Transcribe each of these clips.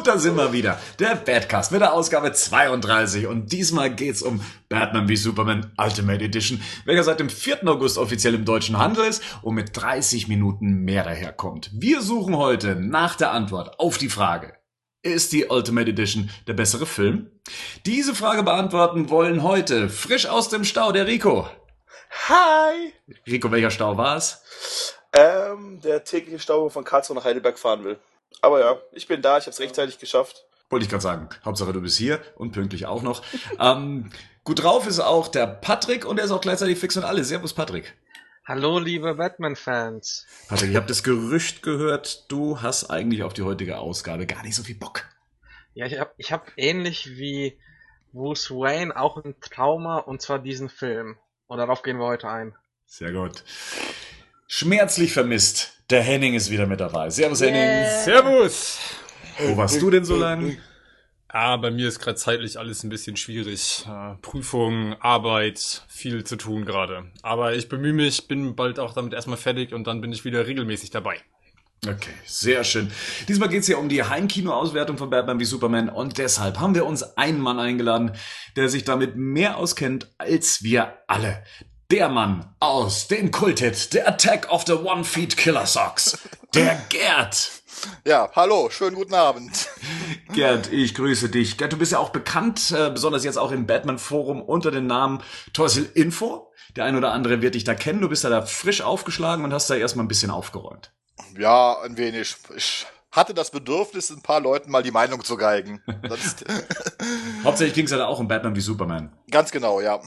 Und da sind wir wieder. Der Badcast mit der Ausgabe 32. Und diesmal geht's um Batman wie Superman Ultimate Edition, welcher seit dem 4. August offiziell im deutschen Handel ist und mit 30 Minuten mehr daherkommt. Wir suchen heute nach der Antwort auf die Frage. Ist die Ultimate Edition der bessere Film? Diese Frage beantworten wollen heute frisch aus dem Stau der Rico. Hi! Rico, welcher Stau war es? Ähm, der tägliche Stau von Karlsruhe nach Heidelberg fahren will. Aber ja, ich bin da, ich habe es rechtzeitig geschafft. Wollte ich gerade sagen. Hauptsache du bist hier und pünktlich auch noch. ähm, gut drauf ist auch der Patrick und er ist auch gleichzeitig fix und alle. Servus Patrick. Hallo, liebe Batman-Fans. Patrick, ich habe das Gerücht gehört, du hast eigentlich auf die heutige Ausgabe gar nicht so viel Bock. Ja, ich habe ich hab ähnlich wie Bruce Wayne auch ein Trauma und zwar diesen Film. Und darauf gehen wir heute ein. Sehr gut. Schmerzlich vermisst. Der Henning ist wieder mit dabei. Servus Yeah. Henning. Servus! Wo warst du denn so lang? Ah, bei mir ist gerade zeitlich alles ein bisschen schwierig. Äh, Prüfung, Arbeit, viel zu tun gerade. Aber ich bemühe mich, bin bald auch damit erstmal fertig und dann bin ich wieder regelmäßig dabei. Okay, sehr schön. Diesmal geht's ja um die Heimkino-Auswertung von Batman wie Superman und deshalb haben wir uns einen Mann eingeladen, der sich damit mehr auskennt als wir alle. Der Mann aus dem Kulthit, der Attack of the One-Feet Killer Socks, der Gerd. Ja, hallo, schönen guten Abend. Gerd, ich grüße dich. Gerd, du bist ja auch bekannt, äh, besonders jetzt auch im Batman-Forum unter dem Namen Torsel Info. Der ein oder andere wird dich da kennen. Du bist ja da frisch aufgeschlagen und hast da erstmal ein bisschen aufgeräumt. Ja, ein wenig. Ich hatte das Bedürfnis, ein paar Leuten mal die Meinung zu geigen. Hauptsächlich ging's ja da auch um Batman wie Superman. ganz genau, ja.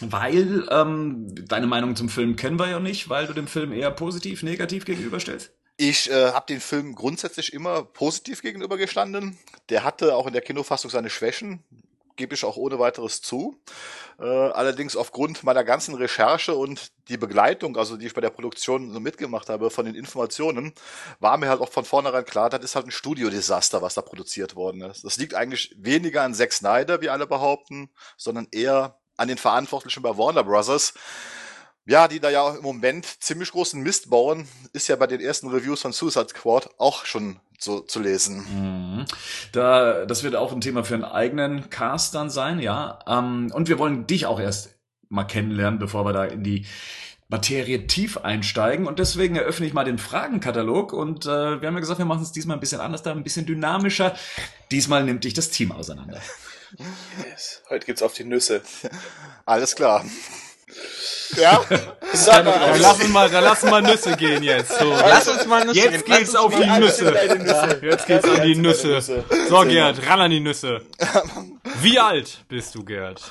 Weil, ähm, deine Meinung zum Film kennen wir ja nicht, weil du dem Film eher positiv, negativ gegenüberstellst. Ich äh, habe den Film grundsätzlich immer positiv gegenübergestanden. Der hatte auch in der Kinofassung seine Schwächen, gebe ich auch ohne weiteres zu. Äh, allerdings aufgrund meiner ganzen Recherche und die Begleitung, also die ich bei der Produktion so mitgemacht habe von den Informationen, war mir halt auch von vornherein klar, das ist halt ein Studiodesaster, was da produziert worden ist. Das liegt eigentlich weniger an Zack Snyder, wie alle behaupten, sondern eher an den Verantwortlichen bei Warner Brothers. Ja, die da ja im Moment ziemlich großen Mist bauen, ist ja bei den ersten Reviews von Suicide Squad auch schon so zu lesen. Mhm. Da, das wird auch ein Thema für einen eigenen Cast dann sein, ja. Ähm, und wir wollen dich auch erst mal kennenlernen, bevor wir da in die Materie tief einsteigen. Und deswegen eröffne ich mal den Fragenkatalog. Und äh, wir haben ja gesagt, wir machen es diesmal ein bisschen anders, da ein bisschen dynamischer. Diesmal nimmt dich das Team auseinander. Yes. Heute geht's auf die Nüsse. Alles klar. Ja, Dann, dann lassen wir, dann lassen wir Nüsse gehen jetzt. So. Lass uns mal Nüsse Jetzt gehen. geht's auf die Nüsse. Jetzt geht's an die Nüsse. So, Gerd, ran an die Nüsse. Wie alt bist du, Gerd?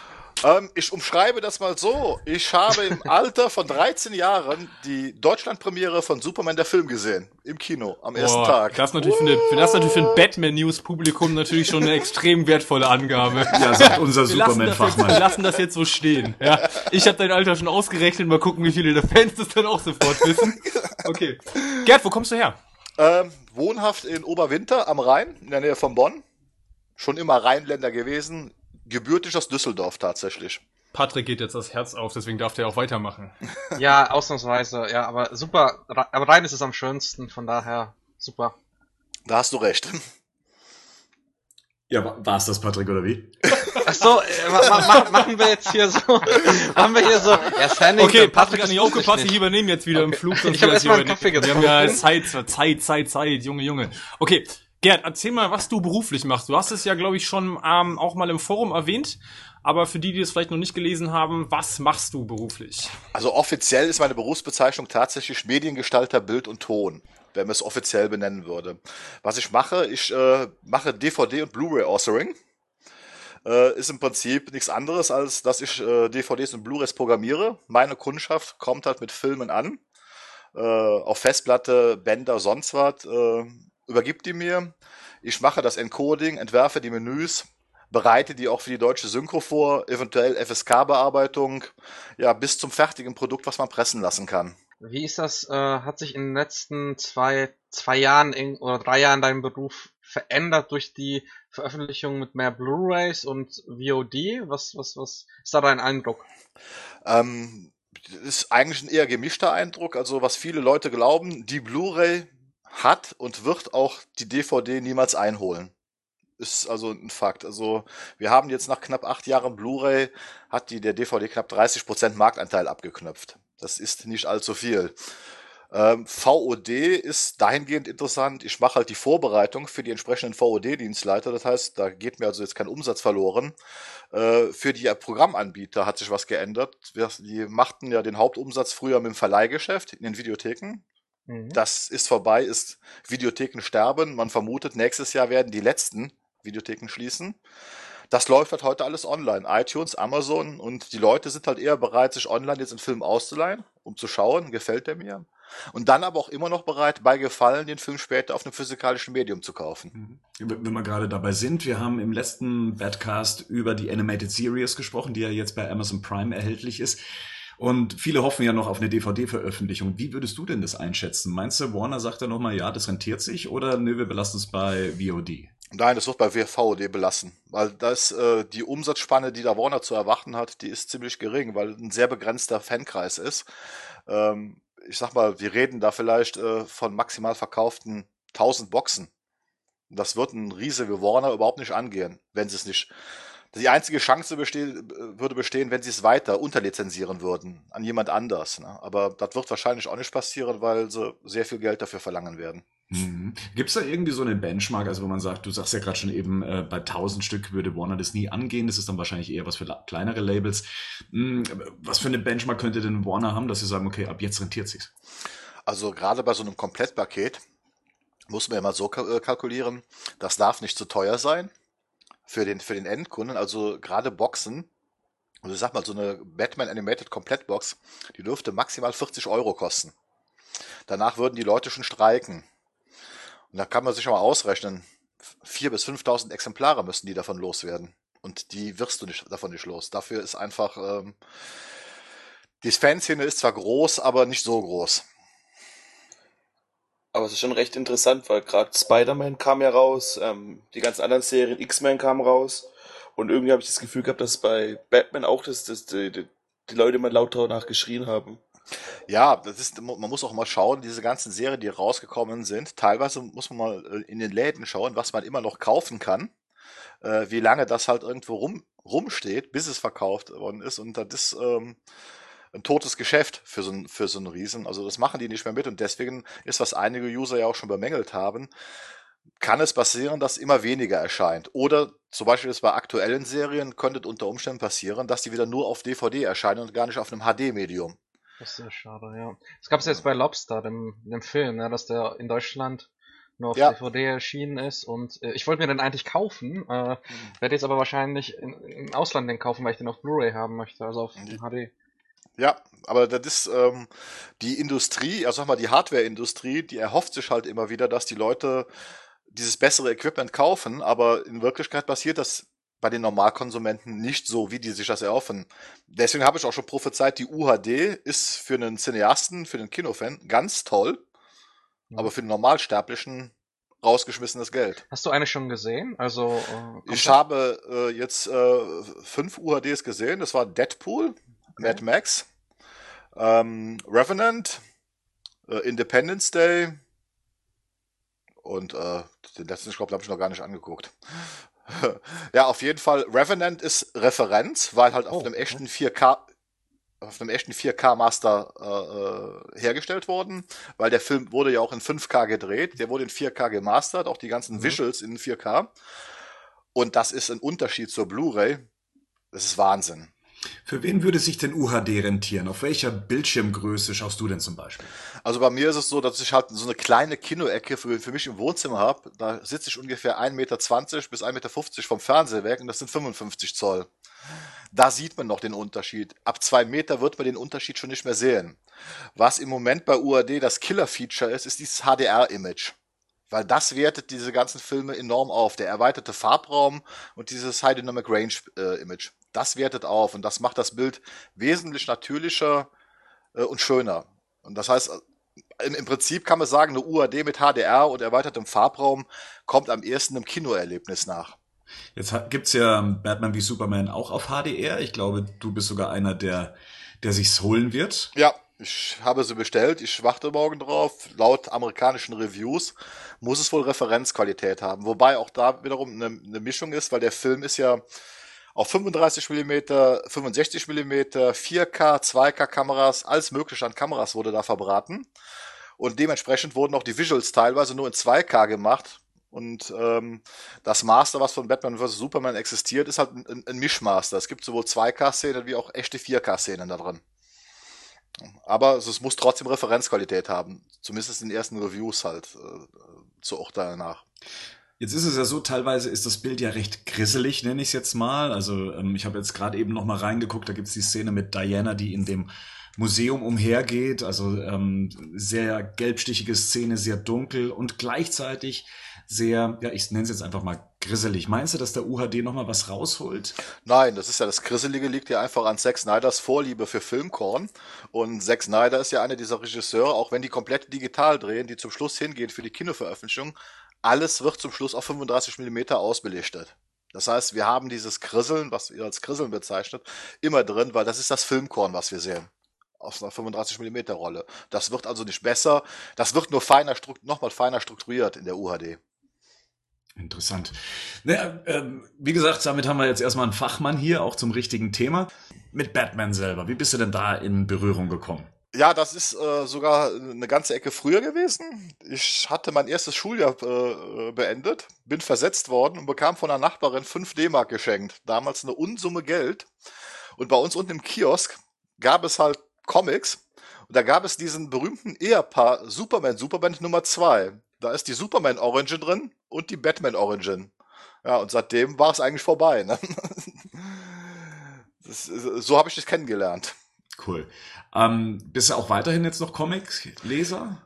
Ähm, ich umschreibe das mal so. Ich habe im Alter von 13 Jahren die Deutschlandpremiere von Superman der Film gesehen. Im Kino, am ersten Boah, Tag. Das ist natürlich für, eine, für das natürlich für ein Batman-News-Publikum natürlich schon eine extrem wertvolle Angabe. Ja, sagt unser jetzt, wir Superman-Fachmann. lassen das jetzt so stehen. Ja. Ich habe dein Alter schon ausgerechnet. Mal gucken, wie viele der Fans das dann auch sofort wissen. Okay. Gerd, wo kommst du her? Ähm, wohnhaft in Oberwinter am Rhein, in der Nähe von Bonn. Schon immer Rheinländer gewesen. Gebürtig aus Düsseldorf tatsächlich. Patrick geht jetzt das Herz auf, deswegen darf der auch weitermachen. Ja, ausnahmsweise. Ja, aber super. Aber rein ist es am schönsten, von daher super. Da hast du recht. Ja, wa- war's das, Patrick, oder wie? Ach so, äh, ma ma ma- machen wir jetzt hier so, machen wir hier so, ja, Sanning, Okay, Patrick hat nicht aufgepasst, ich übernehme jetzt wieder im Flug. sonst Ich hab wird das jetzt mal hier einen Kaffee übernehmen. Wir haben getrunken. ja Zeit, Zeit, Zeit, Zeit, Junge, Junge. Okay, Gerd, erzähl mal, was du beruflich machst. Du hast es ja, glaube ich, schon ähm, auch mal im Forum erwähnt. Aber für die, die es vielleicht noch nicht gelesen haben, was machst du beruflich? Also offiziell ist meine Berufsbezeichnung tatsächlich Mediengestalter Bild und Ton, wenn man es offiziell benennen würde. Was ich mache, ich äh, mache DVD und Blu-ray Authoring. Äh, ist im Prinzip nichts anderes, als dass ich äh, DVDs und Blu-rays programmiere. Meine Kundschaft kommt halt mit Filmen an, äh, auf Festplatte, Bänder, sonst was, übergibt die mir. Ich mache das Encoding, entwerfe die Menüs, bereite die auch für die deutsche Synchro vor, eventuell FSK-Bearbeitung, ja, bis zum fertigen Produkt, was man pressen lassen kann. Wie ist das, äh, hat sich in den letzten zwei, zwei Jahren in, oder drei Jahren dein Beruf verändert durch die Veröffentlichung mit mehr Blu-rays und VOD? Was, was, was ist da dein Eindruck? Ähm, ist eigentlich ein eher gemischter Eindruck. Also was viele Leute glauben, die Blu-ray hat und wird auch die DVD niemals einholen. Ist also ein Fakt. Also wir haben jetzt nach knapp acht Jahren Blu-ray hat die der DVD knapp 30% Marktanteil abgeknöpft. Das ist nicht allzu viel. Ähm, VOD ist dahingehend interessant. Ich mache halt die Vorbereitung für die entsprechenden VOD-Dienstleiter. Das heißt, da geht mir also jetzt kein Umsatz verloren. Äh, für die Programmanbieter hat sich was geändert. Die machten ja den Hauptumsatz früher mit dem Verleihgeschäft in den Videotheken. Mhm. Das ist vorbei, ist Videotheken sterben. Man vermutet, nächstes Jahr werden die letzten Videotheken schließen. Das läuft halt heute alles online. iTunes, Amazon und die Leute sind halt eher bereit, sich online jetzt einen Film auszuleihen, um zu schauen, gefällt der mir. Und dann aber auch immer noch bereit, bei Gefallen den Film später auf einem physikalischen Medium zu kaufen. Mhm. Wenn wir gerade dabei sind, wir haben im letzten Badcast über die Animated Series gesprochen, die ja jetzt bei Amazon Prime erhältlich ist. Und viele hoffen ja noch auf eine DVD-Veröffentlichung. Wie würdest du denn das einschätzen? Meinst du, Warner sagt dann nochmal, ja, das rentiert sich oder nö, wir belassen es bei VOD? Nein, das wird bei VOD belassen, weil das äh, die Umsatzspanne, die da Warner zu erwarten hat, die ist ziemlich gering, weil ein sehr begrenzter Fankreis ist. Ähm, ich sag mal, wir reden da vielleicht äh, von maximal verkauften 1000 Boxen. Das wird ein Riese wie Warner überhaupt nicht angehen, wenn sie es nicht. Die einzige Chance beste würde bestehen, wenn sie es weiter unterlizenzieren würden an jemand anders. Ne? Aber das wird wahrscheinlich auch nicht passieren, weil sie sehr viel Geld dafür verlangen werden. Mhm. Gibt es da irgendwie so eine Benchmark, also wo man sagt, du sagst ja gerade schon eben, äh, bei 1000 Stück würde Warner das nie angehen, das ist dann wahrscheinlich eher was für kleinere Labels. Mhm, was für eine Benchmark könnte denn Warner haben, dass sie sagen, okay, ab jetzt rentiert sich's? Also gerade bei so einem Komplettpaket muss man ja mal so äh, kalkulieren, das darf nicht zu teuer sein für den, für den Endkunden, also gerade Boxen, also sag mal, so eine Batman Animated Komplettbox, die dürfte maximal 40 Euro kosten. Danach würden die Leute schon streiken. Und da kann man sich mal ausrechnen, 4.000 bis 5.000 Exemplare müssen die davon loswerden. Und die wirst du nicht, davon nicht los. Dafür ist einfach, ähm, die Fanszene ist zwar groß, aber nicht so groß. Aber es ist schon recht interessant, weil gerade Spider-Man kam ja raus, ähm, die ganzen anderen Serien, X-Men kamen raus. Und irgendwie habe ich das Gefühl gehabt, dass bei Batman auch das, das, die, die Leute mal laut danach geschrien haben. Ja, das ist, man muss auch mal schauen, diese ganzen Serien, die rausgekommen sind, teilweise muss man mal äh, in den Läden schauen, was man immer noch kaufen kann, äh, wie lange das halt irgendwo rum, rumsteht, bis es verkauft worden ist und das ist ähm, ein totes Geschäft für so, ein, für so einen Riesen. Also das machen die nicht mehr mit und deswegen ist, was einige User ja auch schon bemängelt haben, kann es passieren, dass immer weniger erscheint. Oder zum Beispiel ist bei aktuellen Serien könnte unter Umständen passieren, dass die wieder nur auf DVD erscheinen und gar nicht auf einem HD-Medium. Das ist sehr schade, ja. Das gab es jetzt bei Lobster, dem, dem Film, ja, dass der in Deutschland nur auf ja. DVD erschienen ist und äh, ich wollte mir den eigentlich kaufen, äh, mhm. werde jetzt aber wahrscheinlich in, im Ausland den kaufen, weil ich den auf Blu-ray haben möchte, also auf mhm. HD. Ja, aber das ist ähm, die Industrie, also sag mal die Hardware-Industrie, die erhofft sich halt immer wieder, dass die Leute dieses bessere Equipment kaufen, aber in Wirklichkeit passiert das bei den Normalkonsumenten nicht so, wie die sich das erhoffen. Deswegen habe ich auch schon prophezeit, die UHD ist für einen Cineasten, für den Kinofan ganz toll, mhm. aber für den Normalsterblichen rausgeschmissenes Geld. Hast du eine schon gesehen? Also äh, ich habe äh, jetzt äh, fünf UHDs gesehen. Das war Deadpool, okay. Mad Max, ähm, Revenant, äh, Independence Day und äh, den letzten, ich glaube, habe ich noch gar nicht angeguckt ja, auf jeden Fall. Revenant ist Referenz, weil halt auf oh, einem echten 4K auf einem echten 4K Master äh, äh, hergestellt worden, weil der Film wurde ja auch in 5K gedreht, der wurde in 4K gemastert, auch die ganzen mhm. Visuals in 4K. Und das ist ein Unterschied zur Blu-ray. Das ist Wahnsinn. Für wen würde sich denn UHD rentieren? Auf welcher Bildschirmgröße schaust du denn zum Beispiel? Also bei mir ist es so, dass ich halt so eine kleine Kinoecke für, für mich im Wohnzimmer habe. Da sitze ich ungefähr 1,20 Meter bis 1,50 Meter vom Fernseher weg und das sind 55 Zoll. Da sieht man noch den Unterschied. Ab zwei Meter wird man den Unterschied schon nicht mehr sehen. Was im Moment bei UHD das Killer-Feature ist, ist dieses HDR-Image. Weil das wertet diese ganzen Filme enorm auf. Der erweiterte Farbraum und dieses High Dynamic Range äh, das wertet auf und das macht das Bild wesentlich natürlicher äh, und schöner. Und das heißt, im, im, Prinzip kann man sagen, eine UAD mit HDR und erweitertem Farbraum kommt am ehesten einem Kinoerlebnis nach. Jetzt gibt's ja Batman wie Superman auch auf HDR. Ich glaube, du bist sogar einer, der, der sich's holen wird. Ja. Ich habe sie bestellt, ich warte morgen drauf. Laut amerikanischen Reviews muss es wohl Referenzqualität haben. Wobei auch da wiederum eine, eine Mischung ist, weil der Film ist ja auf 35 mm, 65 mm, 4K, 2K Kameras, alles mögliche an Kameras wurde da verbraten. Und dementsprechend wurden auch die Visuals teilweise nur in 2K gemacht. Und ähm, das Master, was von Batman vs. Superman existiert, ist halt ein, ein Mischmaster. Es gibt sowohl 2K-Szenen wie auch echte 4K-Szenen da drin. Aber es muss trotzdem Referenzqualität haben. Zumindest in den ersten Reviews halt äh, zu Urteil nach. Jetzt ist es ja so, teilweise ist das Bild ja recht grisselig, nenne ich es jetzt mal. Also ähm, ich habe jetzt gerade eben noch mal reingeguckt, da gibt's die Szene mit Diana, die in dem Museum umhergeht. Also ähm, sehr gelbstichige Szene, sehr dunkel und gleichzeitig sehr, ja, ich nenne es jetzt einfach mal grisselig. Meinst du, dass der UHD noch mal was rausholt? Nein, das ist ja das Grisselige liegt ja einfach an Zack Snyders Vorliebe für Filmkorn. Und Zack Snyder ist ja einer dieser Regisseure, auch wenn die komplett digital drehen, die zum Schluss hingehen für die Kinoveröffentlichung. Alles wird zum Schluss auf 35 Millimeter ausbelichtet. Das heißt, wir haben dieses Krisseln, was ihr als Krisseln bezeichnet, immer drin, weil das ist das Filmkorn, was wir sehen auf einer 35 mm Rolle. Das wird also nicht besser. Das wird nur feiner, nochmal feiner strukturiert in der UHD. Interessant. Naja, ähm, wie gesagt, damit haben wir jetzt erstmal einen Fachmann hier, auch zum richtigen Thema. Mit Batman selber. Wie bist du denn da in Berührung gekommen? Ja, das ist äh, sogar eine ganze Ecke früher gewesen. Ich hatte mein erstes Schuljahr äh, beendet, bin versetzt worden und bekam von einer Nachbarin 5 D-Mark geschenkt. Damals eine Unsumme Geld. Und bei uns unten im Kiosk gab es halt Comics. Und da gab es diesen berühmten Ehepaar Superman, Superman Nummer 2. Da ist die Superman Origin drin und die Batman Origin. Ja, und seitdem war es eigentlich vorbei. Ne? Das, so habe ich das kennengelernt. Cool. Ähm, bist du auch weiterhin jetzt noch Comics-Leser?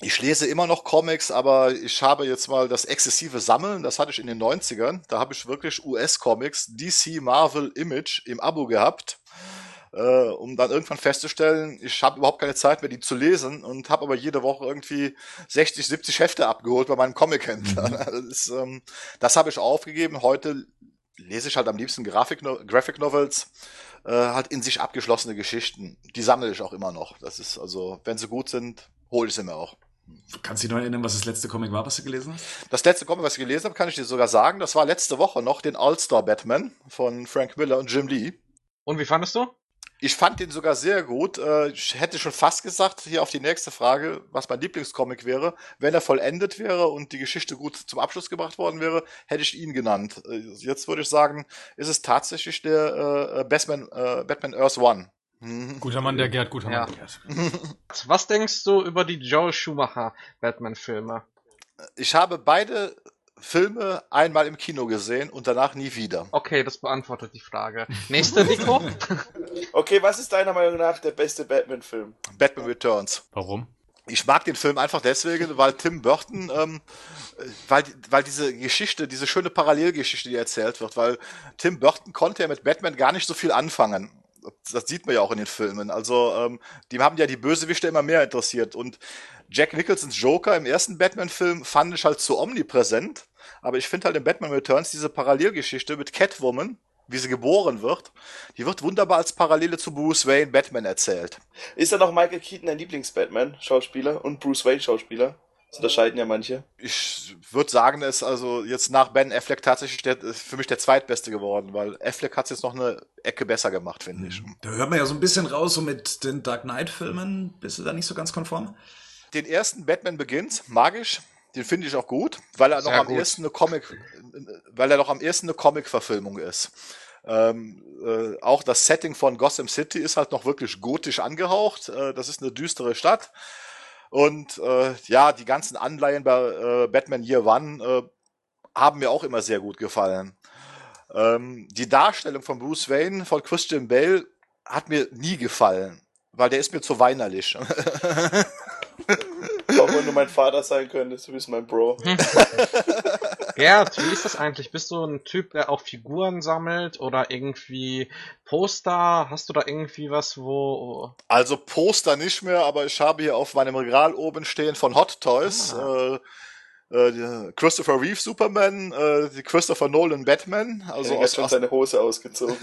Ich lese immer noch Comics, aber ich habe jetzt mal das exzessive Sammeln, das hatte ich in den 90ern. Da habe ich wirklich US-Comics, DC, Marvel, Image im Abo gehabt äh, um dann irgendwann festzustellen, ich habe überhaupt keine Zeit mehr, die zu lesen und habe aber jede Woche irgendwie 60, 70 Hefte abgeholt bei meinem Comic-Händler. Mhm. Das, ähm, das habe ich aufgegeben. Heute lese ich halt am liebsten Graphic, no Graphic Novels, äh, halt in sich abgeschlossene Geschichten. Die sammle ich auch immer noch. Das ist also, wenn sie gut sind, hole ich sie mir auch. Kannst du dich noch erinnern, was das letzte Comic war, was du gelesen hast? Das letzte Comic, was ich gelesen habe, kann ich dir sogar sagen. Das war letzte Woche noch den All-Star Batman von Frank Miller und Jim Lee. Und wie fandest du? Ich fand den sogar sehr gut. Äh, ich hätte schon fast gesagt, hier auf die nächste Frage, was mein Lieblingscomic wäre. Wenn er vollendet wäre und die Geschichte gut zum Abschluss gebracht worden wäre, hätte ich ihn genannt. Äh, jetzt würde ich sagen, ist es tatsächlich der äh, Batman, äh, Batman Earth One. Guter Mann, der Gerd, guter Ja. Mann, der Gerd. Was denkst du über die Joel Schumacher Batman-Filme? Ich habe beide Filme einmal im Kino gesehen und danach nie wieder. Okay, das beantwortet die Frage. Nächste, Nico? Okay, was ist deiner Meinung nach der beste Batman-Film? Batman Returns. Warum? Ich mag den Film einfach deswegen, weil Tim Burton, ähm, weil, weil diese Geschichte, diese schöne Parallelgeschichte, die erzählt wird, weil Tim Burton konnte ja mit Batman gar nicht so viel anfangen. Das sieht man ja auch in den Filmen. Also, ähm, die haben ja die Bösewichte immer mehr interessiert. Und Jack Nicholsons Joker im ersten Batman-Film fand ich halt zu omnipräsent. Aber ich finde halt in Batman Returns diese Parallelgeschichte mit Catwoman, wie sie geboren wird, die wird wunderbar als Parallele zu Bruce Wayne Batman erzählt. Ist dann auch Michael Keaton dein Lieblings-Batman-Schauspieler und Bruce Wayne-Schauspieler? Das unterscheiden ja manche. Ich würde sagen, er ist also jetzt nach Ben Affleck tatsächlich der, für mich der zweitbeste geworden, weil Affleck hat es jetzt noch eine Ecke besser gemacht, finde ich. Da hört man ja so ein bisschen raus, so mit den Dark Knight-Filmen. Bist du da nicht so ganz konform? Den ersten Batman Begins mag ich. Den finde ich auch gut, weil er noch Sehr am gut. ersten eine Comic, weil er noch am ersten eine Comic-Verfilmung ist. Ähm, äh, auch das Setting von Gotham City ist halt noch wirklich gotisch angehaucht. Äh, das ist eine düstere Stadt. Und äh, ja, die ganzen Anleihen bei äh, Batman Year One äh, haben mir auch immer sehr gut gefallen. Ähm, die Darstellung von Bruce Wayne von Christian Bale hat mir nie gefallen, weil der ist mir zu weinerlich. Wenn du mein Vater sein könntest, du bist mein Bro. Gerd, wie ist das eigentlich? Bist du ein Typ, der auch Figuren sammelt oder irgendwie Poster? Hast du da irgendwie was, wo... Also Poster nicht mehr, aber ich habe hier auf meinem Regal oben stehen von Hot Toys Ah. äh, äh, Christopher Reeve Superman, äh, die Christopher Nolan Batman, also er aus, hat schon aus, seine Hose ausgezogen.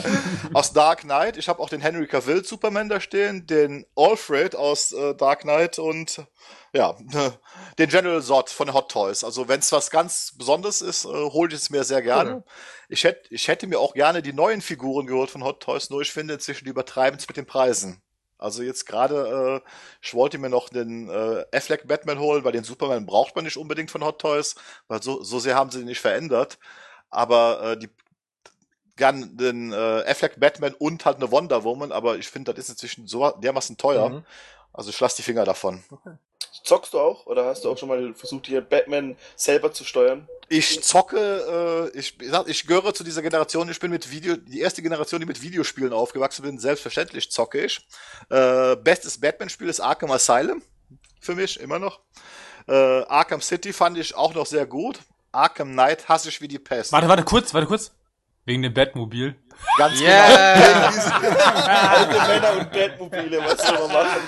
aus Dark Knight. Ich habe auch den Henry Cavill Superman da stehen, den Alfred aus äh, Dark Knight und ja, den General Zod von Hot Toys. Also wenn es was ganz Besonderes ist, äh, hole ich es mir sehr gerne. Cool. Ich hätte ich hätte mir auch gerne die neuen Figuren geholt von Hot Toys, nur ich finde inzwischen die übertreiben es mit den Preisen. Also jetzt gerade, äh, ich wollte mir noch den äh, Affleck Batman holen, weil den Superman braucht man nicht unbedingt von Hot Toys, weil so, so sehr haben sie den nicht verändert. Aber äh, die gern den äh, Affleck Batman und halt eine Wonder Woman, aber ich finde, das ist inzwischen so dermaßen teuer. Mhm. Also ich lasse die Finger davon. Zockst du auch? Oder hast du auch schon mal versucht, hier Batman selber zu steuern? Ich zocke, äh, ich, ich gehöre zu dieser Generation, ich bin mit Video, die erste Generation, die mit Videospielen aufgewachsen bin, selbstverständlich zocke ich. Äh, bestes Batman-Spiel ist Arkham Asylum, für mich, immer noch. Äh, Arkham City fand ich auch noch sehr gut. Arkham Knight hasse ich wie die Pest. Warte, warte kurz, warte kurz. Wegen dem Batmobil. Ganz Yeah. genau. Alte Männer und Batmobile, was soll man machen?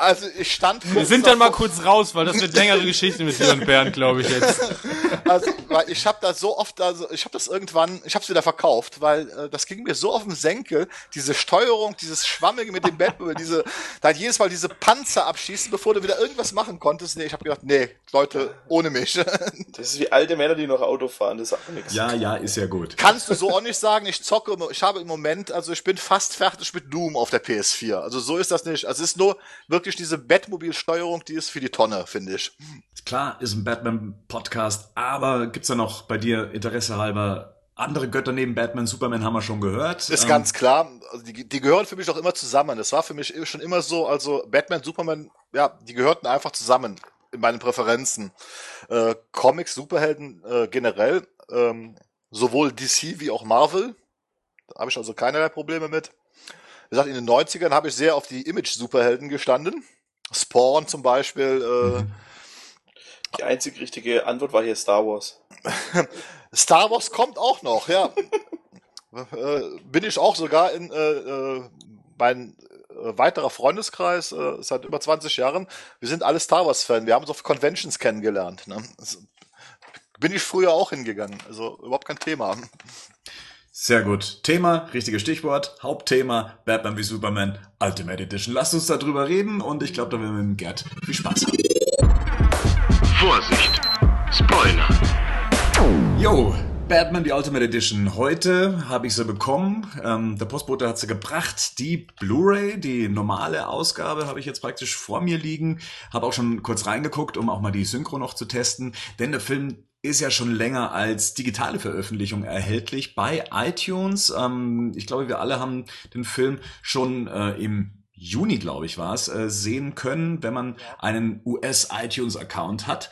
Also ich stand Wir kurz sind dann mal kurz raus, weil das wird längere Geschichte mit dir und Bernd, glaube ich jetzt. Also, weil ich habe das so oft, also ich habe das irgendwann, ich habe es wieder verkauft, weil äh, das ging mir so auf den Senkel, diese Steuerung, dieses Schwammige mit dem Batmobile, diese, dann jedes Mal diese Panzer abschießen, bevor du wieder irgendwas machen konntest. Nee, ich habe gedacht, nee, Leute, ohne mich. Das ist wie alte Männer, die noch Auto fahren, das sagt nichts. Ja, ja, ist ja gut. Kannst du so auch nicht sagen, ich zocke, ich habe im Moment, also ich bin fast fertig mit Doom auf der PS4. Also so ist das nicht. Also es ist nur wirklich diese Batmobil-Steuerung, die ist für die Tonne, finde ich. Klar, ist ein Batman-Podcast, aber gibt's da noch bei dir Interesse halber andere Götter neben Batman, Superman haben wir schon gehört. Ist Ähm, ganz klar. Also die, die gehören für mich auch immer zusammen. Das war für mich schon immer so. Also Batman, Superman, ja, die gehörten einfach zusammen in meinen Präferenzen. Äh, Comics, Superhelden äh, generell, ähm, sowohl DC wie auch Marvel. Da habe ich also keinerlei Probleme mit. Wie gesagt, in den 90ern habe ich sehr auf die Image-Superhelden gestanden. Spawn zum Beispiel. Äh, Die einzig richtige Antwort war hier Star Wars. Star Wars kommt auch noch, ja. äh, bin ich auch sogar in äh, äh, mein äh, weiterer Freundeskreis äh, seit über 20 Jahren. Wir sind alle Star Wars Fan. Wir haben uns auf Conventions kennengelernt. Ne? Das, bin ich früher auch hingegangen. Also überhaupt kein Thema. Sehr gut. Thema, richtiges Stichwort, Hauptthema, Batman wie Superman Ultimate Edition. Lasst uns darüber reden und ich glaube, da werden wir mit dem Gerd viel Spaß haben. Vorsicht, Spoiler. Jo, Batman die Ultimate Edition. Heute habe ich sie bekommen. Ähm, der Postbote hat sie gebracht. Die Blu-ray, die normale Ausgabe, habe ich jetzt praktisch vor mir liegen. Habe auch schon kurz reingeguckt, um auch mal die Synchro noch zu testen. Denn der Film ist ja schon länger als digitale Veröffentlichung erhältlich bei iTunes. Ähm, ich glaube, wir alle haben den Film schon äh, im Juni, glaube ich, war es, äh, sehen können, wenn man einen US-iTunes-Account hat.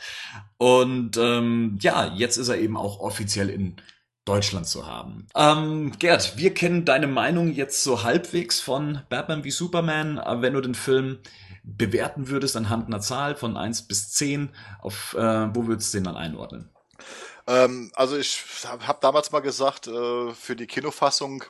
Und ähm, ja, jetzt ist er eben auch offiziell in Deutschland zu haben. Ähm, Gerd, wir kennen deine Meinung jetzt so halbwegs von Batman wie Superman. Wenn du den Film bewerten würdest anhand einer Zahl von 1 bis 10, auf, äh, wo würdest du den dann einordnen? Ähm, also ich habe hab damals mal gesagt, äh, für die Kinofassung,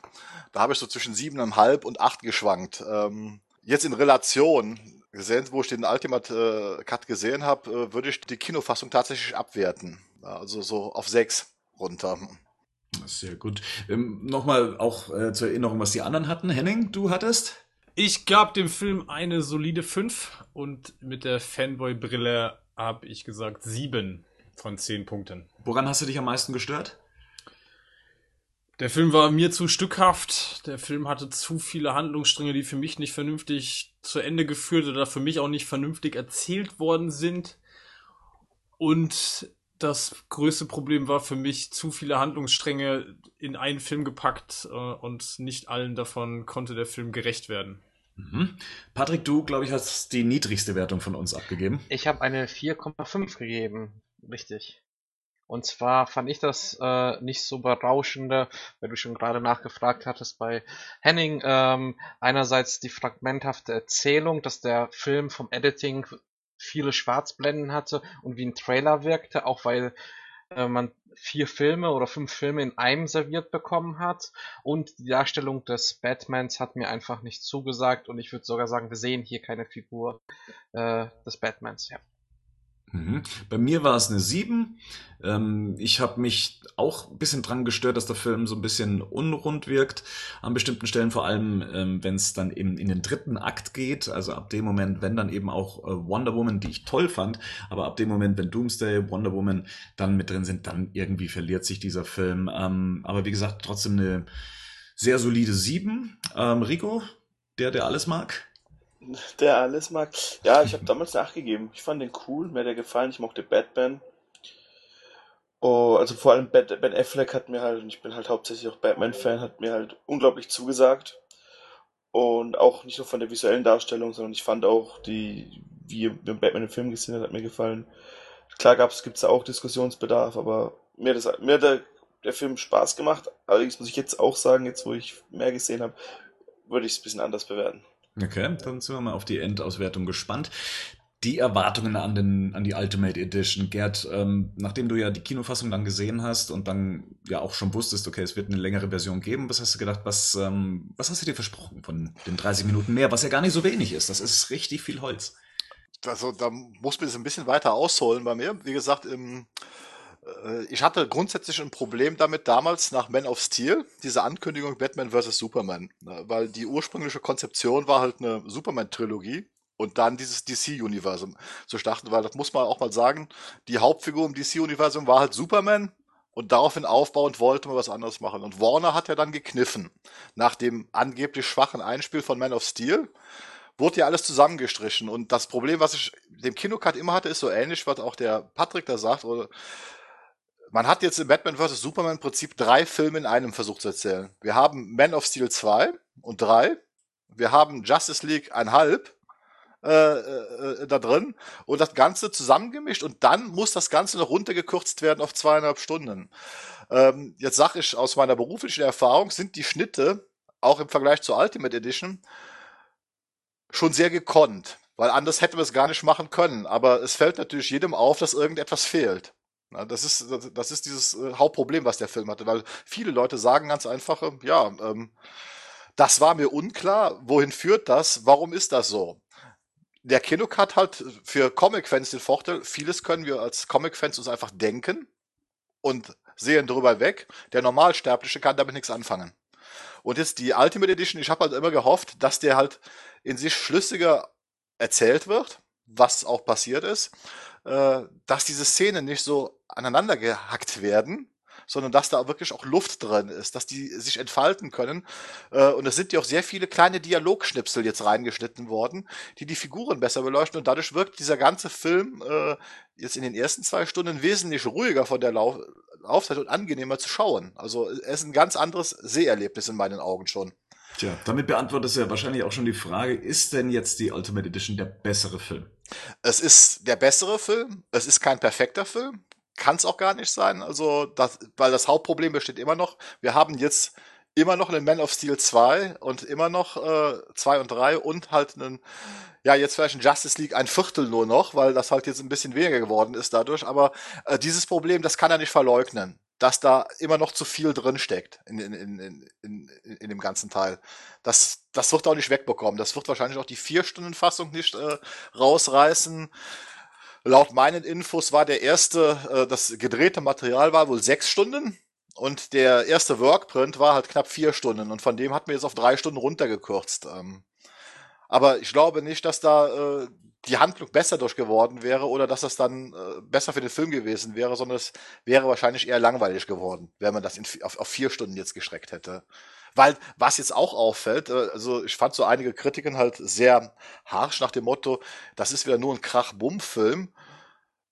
da habe ich so zwischen siebeneinhalb und acht geschwankt. Ähm, jetzt in Relation gesehen, wo ich den Ultimate äh, Cut gesehen habe, äh, würde ich die Kinofassung tatsächlich abwerten. Also so auf sechs runter. Sehr gut. Ähm, Nochmal auch äh, zur Erinnerung, was die anderen hatten. Henning, du hattest? Ich gab dem Film eine solide 5 und mit der Fanboy-Brille habe ich gesagt 7 von 10 Punkten. Woran hast du dich am meisten gestört? Der Film war mir zu stückhaft. Der Film hatte zu viele Handlungsstränge, die für mich nicht vernünftig zu Ende geführt oder für mich auch nicht vernünftig erzählt worden sind. Und das größte Problem war für mich zu viele Handlungsstränge in einen Film gepackt äh, und nicht allen davon konnte der Film gerecht werden. Mhm. Patrick, du, glaube ich, hast die niedrigste Wertung von uns abgegeben. Ich habe eine 4,5 gegeben. Richtig. Und zwar fand ich das äh, nicht so berauschende, weil du schon gerade nachgefragt hattest bei Henning. Ähm, einerseits die fragmenthafte Erzählung, dass der Film vom Editing viele Schwarzblenden hatte und wie ein Trailer wirkte, auch weil äh, man vier Filme oder fünf Filme in einem serviert bekommen hat. Und die Darstellung des Batmans hat mir einfach nicht zugesagt und ich würde sogar sagen, wir sehen hier keine Figur äh, des Batmans. Ja. Mhm. Bei mir war es eine 7. Ähm, ich habe mich auch ein bisschen dran gestört, dass der Film so ein bisschen unrund wirkt an bestimmten Stellen, vor allem ähm, wenn es dann eben in den dritten Akt geht, also ab dem Moment, wenn dann eben auch äh, Wonder Woman, die ich toll fand, aber ab dem Moment, wenn Doomsday, Wonder Woman dann mit drin sind, dann irgendwie verliert sich dieser Film. Ähm, aber wie gesagt, trotzdem eine sehr solide 7. Ähm, Rico, der, der alles mag? Der alles mag. Ja, ich habe damals nachgegeben. Ich fand den cool, mir hat er gefallen. Ich mochte Batman. Oh, also vor allem Ben Affleck hat mir halt, und ich bin halt hauptsächlich auch Batman-Fan, hat mir halt unglaublich zugesagt. Und auch nicht nur von der visuellen Darstellung, sondern ich fand auch die, wie Batman im Film gesehen hat, hat mir gefallen. Klar gab's, gibt's da auch Diskussionsbedarf, aber mir, das, mir hat der, der Film Spaß gemacht. Allerdings muss ich jetzt auch sagen, jetzt wo ich mehr gesehen habe, würde ich es ein bisschen anders bewerten. Okay, dann sind wir mal auf die Endauswertung gespannt. Die Erwartungen an, den, an die Ultimate Edition. Gerd, ähm, nachdem du ja die Kinofassung dann gesehen hast und dann ja auch schon wusstest, okay, es wird eine längere Version geben, was hast du gedacht, was, ähm, was hast du dir versprochen von den 30 Minuten mehr, was ja gar nicht so wenig ist? Das ist richtig viel Holz. Also da muss man das ein bisschen weiter ausholen bei mir. Wie gesagt, im, ich hatte grundsätzlich ein Problem damit damals nach Man of Steel, diese Ankündigung Batman vs. Superman, ne, weil die ursprüngliche Konzeption war halt eine Superman-Trilogie und dann dieses DC-Universum zu starten, weil das muss man auch mal sagen, die Hauptfigur im DC-Universum war halt Superman und daraufhin aufbauend wollte man was anderes machen. Und Warner hat ja dann gekniffen. Nach dem angeblich schwachen Einspiel von Man of Steel wurde ja alles zusammengestrichen. Und das Problem, was ich dem Kinocut immer hatte, ist so ähnlich, was auch der Patrick da sagt. Oder man hat jetzt im Batman vs. Superman im Prinzip drei Filme in einem versucht zu erzählen. Wir haben Man of Steel 2 und 3. Wir haben Justice League 1,5 äh, äh, da drin und das Ganze zusammengemischt und dann muss das Ganze noch runtergekürzt werden auf zweieinhalb Stunden. Ähm, jetzt sage ich aus meiner beruflichen Erfahrung, sind die Schnitte auch im Vergleich zur Ultimate Edition schon sehr gekonnt, weil anders hätten wir es gar nicht machen können. Aber es fällt natürlich jedem auf, dass irgendetwas fehlt. Das ist, das ist dieses äh, Hauptproblem, was der Film hatte, weil viele Leute sagen ganz einfach, ja, ähm, das war mir unklar, wohin führt das, warum ist das so? der Kinocut hat für Comic-Fans den Vorteil, vieles können wir als Comic-Fans uns einfach denken und sehen drüber weg. Der Normalsterbliche kann damit nichts anfangen. Und jetzt die Ultimate Edition, ich habe halt immer gehofft, dass der halt in sich schlüssiger erzählt wird, was auch passiert ist, äh, dass diese Szenen nicht so aneinander gehackt werden, sondern dass da wirklich auch Luft drin ist, dass die sich entfalten können. Äh, und es sind ja auch sehr viele kleine Dialogschnipsel jetzt reingeschnitten worden, die die Figuren besser beleuchten. Und dadurch wirkt dieser ganze Film äh, jetzt in den ersten zwei Stunden wesentlich ruhiger von der Lauf Laufzeit und angenehmer zu schauen. Also es ist ein ganz anderes Seherlebnis in meinen Augen schon. Tja, damit beantwortest du ja wahrscheinlich auch schon die Frage, ist denn jetzt die Ultimate Edition der bessere Film? Es ist der bessere Film, es ist kein perfekter Film, kann es auch gar nicht sein. Also, das, weil das Hauptproblem besteht immer noch. Wir haben jetzt immer noch einen Man of Steel 2 und immer noch äh, 2 und 3 und halt einen, ja, jetzt vielleicht ein Justice League ein Viertel nur noch, weil das halt jetzt ein bisschen weniger geworden ist dadurch. Aber äh, dieses Problem, das kann er nicht verleugnen, dass da immer noch zu viel drin steckt in, in, in, in, in dem ganzen Teil. Das, das wird auch nicht wegbekommen. Das wird wahrscheinlich auch die Vier-Stunden-Fassung nicht äh, rausreißen. Laut meinen Infos war der erste, äh, das gedrehte Material war wohl sechs Stunden und der erste Workprint war halt knapp vier Stunden und von dem hat mir jetzt auf drei Stunden runtergekürzt. Ähm, aber ich glaube nicht, dass da äh, die Handlung besser durchgeworden wäre oder dass das dann äh, besser für den Film gewesen wäre, sondern es wäre wahrscheinlich eher langweilig geworden, wenn man das in, auf, auf vier Stunden jetzt gestreckt hätte. Weil, was jetzt auch auffällt, äh, also ich fand so einige Kritiken halt sehr harsch nach dem Motto, das ist wieder nur ein Krach-Bumm-Film.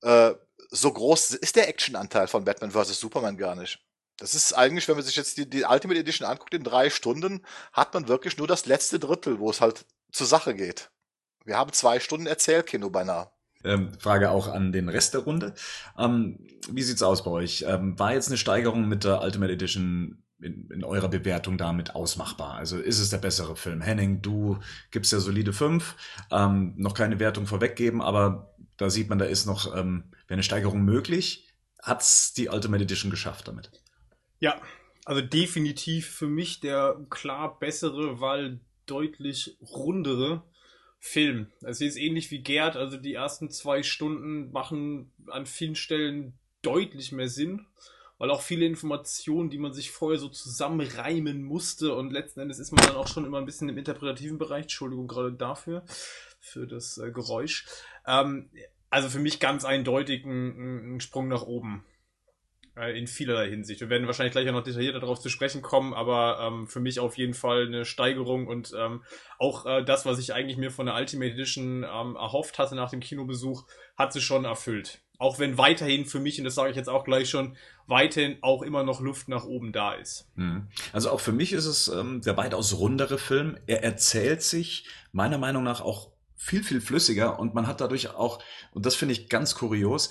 Äh, so groß ist der Actionanteil von Batman vs. Superman gar nicht. Das ist eigentlich, wenn man sich jetzt die, die Ultimate Edition anguckt, in drei Stunden hat man wirklich nur das letzte Drittel, wo es halt zur Sache geht. Wir haben zwei Stunden Erzählkino beinahe. Ähm, Frage auch an den Rest der Runde. Ähm, wie sieht's aus bei euch? Ähm, war jetzt eine Steigerung mit der Ultimate Edition in, in eurer Bewertung damit ausmachbar? Also ist es der bessere Film? Henning, du gibst ja solide fünf, ähm, noch keine Wertung vorweggeben, aber da sieht man, da ist noch ähm, eine Steigerung möglich. Hat's die Ultimate Edition geschafft damit? Ja, also definitiv für mich der klar bessere, weil deutlich rundere Film. Es ist ähnlich wie Gerd, also die ersten zwei Stunden machen an vielen Stellen deutlich mehr Sinn, weil auch viele Informationen, die man sich vorher so zusammenreimen musste und letzten Endes ist man dann auch schon immer ein bisschen im interpretativen Bereich, Entschuldigung gerade dafür, für das äh, Geräusch. Ähm, also für mich ganz eindeutig ein, ein Sprung nach oben in vielerlei Hinsicht. Wir werden wahrscheinlich gleich auch noch detaillierter darauf zu sprechen kommen, aber ähm, für mich auf jeden Fall eine Steigerung und ähm, auch äh, das, was ich eigentlich mir von der Ultimate Edition ähm, erhofft hatte nach dem Kinobesuch, hat sie schon erfüllt. Auch wenn weiterhin für mich, und das sage ich jetzt auch gleich schon, weiterhin auch immer noch Luft nach oben da ist. Hm. Also auch für mich ist es ähm, der weitaus rundere Film. Er erzählt sich meiner Meinung nach auch viel, viel flüssiger und man hat dadurch auch, und das finde ich ganz kurios,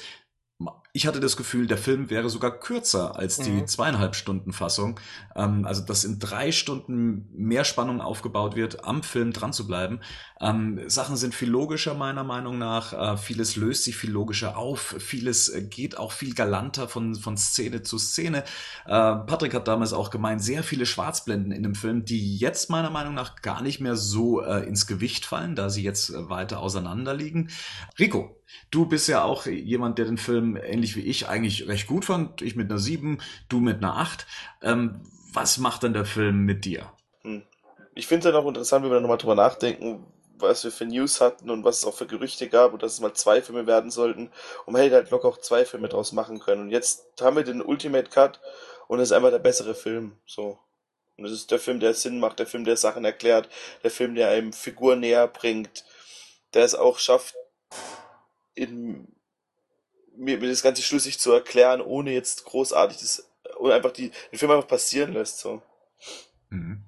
ich hatte das Gefühl, der Film wäre sogar kürzer als die mhm. zweieinhalb Stunden Fassung. Ähm, also, dass in drei Stunden mehr Spannung aufgebaut wird, am Film dran zu bleiben. Ähm, Sachen sind viel logischer meiner Meinung nach. Äh, vieles löst sich viel logischer auf. Vieles äh, geht auch viel galanter von, von Szene zu Szene. Äh, Patrick hat damals auch gemeint, sehr viele Schwarzblenden in dem Film, die jetzt meiner Meinung nach gar nicht mehr so äh, ins Gewicht fallen, da sie jetzt äh, weiter auseinander liegen. Rico, Du bist ja auch jemand, der den Film ähnlich wie ich eigentlich recht gut fand. Ich mit einer 7, du mit einer 8. Ähm, was macht denn der Film mit dir? Hm. Ich finde es halt auch interessant, wenn wir nochmal drüber nachdenken, was wir für News hatten und was es auch für Gerüchte gab und dass es mal zwei Filme werden sollten. Und man hätte halt locker auch zwei Filme draus machen können. Und jetzt haben wir den Ultimate Cut und es ist einfach der bessere Film. So. Und es ist der Film, der Sinn macht, der Film, der Sachen erklärt, der Film, der einem Figur näher bringt, der es auch schafft, in, mir, mir das Ganze schlüssig zu erklären, ohne jetzt großartig das, oder einfach die, den Film einfach passieren lässt, so. Mhm.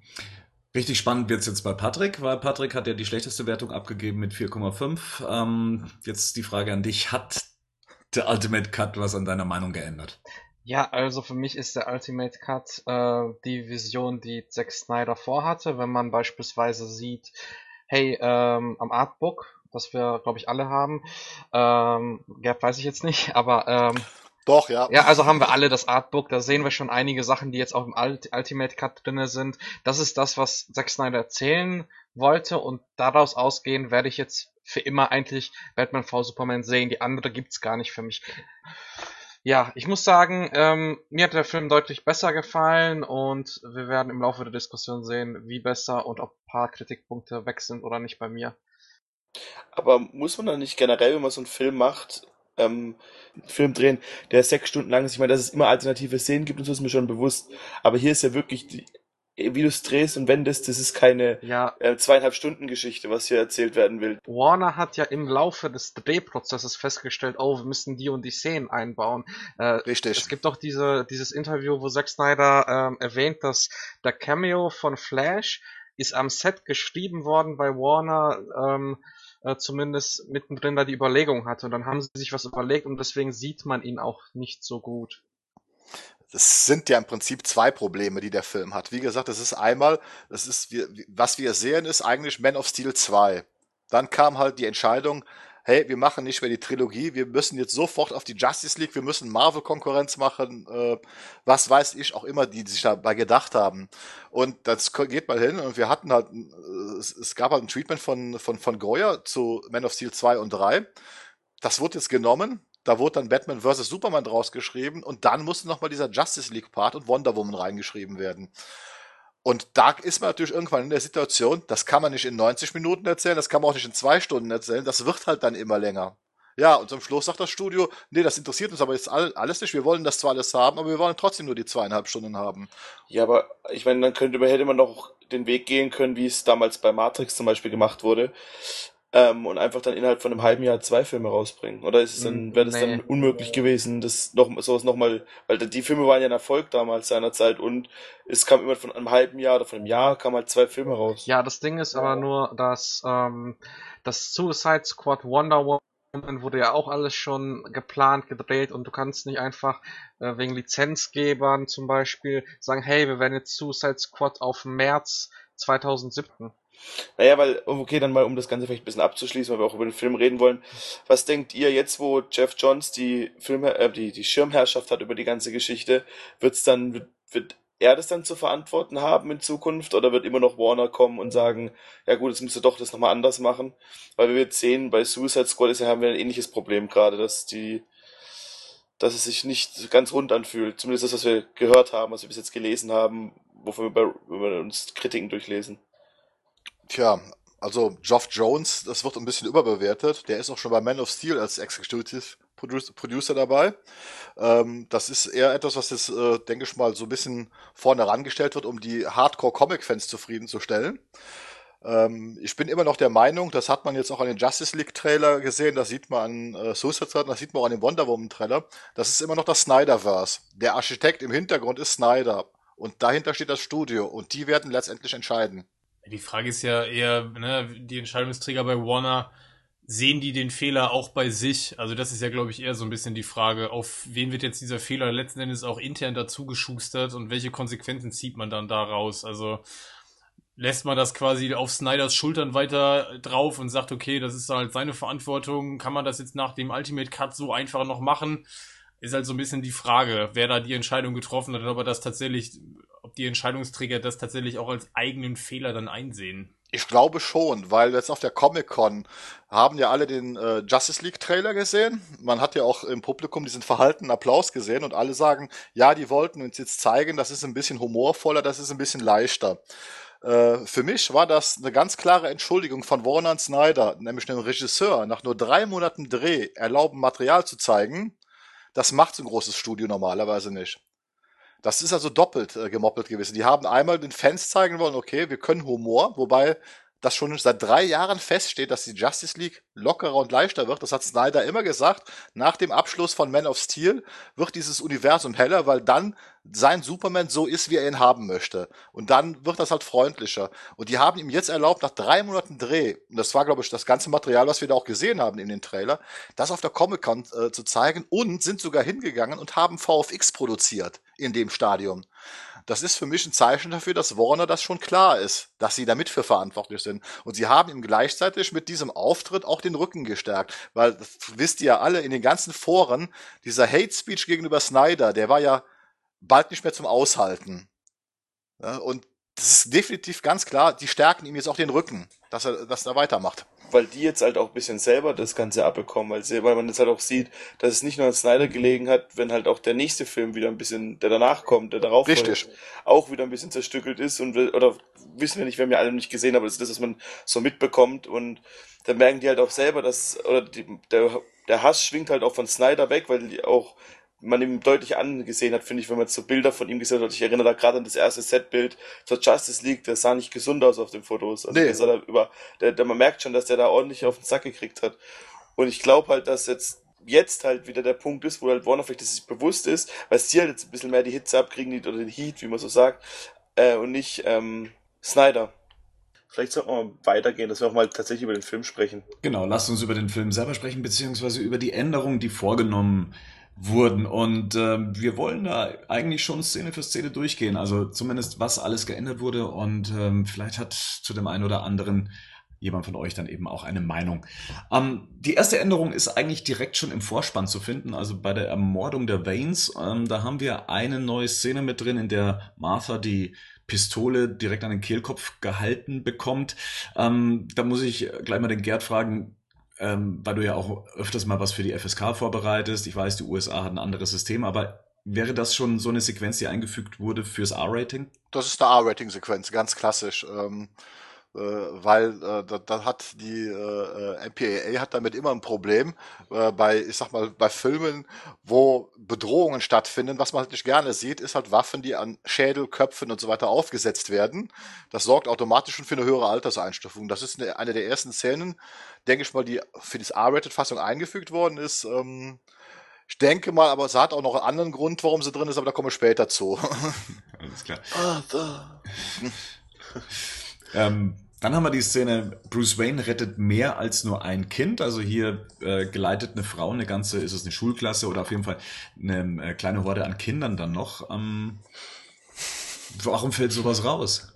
Richtig spannend wird's jetzt bei Patrick, weil Patrick hat ja die schlechteste Wertung abgegeben mit 4,5. Ähm, jetzt die Frage an dich, hat der Ultimate Cut was an deiner Meinung geändert? Ja, also für mich ist der Ultimate Cut äh, die Vision, die Zack Snyder vorhatte. Wenn man beispielsweise sieht, hey, ähm, am Artbook was wir, glaube ich, alle haben. Ähm, ja, weiß ich jetzt nicht, aber ähm, doch, ja. Ja, also haben wir alle das Artbook, da sehen wir schon einige Sachen, die jetzt auch im Ultimate Cut drinne sind. Das ist das, was Zack Snyder erzählen wollte und daraus ausgehen werde ich jetzt für immer eigentlich Batman v Superman sehen. Die andere gibt's gar nicht für mich. Ja, ich muss sagen, ähm, mir hat der Film deutlich besser gefallen und wir werden im Laufe der Diskussion sehen, wie besser und ob ein paar Kritikpunkte weg sind oder nicht bei mir. Aber muss man dann nicht generell, wenn man so einen Film macht, ähm, einen Film drehen, der sechs Stunden lang ist? Ich meine, dass es immer alternative Szenen gibt und so ist mir schon bewusst. Aber hier ist ja wirklich, die, wie du es drehst und wendest, das ist keine ja. äh, zweieinhalb Stunden Geschichte, was hier erzählt werden will. Warner hat ja im Laufe des Drehprozesses festgestellt, oh, wir müssen die und die Szenen einbauen. Äh, Richtig. Es gibt doch diese, dieses Interview, wo Zack Snyder ähm, erwähnt, dass der Cameo von Flash ist am Set geschrieben worden bei Warner, ähm, äh, zumindest mittendrin da die Überlegung hatte. Und dann haben sie sich was überlegt und deswegen sieht man ihn auch nicht so gut. Das sind ja im Prinzip zwei Probleme, die der Film hat. Wie gesagt, das ist einmal, das ist, was wir sehen, ist eigentlich Man of Steel 2. Dann kam halt die Entscheidung, hey, wir machen nicht mehr die Trilogie, wir müssen jetzt sofort auf die Justice League, wir müssen Marvel-Konkurrenz machen, äh, was weiß ich, auch immer, die, sich dabei gedacht haben. Und das geht mal hin und wir hatten halt, äh, es, es gab halt ein Treatment von, von, von Goya zu Man of Steel 2 und 3. Das wurde jetzt genommen, da wurde dann Batman vs. Superman draus geschrieben und dann musste nochmal dieser Justice League Part und Wonder Woman reingeschrieben werden. Und da ist man natürlich irgendwann in der Situation, das kann man nicht in 90 Minuten erzählen, das kann man auch nicht in zwei Stunden erzählen, das wird halt dann immer länger. Ja, und zum Schluss sagt das Studio, nee, das interessiert uns aber jetzt alles nicht, wir wollen das zwar alles haben, aber wir wollen trotzdem nur die zweieinhalb Stunden haben. Ja, aber ich meine, dann könnte man, hätte man noch den Weg gehen können, wie es damals bei Matrix zum Beispiel gemacht wurde ähm, und einfach dann innerhalb von einem halben Jahr zwei Filme rausbringen? Oder ist es dann, wäre das nee. dann unmöglich gewesen, das noch sowas nochmal, weil die Filme waren ja ein Erfolg damals seinerzeit und es kam immer von einem halben Jahr oder von einem Jahr kam halt zwei Filme raus. Ja, das Ding ist aber nur, dass ähm, das Suicide Squad Wonder Woman wurde ja auch alles schon geplant, gedreht und du kannst nicht einfach äh, wegen Lizenzgebern zum Beispiel sagen, hey, wir werden jetzt Suicide Squad auf März 2017 naja, weil, okay, dann mal, um das Ganze vielleicht ein bisschen abzuschließen, weil wir auch über den Film reden wollen. Was denkt ihr jetzt, wo Jeff Johns die Film, äh, die, die Schirmherrschaft hat über die ganze Geschichte, wird's dann, wird, wird er das dann zu verantworten haben in Zukunft oder wird immer noch Warner kommen und sagen, ja gut, jetzt müsst ihr doch das nochmal anders machen? Weil wir jetzt sehen, bei Suicide Squad ist, haben wir ein ähnliches Problem gerade, dass die, dass es sich nicht ganz rund anfühlt. Zumindest das, was wir gehört haben, was wir bis jetzt gelesen haben, wovon wir, bei, wir uns Kritiken durchlesen. Tja, also Geoff Jones, das wird ein bisschen überbewertet. Der ist auch schon bei Man of Steel als Executive Producer dabei. Ähm, das ist eher etwas, was jetzt, äh, denke ich mal, so ein bisschen vorne herangestellt wird, um die Hardcore-Comic-Fans zufriedenzustellen. Ähm, ich bin immer noch der Meinung, das hat man jetzt auch an den Justice League-Trailer gesehen, das sieht man an äh, Suicide Squad, das sieht man auch an dem Wonder Woman-Trailer. Das ist immer noch das Snyderverse. Der Architekt im Hintergrund ist Snyder. Und dahinter steht das Studio. Und die werden letztendlich entscheiden. Die Frage ist ja eher, ne, die Entscheidungsträger bei Warner, sehen die den Fehler auch bei sich? Also das ist ja, glaube ich, eher so ein bisschen die Frage, auf wen wird jetzt dieser Fehler letzten Endes auch intern dazu geschustert und welche Konsequenzen zieht man dann daraus? Also lässt man das quasi auf Snyders Schultern weiter drauf und sagt, okay, das ist halt seine Verantwortung, kann man das jetzt nach dem Ultimate Cut so einfach noch machen? Ist halt so ein bisschen die Frage, wer da die Entscheidung getroffen hat und ob er das tatsächlich, ob die Entscheidungsträger das tatsächlich auch als eigenen Fehler dann einsehen. Ich glaube schon, weil jetzt auf der Comic-Con haben ja alle den äh, Justice League-Trailer gesehen. Man hat ja auch im Publikum diesen verhaltenen Applaus gesehen und alle sagen, ja, die wollten uns jetzt zeigen, das ist ein bisschen humorvoller, das ist ein bisschen leichter. Äh, für mich war das eine ganz klare Entschuldigung von Warner und Snyder, nämlich dem Regisseur, nach nur drei Monaten Dreh erlauben, Material zu zeigen. Das macht so ein großes Studio normalerweise nicht. Das ist also doppelt äh, gemoppelt gewesen. Die haben einmal den Fans zeigen wollen, okay, wir können Humor, wobei das schon seit drei Jahren feststeht, dass die Justice League lockerer und leichter wird. Das hat Snyder immer gesagt. Nach dem Abschluss von Man of Steel wird dieses Universum heller, weil dann sein Superman so ist, wie er ihn haben möchte. Und dann wird das halt freundlicher. Und die haben ihm jetzt erlaubt, nach drei Monaten Dreh, und das war, glaube ich, das ganze Material, was wir da auch gesehen haben in den Trailer, das auf der Comic-Con äh, zu zeigen und sind sogar hingegangen und haben VFX produziert in dem Stadium. Das ist für mich ein Zeichen dafür, dass Warner das schon klar ist, dass sie damit für verantwortlich sind. Und sie haben ihm gleichzeitig mit diesem Auftritt auch den Rücken gestärkt. Weil, das wisst ihr ja alle, in den ganzen Foren, dieser Hate Speech gegenüber Snyder, der war ja bald nicht mehr zum Aushalten. Und das ist definitiv ganz klar, die stärken ihm jetzt auch den Rücken, dass er, dass er weitermacht weil die jetzt halt auch ein bisschen selber das Ganze abbekommen, weil, sie, weil man jetzt halt auch sieht, dass es nicht nur an Snyder gelegen hat, wenn halt auch der nächste Film wieder ein bisschen, der danach kommt, der darauf Richtig. auch wieder ein bisschen zerstückelt ist und oder wissen wir nicht, wir haben ja alle nicht gesehen, aber das ist das, was man so mitbekommt und da merken die halt auch selber, dass oder die, der der Hass schwingt halt auch von Snyder weg, weil die auch man ihm deutlich angesehen hat, finde ich, wenn man jetzt so Bilder von ihm gesehen hat. Ich erinnere da gerade an das erste Setbild zur Justice League, der sah nicht gesund aus auf den Fotos. Also nee. da über, der, der, man merkt schon, dass der da ordentlich auf den Sack gekriegt hat. Und ich glaube halt, dass jetzt jetzt halt wieder der Punkt ist, wo halt Warner vielleicht das sich bewusst ist, weil sie halt jetzt ein bisschen mehr die Hitze abkriegen, oder den Heat, wie man so sagt, äh, und nicht ähm, Snyder. Vielleicht sollten wir mal weitergehen, dass wir auch mal tatsächlich über den Film sprechen. Genau, lasst uns über den Film selber sprechen, beziehungsweise über die Änderungen, die vorgenommen wurden. Und äh, wir wollen da eigentlich schon Szene für Szene durchgehen. Also zumindest, was alles geändert wurde. Und ähm, vielleicht hat zu dem einen oder anderen jemand von euch dann eben auch eine Meinung. Ähm, die erste Änderung ist eigentlich direkt schon im Vorspann zu finden, also bei der Ermordung der Vanes. Ähm, da haben wir eine neue Szene mit drin, in der Martha die Pistole direkt an den Kehlkopf gehalten bekommt. Ähm, da muss ich gleich mal den Gerd fragen, ähm, weil du ja auch öfters mal was für die FSK vorbereitest. Ich weiß, die USA hat ein anderes System, aber wäre das schon so eine Sequenz, die eingefügt wurde fürs R-Rating? Das ist eine R-Rating-Sequenz, ganz klassisch. Ähm, äh, weil äh, da, da hat die äh, MPAA hat damit immer ein Problem äh, bei, ich sag mal, bei Filmen, wo Bedrohungen stattfinden. Was man halt nicht gerne sieht, ist halt Waffen, die an Schädel, Köpfen und so weiter aufgesetzt werden. Das sorgt automatisch schon für eine höhere Alterseinstufung. Das ist eine, eine der ersten Szenen, denke ich mal, die für die R-Rated-Fassung eingefügt worden ist. Ähm, ich denke mal, aber es hat auch noch einen anderen Grund, warum sie drin ist, aber da kommen wir später zu. Alles klar. ähm, dann haben wir die Szene, Bruce Wayne rettet mehr als nur ein Kind. Also hier äh, geleitet eine Frau, eine ganze, ist es eine Schulklasse oder auf jeden Fall eine äh, kleine Horde an Kindern dann noch. Ähm, warum fällt sowas raus?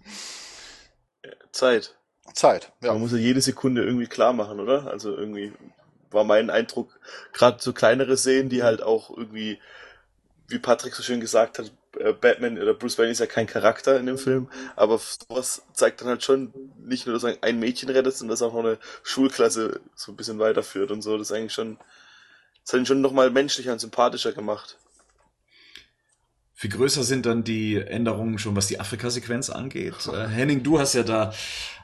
Zeit. Zeit, ja. Man muss ja jede Sekunde irgendwie klar machen, oder? Also irgendwie war mein Eindruck, gerade so kleinere Szenen, die halt auch irgendwie, wie Patrick so schön gesagt hat, Batman oder Bruce Wayne ist ja kein Charakter in dem Film, aber sowas zeigt dann halt schon nicht nur, dass ein Mädchen rettet, sondern dass auch noch eine Schulklasse so ein bisschen weiterführt und so. Das ist eigentlich schon, das hat ihn schon nochmal menschlicher und sympathischer gemacht. Viel größer sind dann die Änderungen schon, was die Afrika-Sequenz angeht. Äh, Henning, du hast ja da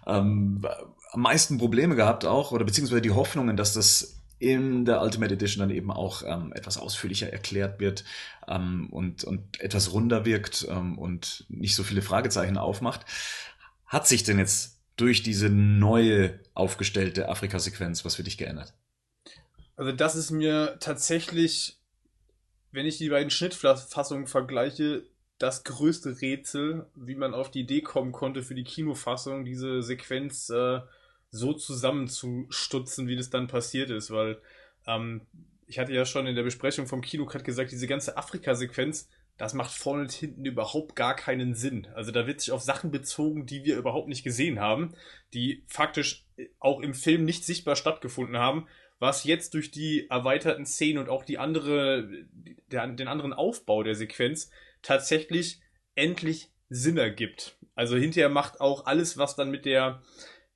ähm, am meisten Probleme gehabt auch, oder beziehungsweise die Hoffnungen, dass das in der Ultimate Edition dann eben auch ähm, etwas ausführlicher erklärt wird ähm, und, und etwas runder wirkt ähm, und nicht so viele Fragezeichen aufmacht. Hat sich denn jetzt durch diese neue aufgestellte Afrika-Sequenz was für dich geändert? Also das ist mir tatsächlich, wenn ich die beiden Schnittfassungen vergleiche, das größte Rätsel, wie man auf die Idee kommen konnte für die Kinofassung, diese Sequenz äh, so zusammenzustutzen, wie das dann passiert ist, weil ähm, ich hatte ja schon in der Besprechung vom Kinocut gesagt, diese ganze Afrika-Sequenz, das macht vorne und hinten überhaupt gar keinen Sinn. Also da wird sich auf Sachen bezogen, die wir überhaupt nicht gesehen haben, die faktisch auch im Film nicht sichtbar stattgefunden haben, was jetzt durch die erweiterten Szenen und auch die andere, der, den anderen Aufbau der Sequenz tatsächlich endlich Sinn ergibt. Also hinterher macht auch alles, was dann mit der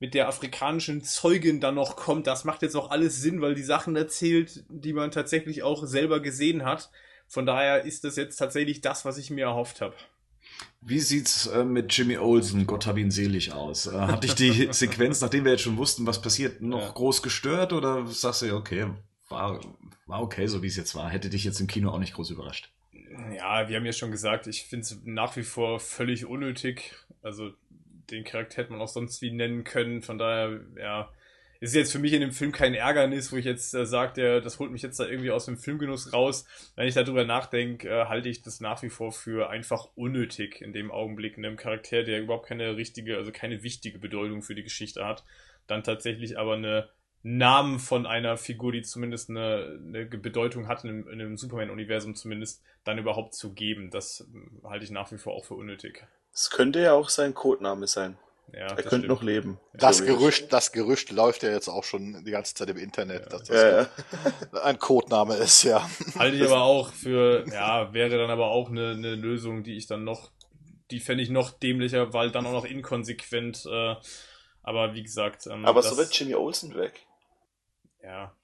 mit der afrikanischen Zeugin dann noch kommt, das macht jetzt auch alles Sinn, weil die Sachen erzählt, die man tatsächlich auch selber gesehen hat. Von daher ist das jetzt tatsächlich das, was ich mir erhofft habe. Wie sieht's äh, mit Jimmy Olsen, Gott hab ihn selig aus? Äh, hat dich die Sequenz, nachdem wir jetzt schon wussten, was passiert, noch ja. groß gestört oder sagst du, okay, war, war okay, so wie es jetzt war, hätte dich jetzt im Kino auch nicht groß überrascht? Ja, wir haben ja schon gesagt, ich finde es nach wie vor völlig unnötig. Also den Charakter hätte man auch sonst wie nennen können. Von daher, ja, ist jetzt für mich in dem Film kein Ärgernis, wo ich jetzt äh, sage, das holt mich jetzt da irgendwie aus dem Filmgenuss raus. Wenn ich darüber nachdenke, äh, halte ich das nach wie vor für einfach unnötig in dem Augenblick, in einem Charakter, der überhaupt keine richtige, also keine wichtige Bedeutung für die Geschichte hat. Dann tatsächlich aber eine Namen von einer Figur, die zumindest eine, eine Bedeutung hat, in, in einem Superman-Universum zumindest, dann überhaupt zu geben. Das äh, halte ich nach wie vor auch für unnötig. Es könnte ja auch sein Codename sein. Ja, er könnte stimmt. noch leben. Das Gerücht, das Gerücht läuft ja jetzt auch schon die ganze Zeit im Internet, ja. dass das ja, ja. ein Codename ist, ja. Halte ich aber auch für, ja, wäre dann aber auch eine, eine Lösung, die ich dann noch, die fände ich noch dämlicher, weil dann auch noch inkonsequent, äh, aber wie gesagt. Ähm, aber so wird Jimmy Olsen weg. Ja.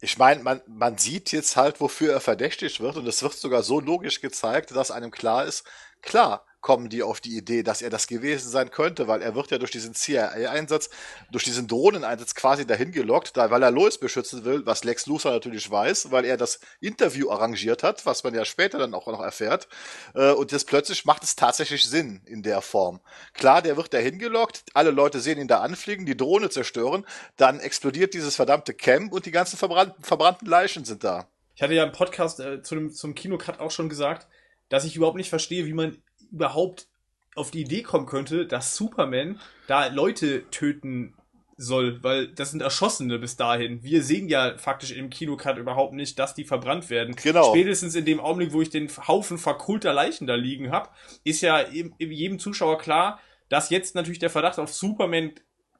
Ich meine, man, man sieht jetzt halt, wofür er verdächtigt wird und es wird sogar so logisch gezeigt, dass einem klar ist, klar, kommen die auf die Idee, dass er das gewesen sein könnte, weil er wird ja durch diesen CIA-Einsatz, durch diesen Drohneneinsatz quasi dahin gelockt, da, weil er Lois beschützen will, was Lex Luthor natürlich weiß, weil er das Interview arrangiert hat, was man ja später dann auch noch erfährt. Äh, und jetzt plötzlich macht es tatsächlich Sinn in der Form. Klar, der wird dahin gelockt, alle Leute sehen ihn da anfliegen, die Drohne zerstören, dann explodiert dieses verdammte Camp und die ganzen verbrannten, verbrannten Leichen sind da. Ich hatte ja im Podcast äh, zu dem, zum Kinocut auch schon gesagt, dass ich überhaupt nicht verstehe, wie man überhaupt auf die Idee kommen könnte, dass Superman da Leute töten soll, weil das sind Erschossene bis dahin. Wir sehen ja faktisch im Kinocut überhaupt nicht, dass die verbrannt werden. Genau. Spätestens in dem Augenblick, wo ich den Haufen verkulter Leichen da liegen habe, ist ja jedem Zuschauer klar, dass jetzt natürlich der Verdacht auf Superman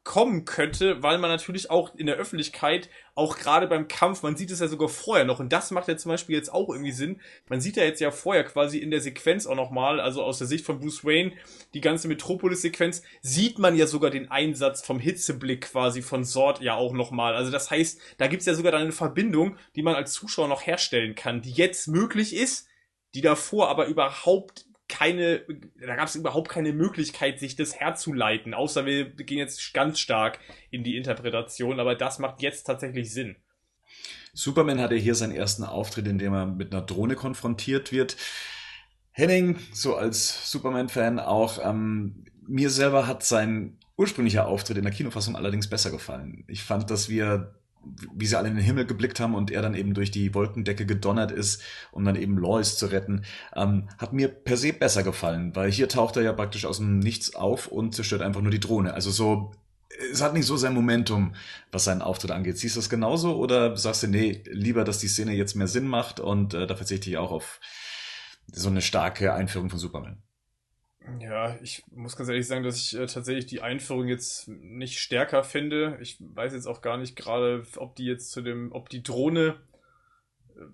kommen könnte, weil man natürlich auch in der Öffentlichkeit, auch gerade beim Kampf, man sieht es ja sogar vorher noch, und das macht ja zum Beispiel jetzt auch irgendwie Sinn, man sieht ja jetzt ja vorher quasi in der Sequenz auch nochmal, also aus der Sicht von Bruce Wayne, die ganze Metropolis-Sequenz, sieht man ja sogar den Einsatz vom Hitzeblick quasi von Sort ja auch nochmal. Also das heißt, da gibt's ja sogar dann eine Verbindung, die man als Zuschauer noch herstellen kann, die jetzt möglich ist, die davor aber überhaupt keine, da gab es überhaupt keine Möglichkeit, sich das herzuleiten, außer wir gehen jetzt ganz stark in die Interpretation, aber das macht jetzt tatsächlich Sinn. Superman hatte hier seinen ersten Auftritt, in dem er mit einer Drohne konfrontiert wird. Henning, so als Superman-Fan auch, ähm, mir selber hat sein ursprünglicher Auftritt in der Kinofassung allerdings besser gefallen. Ich fand, dass wir wie sie alle in den Himmel geblickt haben und er dann eben durch die Wolkendecke gedonnert ist, um dann eben Lois zu retten, ähm, hat mir per se besser gefallen, weil hier taucht er ja praktisch aus dem Nichts auf und zerstört einfach nur die Drohne. Also so, es hat nicht so sein Momentum, was seinen Auftritt angeht. Siehst du das genauso oder sagst du, nee, lieber, dass die Szene jetzt mehr Sinn macht und äh, da verzichte ich auch auf so eine starke Einführung von Superman? Ja, ich muss ganz ehrlich sagen, dass ich äh, tatsächlich die Einführung jetzt nicht stärker finde. Ich weiß jetzt auch gar nicht gerade, ob die jetzt zu dem, ob die Drohne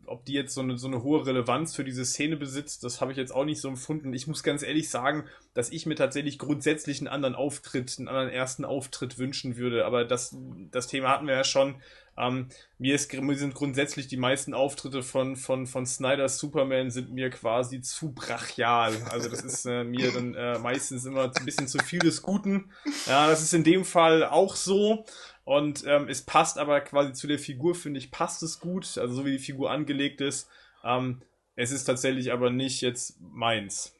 ob die jetzt so eine, so eine hohe Relevanz für diese Szene besitzt, das habe ich jetzt auch nicht so empfunden. Ich muss ganz ehrlich sagen, dass ich mir tatsächlich grundsätzlich einen anderen Auftritt, einen anderen ersten Auftritt wünschen würde. Aber das, das Thema hatten wir ja schon. Ähm, mir, ist, mir sind grundsätzlich die meisten Auftritte von, von, von Snyder's Superman sind mir quasi zu brachial. Also das ist äh, mir dann äh, meistens immer ein bisschen zu viel des Guten. Ja, das ist in dem Fall auch so. Und ähm, es passt aber quasi zu der Figur, finde ich, passt es gut. Also so wie die Figur angelegt ist. Ähm, es ist tatsächlich aber nicht jetzt meins.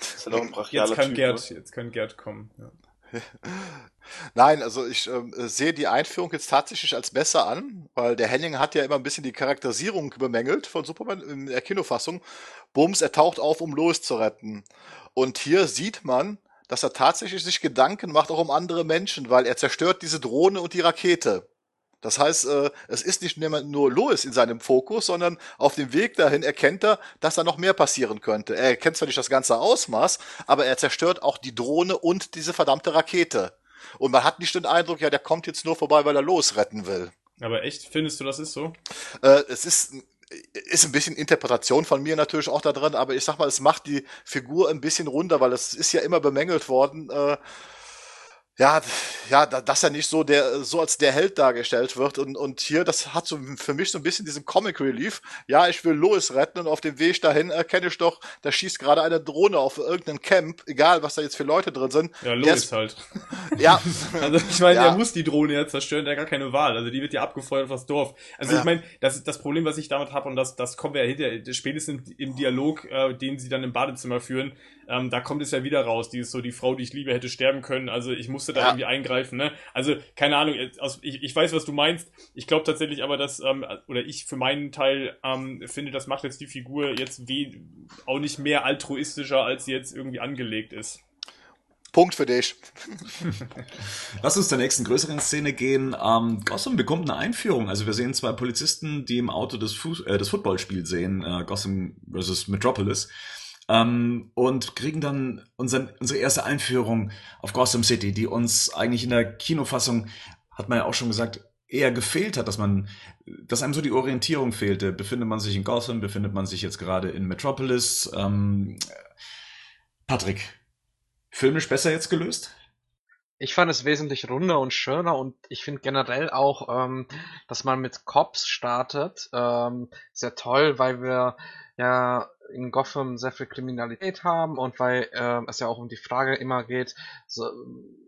Ist ja doch ein brachialer Jetzt kann Typ, Gerd, ne? jetzt kann Gerd kommen. Ja. Nein, also ich ähm, sehe die Einführung jetzt tatsächlich als besser an, weil der Henning hat ja immer ein bisschen die Charakterisierung bemängelt von Superman in der Kinofassung. Bums, er taucht auf, um Lois zu retten. Und hier sieht man, dass er tatsächlich sich Gedanken macht, auch um andere Menschen, weil er zerstört diese Drohne und die Rakete. Das heißt, äh, es ist nicht nur Lois in seinem Fokus, sondern auf dem Weg dahin erkennt er, dass da noch mehr passieren könnte. Er erkennt zwar nicht das ganze Ausmaß, aber er zerstört auch die Drohne und diese verdammte Rakete. Und man hat nicht den Eindruck, ja, der kommt jetzt nur vorbei, weil er Lois retten will. Aber echt, findest du, das ist so? Äh, es ist, ist ein bisschen Interpretation von mir natürlich auch da drin, aber ich sag mal, es macht die Figur ein bisschen runder, weil es ist ja immer bemängelt worden, äh, ja, ja, da- dass er nicht so der, so als der Held dargestellt wird und, und hier, das hat so für mich so ein bisschen diesen Comic Relief. Ja, ich will Lois retten und auf dem Weg dahin erkenne ich doch, da schießt gerade eine Drohne auf irgendeinen Camp, egal was da jetzt für Leute drin sind. Ja, Lois ist- halt. Ja, Also ich meine, Ja. er muss die Drohne ja zerstören, der hat gar keine Wahl. Also die wird ja abgefeuert auf das Dorf. Also Ja. ich meine, das ist das Problem, was ich damit habe, und das, das kommen wir ja hinter, spätestens im Dialog, äh, den sie dann im Badezimmer führen, ähm, da kommt es ja wieder raus, dieses so, die Frau, die ich liebe, hätte sterben können, also ich musste da Ja. irgendwie eingreifen, ne? Also, keine Ahnung, ich, ich weiß, was du meinst. Ich glaube tatsächlich aber, dass, ähm, oder ich für meinen Teil ähm, finde, das macht jetzt die Figur jetzt wie, auch nicht mehr altruistischer, als sie jetzt irgendwie angelegt ist. Punkt für dich. Lass uns zur nächsten größeren Szene gehen. Ähm, Gotham bekommt eine Einführung. Also wir sehen zwei Polizisten, die im Auto das, Fuß äh, das Footballspiel sehen, äh, Gotham versus Metropolis. Ähm, und kriegen dann unseren, unsere erste Einführung auf Gotham City, die uns eigentlich in der Kinofassung, hat man ja auch schon gesagt, eher gefehlt hat, dass man, dass einem so die Orientierung fehlte. Befindet man sich in Gotham, befindet man sich jetzt gerade in Metropolis? Ähm, Patrick, filmisch besser jetzt gelöst? Ich fand es wesentlich runder und schöner und ich finde generell auch, ähm, dass man mit Cops startet, ähm, sehr toll, weil wir ja in Gotham sehr viel Kriminalität haben und weil ähm, es ja auch um die Frage immer geht, so,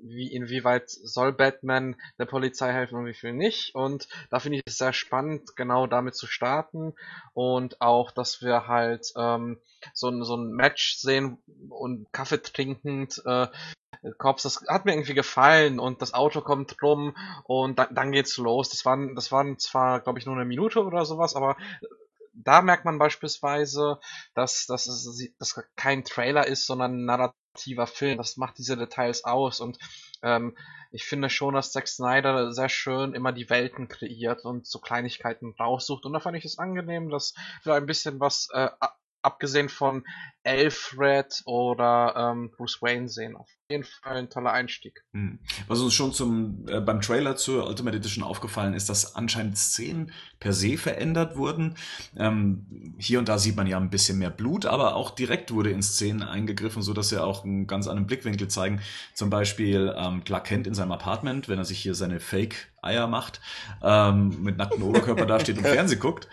wie inwieweit soll Batman der Polizei helfen und wie viel nicht. Und da finde ich es sehr spannend, genau damit zu starten und auch, dass wir halt ähm, so, ein- so ein Match sehen und Kaffee trinkend äh, Cops, das hat mir irgendwie gefallen und das Auto kommt rum und dann, dann geht's los. Das waren, das waren zwar, glaube ich, nur eine Minute oder sowas, aber da merkt man beispielsweise, dass, dass es dass kein Trailer ist, sondern ein narrativer Film. Das macht diese Details aus und ähm, ich finde schon, dass Zack Snyder sehr schön immer die Welten kreiert und so Kleinigkeiten raussucht. Und da fand ich es angenehm, dass wir ein bisschen was, äh, abgesehen von Alfred oder ähm, Bruce Wayne sehen. Auf jeden Fall ein toller Einstieg. Hm. Was uns schon zum, äh, beim Trailer zur Ultimate Edition aufgefallen ist, dass anscheinend Szenen per se verändert wurden. Ähm, hier und da sieht man ja ein bisschen mehr Blut, aber auch direkt wurde in Szenen eingegriffen, so dass sie auch einen ganz anderen Blickwinkel zeigen. Zum Beispiel ähm, Clark Kent in seinem Apartment, wenn er sich hier seine Fake-Eier macht, ähm, mit nacktem Oberkörper dasteht und Fernsehen guckt.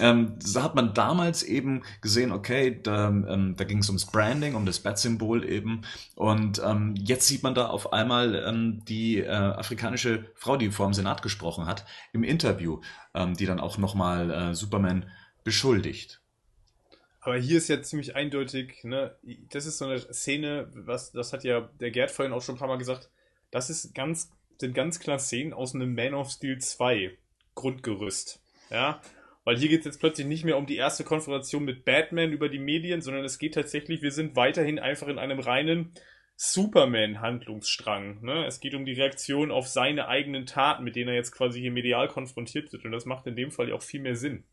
Ähm, da hat man damals eben gesehen, okay, da, ähm, da ging es ums Branding, um das Bat-Symbol eben. Und ähm, jetzt sieht man da auf einmal ähm, die äh, afrikanische Frau, die vor dem Senat gesprochen hat, im Interview, ähm, die dann auch nochmal äh, Superman beschuldigt. Aber hier ist ja ziemlich eindeutig, ne, das ist so eine Szene, was, das hat ja der Gerd vorhin auch schon ein paar Mal gesagt, das ist ganz, sind ganz klar Szenen aus einem Man of Steel 2 Grundgerüst. Ja, weil hier geht es jetzt plötzlich nicht mehr um die erste Konfrontation mit Batman über die Medien, sondern es geht tatsächlich, wir sind weiterhin einfach in einem reinen Superman-Handlungsstrang. Ne? Es geht um die Reaktion auf seine eigenen Taten, mit denen er jetzt quasi hier medial konfrontiert wird. Und das macht in dem Fall ja auch viel mehr Sinn.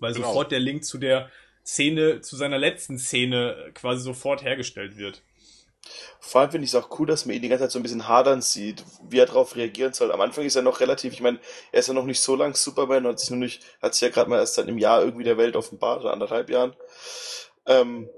Weil Genau. sofort der Link zu der Szene, zu seiner letzten Szene quasi sofort hergestellt wird. Vor allem finde ich es auch cool, dass man ihn die ganze Zeit so ein bisschen hadern sieht, wie er darauf reagieren soll. Am Anfang ist er noch relativ, ich meine, er ist ja noch nicht so lang Superman, hat sich noch nicht, hat sich ja gerade mal erst seit einem Jahr irgendwie der Welt offenbart, oder anderthalb Jahren. Ähm,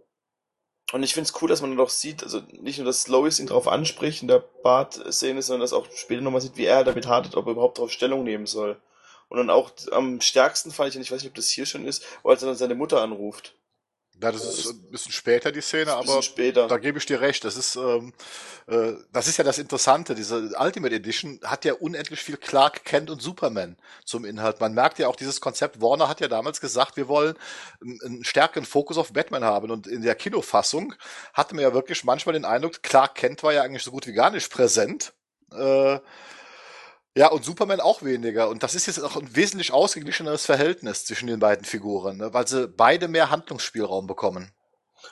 und ich finde es cool, dass man dann auch sieht, also nicht nur, dass Lois ihn drauf anspricht in der Bart-Szene, sondern dass auch später nochmal sieht, wie er damit hadert, ob er überhaupt darauf Stellung nehmen soll. Und dann auch am stärksten fand ich, und ich weiß nicht, ob das hier schon ist, als er dann seine Mutter anruft. Ja, das ist ein bisschen später die Szene, aber später. da gebe ich dir recht. Das ist, ähm, äh, das ist ja das Interessante. Diese Ultimate Edition hat ja unendlich viel Clark Kent und Superman zum Inhalt. Man merkt ja auch dieses Konzept. Warner hat ja damals gesagt, wir wollen einen, einen stärkeren Fokus auf Batman haben. Und in der Kinofassung hatte man ja wirklich manchmal den Eindruck, Clark Kent war ja eigentlich so gut wie gar nicht präsent. Äh, ja, und Superman auch weniger. Und das ist jetzt auch ein wesentlich ausgeglicheneres Verhältnis zwischen den beiden Figuren, ne? weil sie beide mehr Handlungsspielraum bekommen.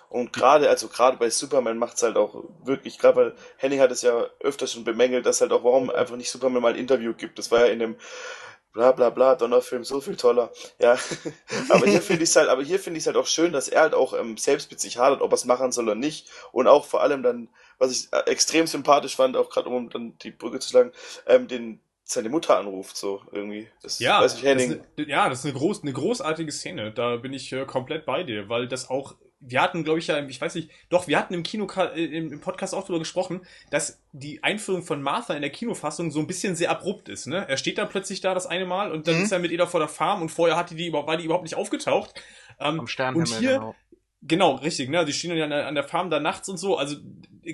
Und gerade, also gerade bei Superman macht's halt auch wirklich, gerade weil Henning hat es ja öfter schon bemängelt, dass halt auch, warum einfach nicht Superman mal ein Interview gibt. Das war ja in dem bla bla bla Donnerfilm so viel toller. Ja. aber hier finde ich es halt, aber hier finde ich es halt auch schön, dass er halt auch ähm, selbst mit sich hadert, ob er es machen soll oder nicht. Und auch vor allem dann, was ich äh, extrem sympathisch fand, auch gerade um dann die Brücke zu schlagen, ähm, den seine Mutter anruft, so irgendwie. Das Ja, weiß ich, das Henning. ist, eine- ja, das ist eine, groß, eine großartige Szene. Da bin ich äh, komplett bei dir, weil das auch, wir hatten, glaube ich, ja, ich weiß nicht, doch, wir hatten im Kino, äh, im, Podcast auch darüber gesprochen, dass die Einführung von Martha in der Kinofassung so ein bisschen sehr abrupt ist, ne? Er steht dann plötzlich da das eine Mal und dann Mhm. ist er mit ihr da vor der Farm und vorher hatte die, überhaupt- war die überhaupt nicht aufgetaucht. Ähm, Am Sternhimmel, und hier, genau. Genau, richtig, ne? Die stehen ja an der, an der Farm da nachts und so. Also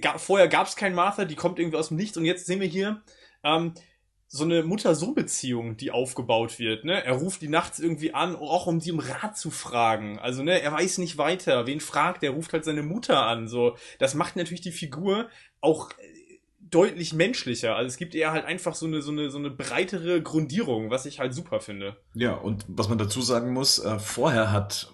ga, vorher gab's kein Martha, die kommt irgendwie aus dem Nichts und jetzt sehen wir hier ähm, so eine Mutter-Sohn-Beziehung, die aufgebaut wird. Ne? Er ruft die nachts irgendwie an, auch um sie um Rat zu fragen. Also ne, er weiß nicht weiter. Wen fragt? Er ruft halt seine Mutter an. So, das macht natürlich die Figur auch äh, deutlich menschlicher. Also es gibt eher halt einfach so eine so eine so eine breitere Grundierung, was ich halt super finde. Ja, und was man dazu sagen muss, äh, vorher hat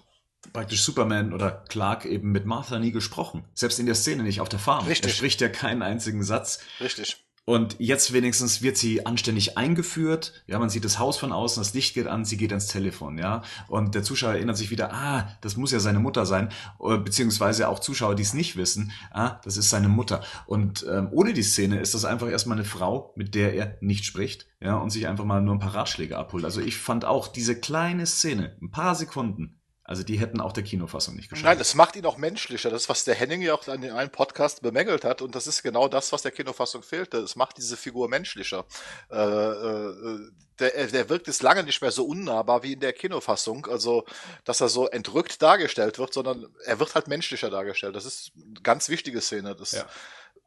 praktisch Superman oder Clark eben mit Martha nie gesprochen. Selbst in der Szene nicht auf der Farm. Richtig. Er spricht ja keinen einzigen Satz. Richtig. Und jetzt wenigstens wird sie anständig eingeführt. Ja, man sieht das Haus von außen, das Licht geht an, sie geht ans Telefon, ja. Und der Zuschauer erinnert sich wieder, ah, das muss ja seine Mutter sein. Oder Beziehungsweise auch Zuschauer, die es nicht wissen, ah, das ist seine Mutter. Und ähm, ohne die Szene ist das einfach erstmal eine Frau, mit der er nicht spricht, ja, und sich einfach mal nur ein paar Ratschläge abholt. Also ich fand auch diese kleine Szene, ein paar Sekunden, also die hätten auch der Kinofassung nicht geschafft. Nein, das macht ihn auch menschlicher. Das ist, was der Henning ja auch an den einen Podcast bemängelt hat. Und das ist genau das, was der Kinofassung fehlte. Es macht diese Figur menschlicher. Äh, äh, der, der wirkt jetzt lange nicht mehr so unnahbar wie in der Kinofassung. Also, dass er so entrückt dargestellt wird, sondern er wird halt menschlicher dargestellt. Das ist eine ganz wichtige Szene. Das Ja.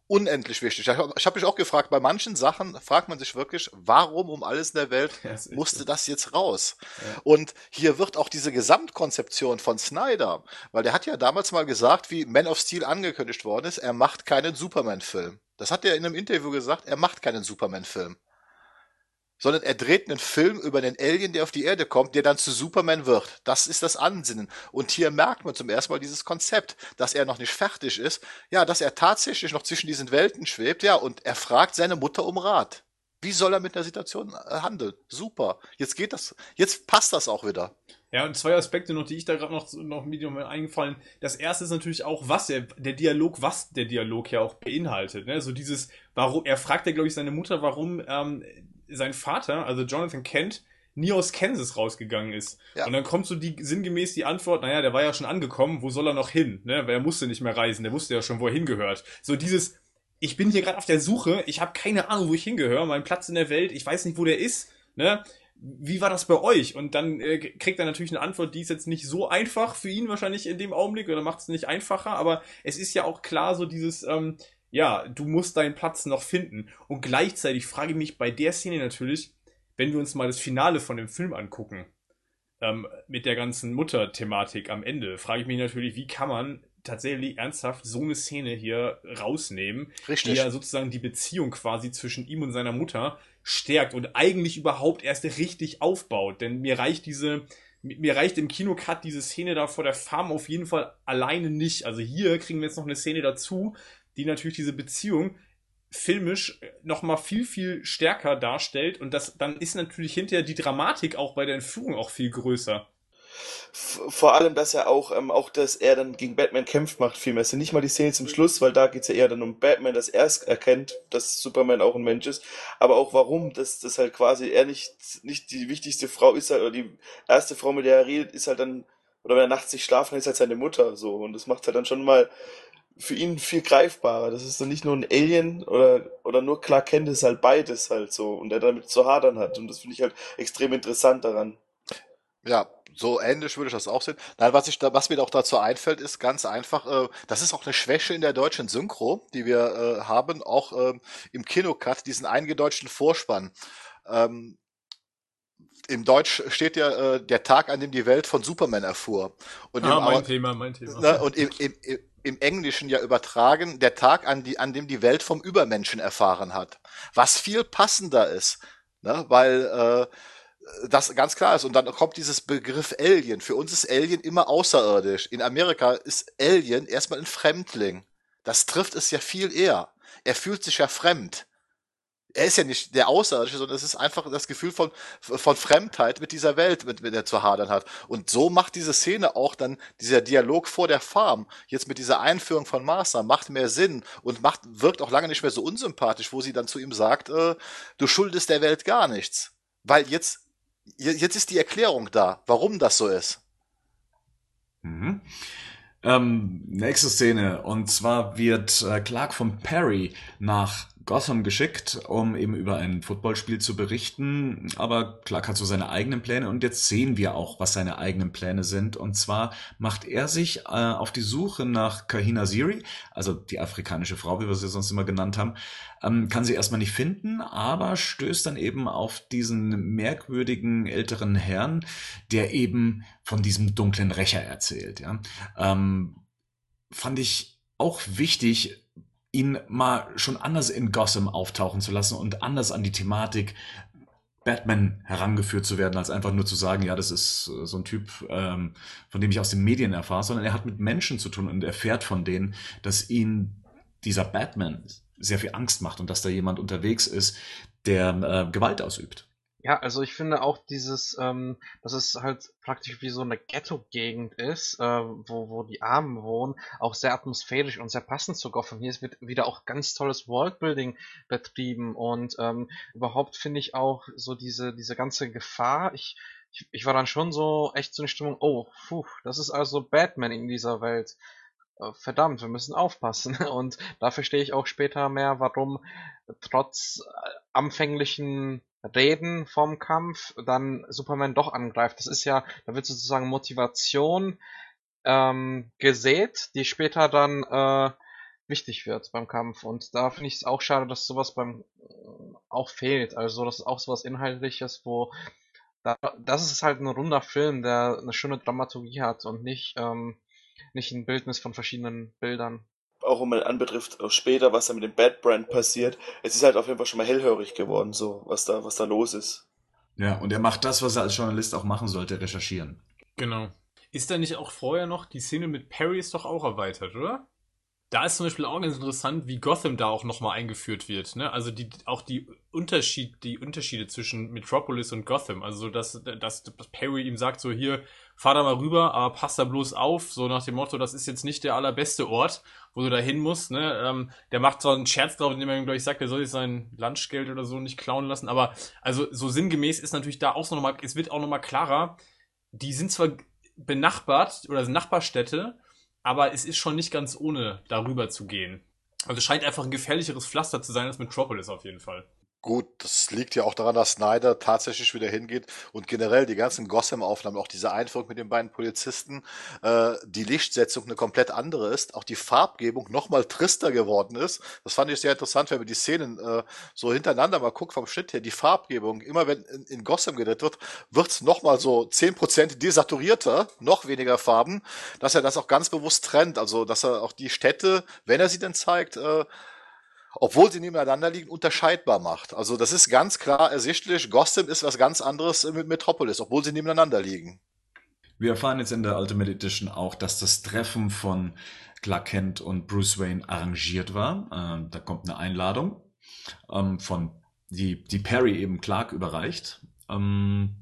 Unendlich wichtig. Ich habe hab mich auch gefragt, bei manchen Sachen fragt man sich wirklich, warum um alles in der Welt Ja, musste das jetzt raus? Ja. Und hier wird auch diese Gesamtkonzeption von Snyder, weil der hat ja damals mal gesagt, wie Man of Steel angekündigt worden ist, er macht keinen Superman-Film. Das hat er in einem Interview gesagt, er macht keinen Superman-Film. Sondern er dreht einen Film über einen Alien, der auf die Erde kommt, der dann zu Superman wird. Das ist das Ansinnen. Und hier merkt man zum ersten Mal dieses Konzept, dass er noch nicht fertig ist. Ja, dass er tatsächlich noch zwischen diesen Welten schwebt. Ja, und er fragt seine Mutter um Rat. Wie soll er mit der Situation äh, handeln? Super. Jetzt geht das. Jetzt passt das auch wieder. Ja, und zwei Aspekte noch, die ich da gerade noch, noch mal eingefallen. Das erste ist natürlich auch, was der, der Dialog, was der Dialog ja auch beinhaltet. Ne? So dieses, warum, er fragt ja, glaube ich, seine Mutter, warum ähm, sein Vater, also Jonathan Kent, nie aus Kansas rausgegangen ist. Ja. Und dann kommt so die sinngemäß die Antwort, naja, der war ja schon angekommen, wo soll er noch hin? Ne? Weil er musste nicht mehr reisen, der wusste ja schon, wo er hingehört. So dieses, ich bin hier gerade auf der Suche, ich habe keine Ahnung, wo ich hingehöre, mein Platz in der Welt, ich weiß nicht, wo der ist. Ne? Wie war das bei euch? Und dann äh, kriegt er natürlich eine Antwort, die ist jetzt nicht so einfach für ihn wahrscheinlich in dem Augenblick oder macht es nicht einfacher, aber es ist ja auch klar so dieses, ähm, ja, du musst deinen Platz noch finden. Und gleichzeitig frage ich mich bei der Szene natürlich, wenn wir uns mal das Finale von dem Film angucken, ähm, mit der ganzen Mutter-Thematik am Ende, frage ich mich natürlich, wie kann man tatsächlich ernsthaft so eine Szene hier rausnehmen, Richtig. die ja sozusagen die Beziehung quasi zwischen ihm und seiner Mutter stärkt und eigentlich überhaupt erst richtig aufbaut. Denn mir reicht diese, mir reicht im Kinocut diese Szene da vor der Farm auf jeden Fall alleine nicht. Also hier kriegen wir jetzt noch eine Szene dazu, die natürlich diese Beziehung filmisch nochmal viel, viel stärker darstellt und das, dann ist natürlich hinterher die Dramatik auch bei der Entführung auch viel größer. vor allem, dass er auch, ähm, auch, dass er dann gegen Batman kämpft, macht viel mehr. Es sind nicht mal die Szene zum Schluss, weil da geht's ja eher dann um Batman, dass er es erkennt, dass Superman auch ein Mensch ist. Aber auch warum, dass das halt quasi er nicht, nicht die wichtigste Frau ist, halt, oder die erste Frau, mit der er redet, ist halt dann, oder wenn er nachts nicht schlafen ist halt seine Mutter, so. Und das macht halt dann schon mal für ihn viel greifbarer. Das ist dann nicht nur ein Alien oder, oder nur Clark Kent, ist halt beides halt so. Und er damit zu hadern hat. Und das finde ich halt extrem interessant daran. Ja, so ähnlich würde ich das auch sehen. Nein, was ich da, was mir auch dazu einfällt, ist ganz einfach, äh, das ist auch eine Schwäche in der deutschen Synchro, die wir äh, haben, auch äh, im Kinocut, diesen eingedeutschten Vorspann. Ähm, Im Deutsch steht ja äh, der Tag, an dem die Welt von Superman erfuhr. Und ah, im, mein Thema, mein Thema. ne, und im, im, im, Englischen ja übertragen, der Tag, an, die, an dem die Welt vom Übermenschen erfahren hat. Was viel passender ist, ne, weil äh, das ganz klar ist. Und dann kommt dieses Begriff Alien. Für uns ist Alien immer außerirdisch. In Amerika ist Alien erstmal ein Fremdling. Das trifft es ja viel eher. Er fühlt sich ja fremd. Er ist ja nicht der Außerirdische, sondern es ist einfach das Gefühl von, von Fremdheit mit dieser Welt, mit, mit der zu hadern hat. Und so macht diese Szene auch dann, dieser Dialog vor der Farm, jetzt mit dieser Einführung von Martha, macht mehr Sinn und macht, wirkt auch lange nicht mehr so unsympathisch, wo sie dann zu ihm sagt, äh, du schuldest der Welt gar nichts. Weil jetzt jetzt ist die Erklärung da, warum das so ist. Mhm. Ähm, nächste Szene. Und zwar wird äh, Clark von Perry nach Gotham geschickt, um eben über ein Footballspiel zu berichten. Aber Clark hat so seine eigenen Pläne und jetzt sehen wir auch, was seine eigenen Pläne sind. Und zwar macht er sich äh, auf die Suche nach Kahina Siri, also die afrikanische Frau, wie wir sie sonst immer genannt haben, ähm, kann sie erstmal nicht finden, aber stößt dann eben auf diesen merkwürdigen älteren Herrn, der eben von diesem dunklen Rächer erzählt. Ja? Ähm, fand ich auch wichtig, ihn mal schon anders in Gotham auftauchen zu lassen und anders an die Thematik Batman herangeführt zu werden, als einfach nur zu sagen, ja, das ist äh, so ein Typ, ähm, von dem ich aus den Medien erfahre, sondern er hat mit Menschen zu tun und erfährt von denen, dass ihn dieser Batman sehr viel Angst macht und dass da jemand unterwegs ist, der äh, Gewalt ausübt. Ja, also ich finde auch dieses, ähm, dass es halt praktisch wie so eine Ghetto-Gegend ist, äh, wo, wo die Armen wohnen, auch sehr atmosphärisch und sehr passend zu Gotham. Hier wird wieder auch ganz tolles Worldbuilding betrieben und ähm, überhaupt finde ich auch so diese, diese ganze Gefahr. Ich, ich, ich war dann schon so echt so eine Stimmung, oh, puh, das ist also Batman in dieser Welt. Äh, verdammt, wir müssen aufpassen. Und da verstehe ich auch später mehr, warum trotz äh, anfänglichen Reden vom Kampf dann Superman doch angreift. Das ist ja, da wird sozusagen Motivation ähm, gesät, die später dann äh, wichtig wird beim Kampf. Und da finde ich es auch schade, dass sowas beim äh, auch fehlt. Also das ist auch sowas Inhaltliches, wo da, das ist halt ein runder Film, der eine schöne Dramaturgie hat und nicht ähm, nicht ein Bildnis von verschiedenen Bildern auch um anbetrifft, auch später, was da mit dem Bad Brand passiert, es ist halt auf jeden Fall schon mal hellhörig geworden, so, was da, was da los ist. Ja, und er macht das, was er als Journalist auch machen sollte, recherchieren. Genau. Ist da nicht auch vorher noch, die Szene mit Perry ist doch auch erweitert, oder? Da ist zum Beispiel auch ganz interessant, wie Gotham da auch nochmal eingeführt wird. Ne? Also die, auch die, Unterschied, die Unterschiede zwischen Metropolis und Gotham. Also dass, dass, dass Perry ihm sagt, so hier, fahr da mal rüber, aber pass da bloß auf, so nach dem Motto, das ist jetzt nicht der allerbeste Ort, wo du da hin musst. Ne? Ähm, der macht so einen Scherz drauf, indem er ihm, glaube ich, sagt, er soll sich sein Lunchgeld oder so nicht klauen lassen. Aber also so sinngemäß ist natürlich da auch so nochmal, es wird auch nochmal klarer, die sind zwar benachbart oder sind Nachbarstädte, aber es ist schon nicht ganz ohne darüber zu gehen. Also es scheint einfach ein gefährlicheres Pflaster zu sein als Metropolis auf jeden Fall. Gut, das liegt ja auch daran, dass Snyder tatsächlich wieder hingeht und generell die ganzen Gotham-Aufnahmen, auch diese Einführung mit den beiden Polizisten, äh, die Lichtsetzung eine komplett andere ist, auch die Farbgebung nochmal trister geworden ist. Das fand ich sehr interessant, wenn man die Szenen äh, so hintereinander mal guckt vom Schnitt her, die Farbgebung, immer wenn in, in Gotham gedreht wird, wird's nochmal so zehn Prozent desaturierter, noch weniger Farben, dass er das auch ganz bewusst trennt, also dass er auch die Städte, wenn er sie denn zeigt, äh, obwohl sie nebeneinander liegen, unterscheidbar macht. Also das ist ganz klar ersichtlich. Gotham ist was ganz anderes mit Metropolis, obwohl sie nebeneinander liegen. Wir erfahren jetzt in der Ultimate Edition auch, dass das Treffen von Clark Kent und Bruce Wayne arrangiert war. Ähm, da kommt eine Einladung ähm, von die, die Perry eben Clark überreicht. Ähm,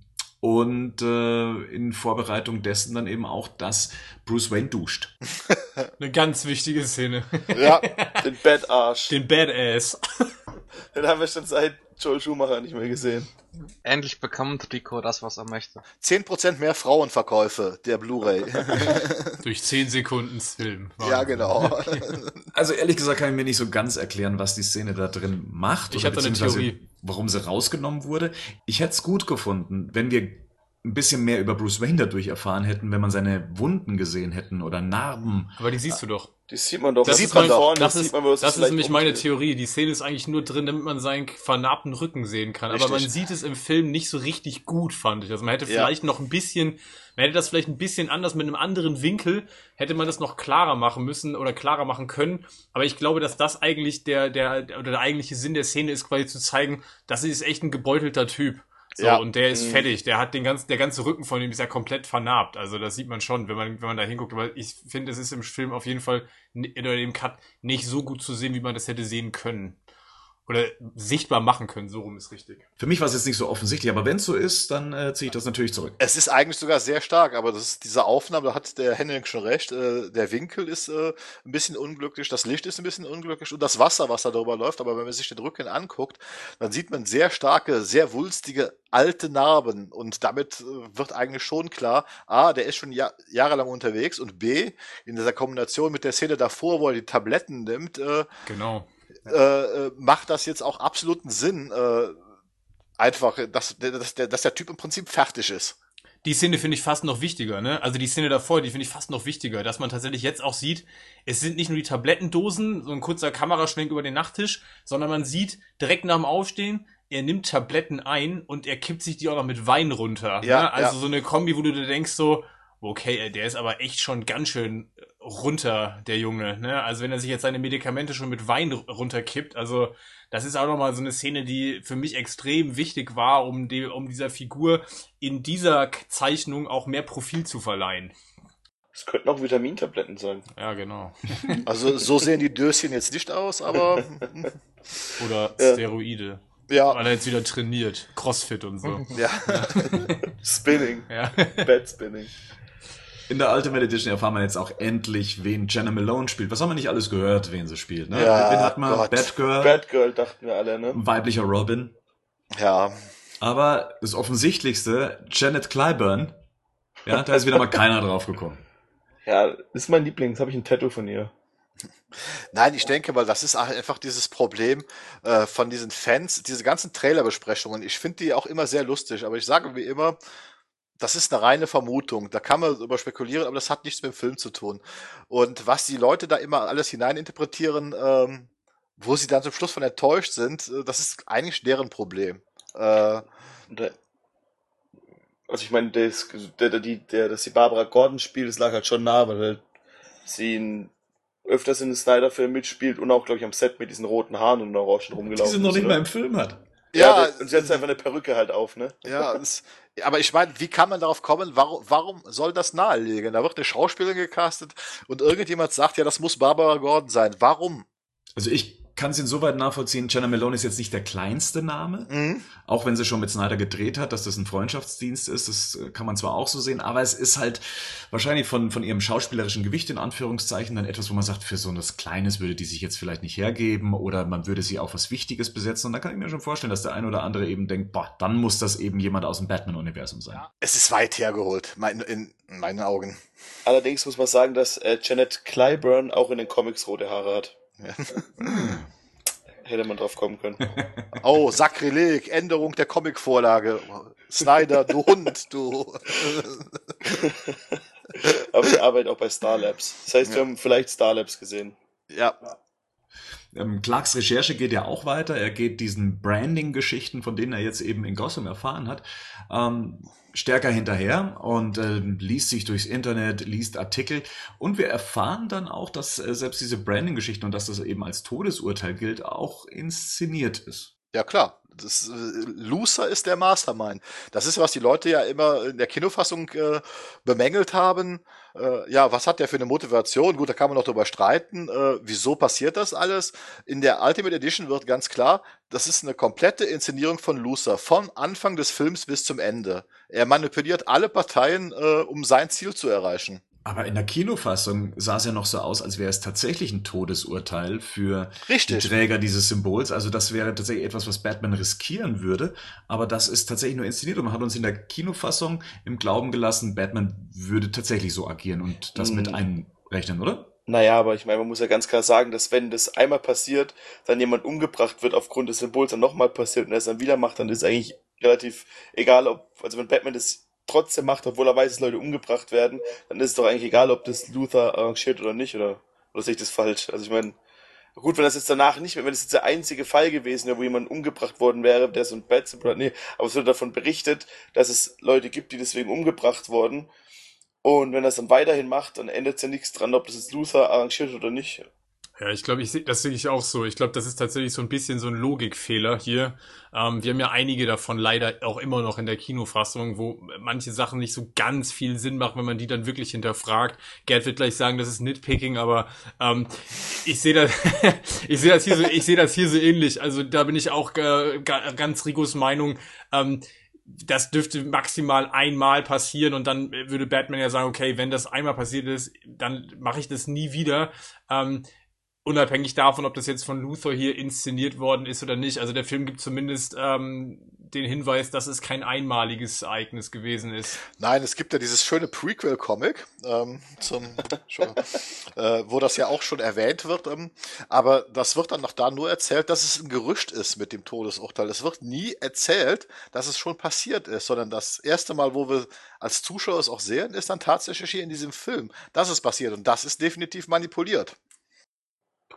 und äh, in Vorbereitung dessen dann eben auch, dass Bruce Wayne duscht. Eine ganz wichtige Szene. Ja, den Bad-Arsch. Den Badass. Den haben wir schon seit Joel Schumacher nicht mehr gesehen. Endlich bekommt Rico das, was er möchte. 10% mehr Frauenverkäufe der Blu-ray. Durch 10 Sekunden Film. ja, genau. Also ehrlich gesagt kann ich mir nicht so ganz erklären, was die Szene da drin macht. Ich oder hab da eine Theorie. Warum sie rausgenommen wurde. Ich hätte es gut gefunden, wenn wir ein bisschen mehr über Bruce Wayne dadurch erfahren hätten, wenn man seine Wunden gesehen hätten oder Narben. Aber die siehst du doch. Die sieht man doch. Das, sieht ist, man mein, vorne, das, sieht ist, man, wo es das ist nämlich meine. Theorie. Die Szene ist eigentlich nur drin, damit man seinen vernarbten Rücken sehen kann. Aber Richtig. man sieht es im Film nicht so richtig gut, fand ich. Also man hätte Ja. vielleicht noch ein bisschen, man hätte das vielleicht ein bisschen anders mit einem anderen Winkel, hätte man das noch klarer machen müssen oder klarer machen können. Aber ich glaube, dass das eigentlich der, der, oder der eigentliche Sinn der Szene ist, quasi zu zeigen, das ist echt ein gebeutelter Typ. So, Ja. und der ist Mhm. fertig. Der hat den ganzen, der ganze Rücken von ihm ist ja komplett vernarbt. Also das sieht man schon, wenn man, wenn man da hinguckt. Aber ich finde, es ist im Film auf jeden Fall oder im Cut nicht so gut zu sehen, wie man das hätte sehen können. Oder sichtbar machen können, so rum ist richtig. Für mich war es jetzt nicht so offensichtlich, aber wenn es so ist, dann äh, ziehe ich das natürlich zurück. Es ist eigentlich sogar sehr stark, aber das ist diese Aufnahme, da hat der Henning schon recht. Äh, der Winkel ist äh, ein bisschen unglücklich, das Licht ist ein bisschen unglücklich und das Wasser, was da drüber läuft. Aber wenn man sich den Rücken anguckt, dann sieht man sehr starke, sehr wulstige alte Narben und damit äh, wird eigentlich schon klar: A, der ist schon ja jahrelang unterwegs und B, in dieser Kombination mit der Szene davor, wo er die Tabletten nimmt, äh, Genau. Äh, äh, macht das jetzt auch absoluten Sinn. Äh, einfach, dass, dass, der, dass der Typ im Prinzip fertig ist. Die Szene finde ich fast noch wichtiger, ne? Also die Szene davor, die finde ich fast noch wichtiger, dass man tatsächlich jetzt auch sieht, es sind nicht nur die Tablettendosen, so ein kurzer Kameraschwenk über den Nachttisch, sondern man sieht direkt nach dem Aufstehen, er nimmt Tabletten ein und er kippt sich die auch noch mit Wein runter. Ja, ne? Also ja. so eine Kombi, wo du dir denkst so, okay, ey, der ist aber echt schon ganz schön runter, der Junge. Ne? Also wenn er sich jetzt seine Medikamente schon mit Wein runterkippt, also das ist auch nochmal so eine Szene, die für mich extrem wichtig war, um, die, um dieser Figur in dieser Zeichnung auch mehr Profil zu verleihen. Es könnten auch Vitamintabletten sein. Ja, genau. Also so sehen die Döschen jetzt nicht aus, aber Oder. Steroide. ja, Weil er jetzt wieder trainiert. Crossfit und so. ja. Spinning. Ja. Bad Spinning. In der Ultimate Edition erfahren wir jetzt auch endlich, wen Jenna Malone spielt. Was haben wir nicht alles gehört, wen sie spielt? Ne? Ja, wen hat man? Gott. Batgirl, Batgirl dachten wir alle, ne? weiblicher Robin. ja. Aber das Offensichtlichste, Janet Clyburn, ja, da ist wieder mal keiner drauf gekommen. Ja, ist mein Liebling. Jetzt habe ich ein Tattoo von ihr. Nein, ich denke mal, das ist einfach dieses Problem äh, von diesen Fans, diese ganzen Trailerbesprechungen. Ich finde die auch immer sehr lustig, aber ich sage wie immer, das ist eine reine Vermutung. Da kann man über spekulieren, aber das hat nichts mit dem Film zu tun. Und was die Leute da immer alles hineininterpretieren, ähm, wo sie dann zum Schluss von enttäuscht sind, äh, das ist eigentlich deren Problem. Äh, also ich meine, das, der, der, die, der, dass die Barbara Gordon spielt, das lag halt schon nah, weil halt sie in, öfters in den Snyder-Film mitspielt und auch, glaube ich, am Set mit diesen roten Haaren und Orangen Die rumgelaufen sie noch ist, nicht oder? mal im Film hat. Ja, ja, und sie hat einfach eine Perücke halt auf, ne? Ja, das, aber ich meine, wie kann man darauf kommen, warum, warum soll das naheliegen? Da wird eine Schauspielerin gecastet und irgendjemand sagt, ja, das muss Barbara Gordon sein. Warum? Also ich kann es insoweit nachvollziehen, Jenna Malone ist jetzt nicht der kleinste Name, Mhm. auch wenn sie schon mit Snyder gedreht hat, dass das ein Freundschaftsdienst ist, das äh, kann man zwar auch so sehen, aber es ist halt wahrscheinlich von, von ihrem schauspielerischen Gewicht in Anführungszeichen dann etwas, wo man sagt, für so etwas Kleines würde die sich jetzt vielleicht nicht hergeben oder man würde sie auf was Wichtiges besetzen und da kann ich mir schon vorstellen, dass der ein oder andere eben denkt, boah, dann muss das eben jemand aus dem Batman-Universum sein. Es ist weit hergeholt, mein, in, in meinen Augen. Allerdings muss man sagen, dass äh, Janet Clyburn auch in den Comics rote Haare hat. Hätte man drauf kommen können. Oh, Sakrileg, Änderung der Comicvorlage. Snyder, du Hund, du. Aber ich arbeite auch bei Star Labs. Das heißt, wir haben vielleicht Star Labs gesehen. Ja, Ähm, Clarks Recherche geht ja auch weiter. Er geht diesen Branding-Geschichten, von denen er jetzt eben in Gotham erfahren hat, ähm, stärker hinterher und äh, liest sich durchs Internet, liest Artikel und wir erfahren dann auch, dass äh, selbst diese Branding-Geschichten und dass das eben als Todesurteil gilt, auch inszeniert ist. ja klar. Das, äh, Loser ist der Mastermind. Das ist, was die Leute ja immer in der Kinofassung äh, bemängelt haben. Äh, ja, was hat der für eine Motivation? Gut, da kann man noch drüber streiten. Äh, wieso passiert das alles? In der Ultimate Edition wird ganz klar, das ist eine komplette Inszenierung von Loser. Von Anfang des Films bis zum Ende. Er manipuliert alle Parteien, äh, um sein Ziel zu erreichen. Aber in der Kinofassung sah es ja noch so aus, als wäre es tatsächlich ein Todesurteil für Richtig. die Träger dieses Symbols. Also das wäre tatsächlich etwas, was Batman riskieren würde. Aber das ist tatsächlich nur inszeniert und man hat uns in der Kinofassung im Glauben gelassen, Batman würde tatsächlich so agieren und das mit Mhm. einrechnen, oder? Naja, aber ich meine, man muss ja ganz klar sagen, dass wenn das einmal passiert, dann jemand umgebracht wird aufgrund des Symbols, dann nochmal passiert und er es dann wieder macht, dann ist eigentlich relativ egal, ob, also wenn Batman das trotzdem macht, obwohl er weiß, dass Leute umgebracht werden, dann ist es doch eigentlich egal, ob das Luther arrangiert oder nicht, oder, oder sehe ich das falsch? Also ich meine, gut, wenn das jetzt danach nicht mehr, wenn das jetzt der einzige Fall gewesen wäre, wo jemand umgebracht worden wäre, der so ein Bat-Symbol hat, nee, aber es wird davon berichtet, dass es Leute gibt, die deswegen umgebracht wurden, und wenn er es dann weiterhin macht, dann ändert es ja nichts dran, ob das jetzt Luther arrangiert oder nicht. Ja, ich glaube, ich seh, das sehe ich auch so. Ich glaube, das ist tatsächlich so ein bisschen so ein Logikfehler hier. Ähm, wir haben ja einige davon leider auch immer noch in der Kinofassung, wo manche Sachen nicht so ganz viel Sinn machen, wenn man die dann wirklich hinterfragt. Gerd wird gleich sagen, das ist Nitpicking, aber ähm, ich sehe das, ich sehe das hier so, ich sehe das hier so ähnlich. Also da bin ich auch äh, ga- ganz Rigos Meinung. Ähm, das dürfte maximal einmal passieren und dann würde Batman ja sagen, okay, wenn das einmal passiert ist, dann mache ich das nie wieder. Ähm, unabhängig davon, ob das jetzt von Luthor hier inszeniert worden ist oder nicht. Also der Film gibt zumindest ähm, den Hinweis, dass es kein einmaliges Ereignis gewesen ist. Nein, es gibt ja dieses schöne Prequel-Comic, ähm, zum, schon, äh, wo das ja auch schon erwähnt wird. Ähm, aber das wird dann noch da nur erzählt, dass es ein Gerücht ist mit dem Todesurteil. Es wird nie erzählt, dass es schon passiert ist, sondern das erste Mal, wo wir als Zuschauer es auch sehen, ist dann tatsächlich hier in diesem Film, dass es passiert. Und das ist definitiv manipuliert.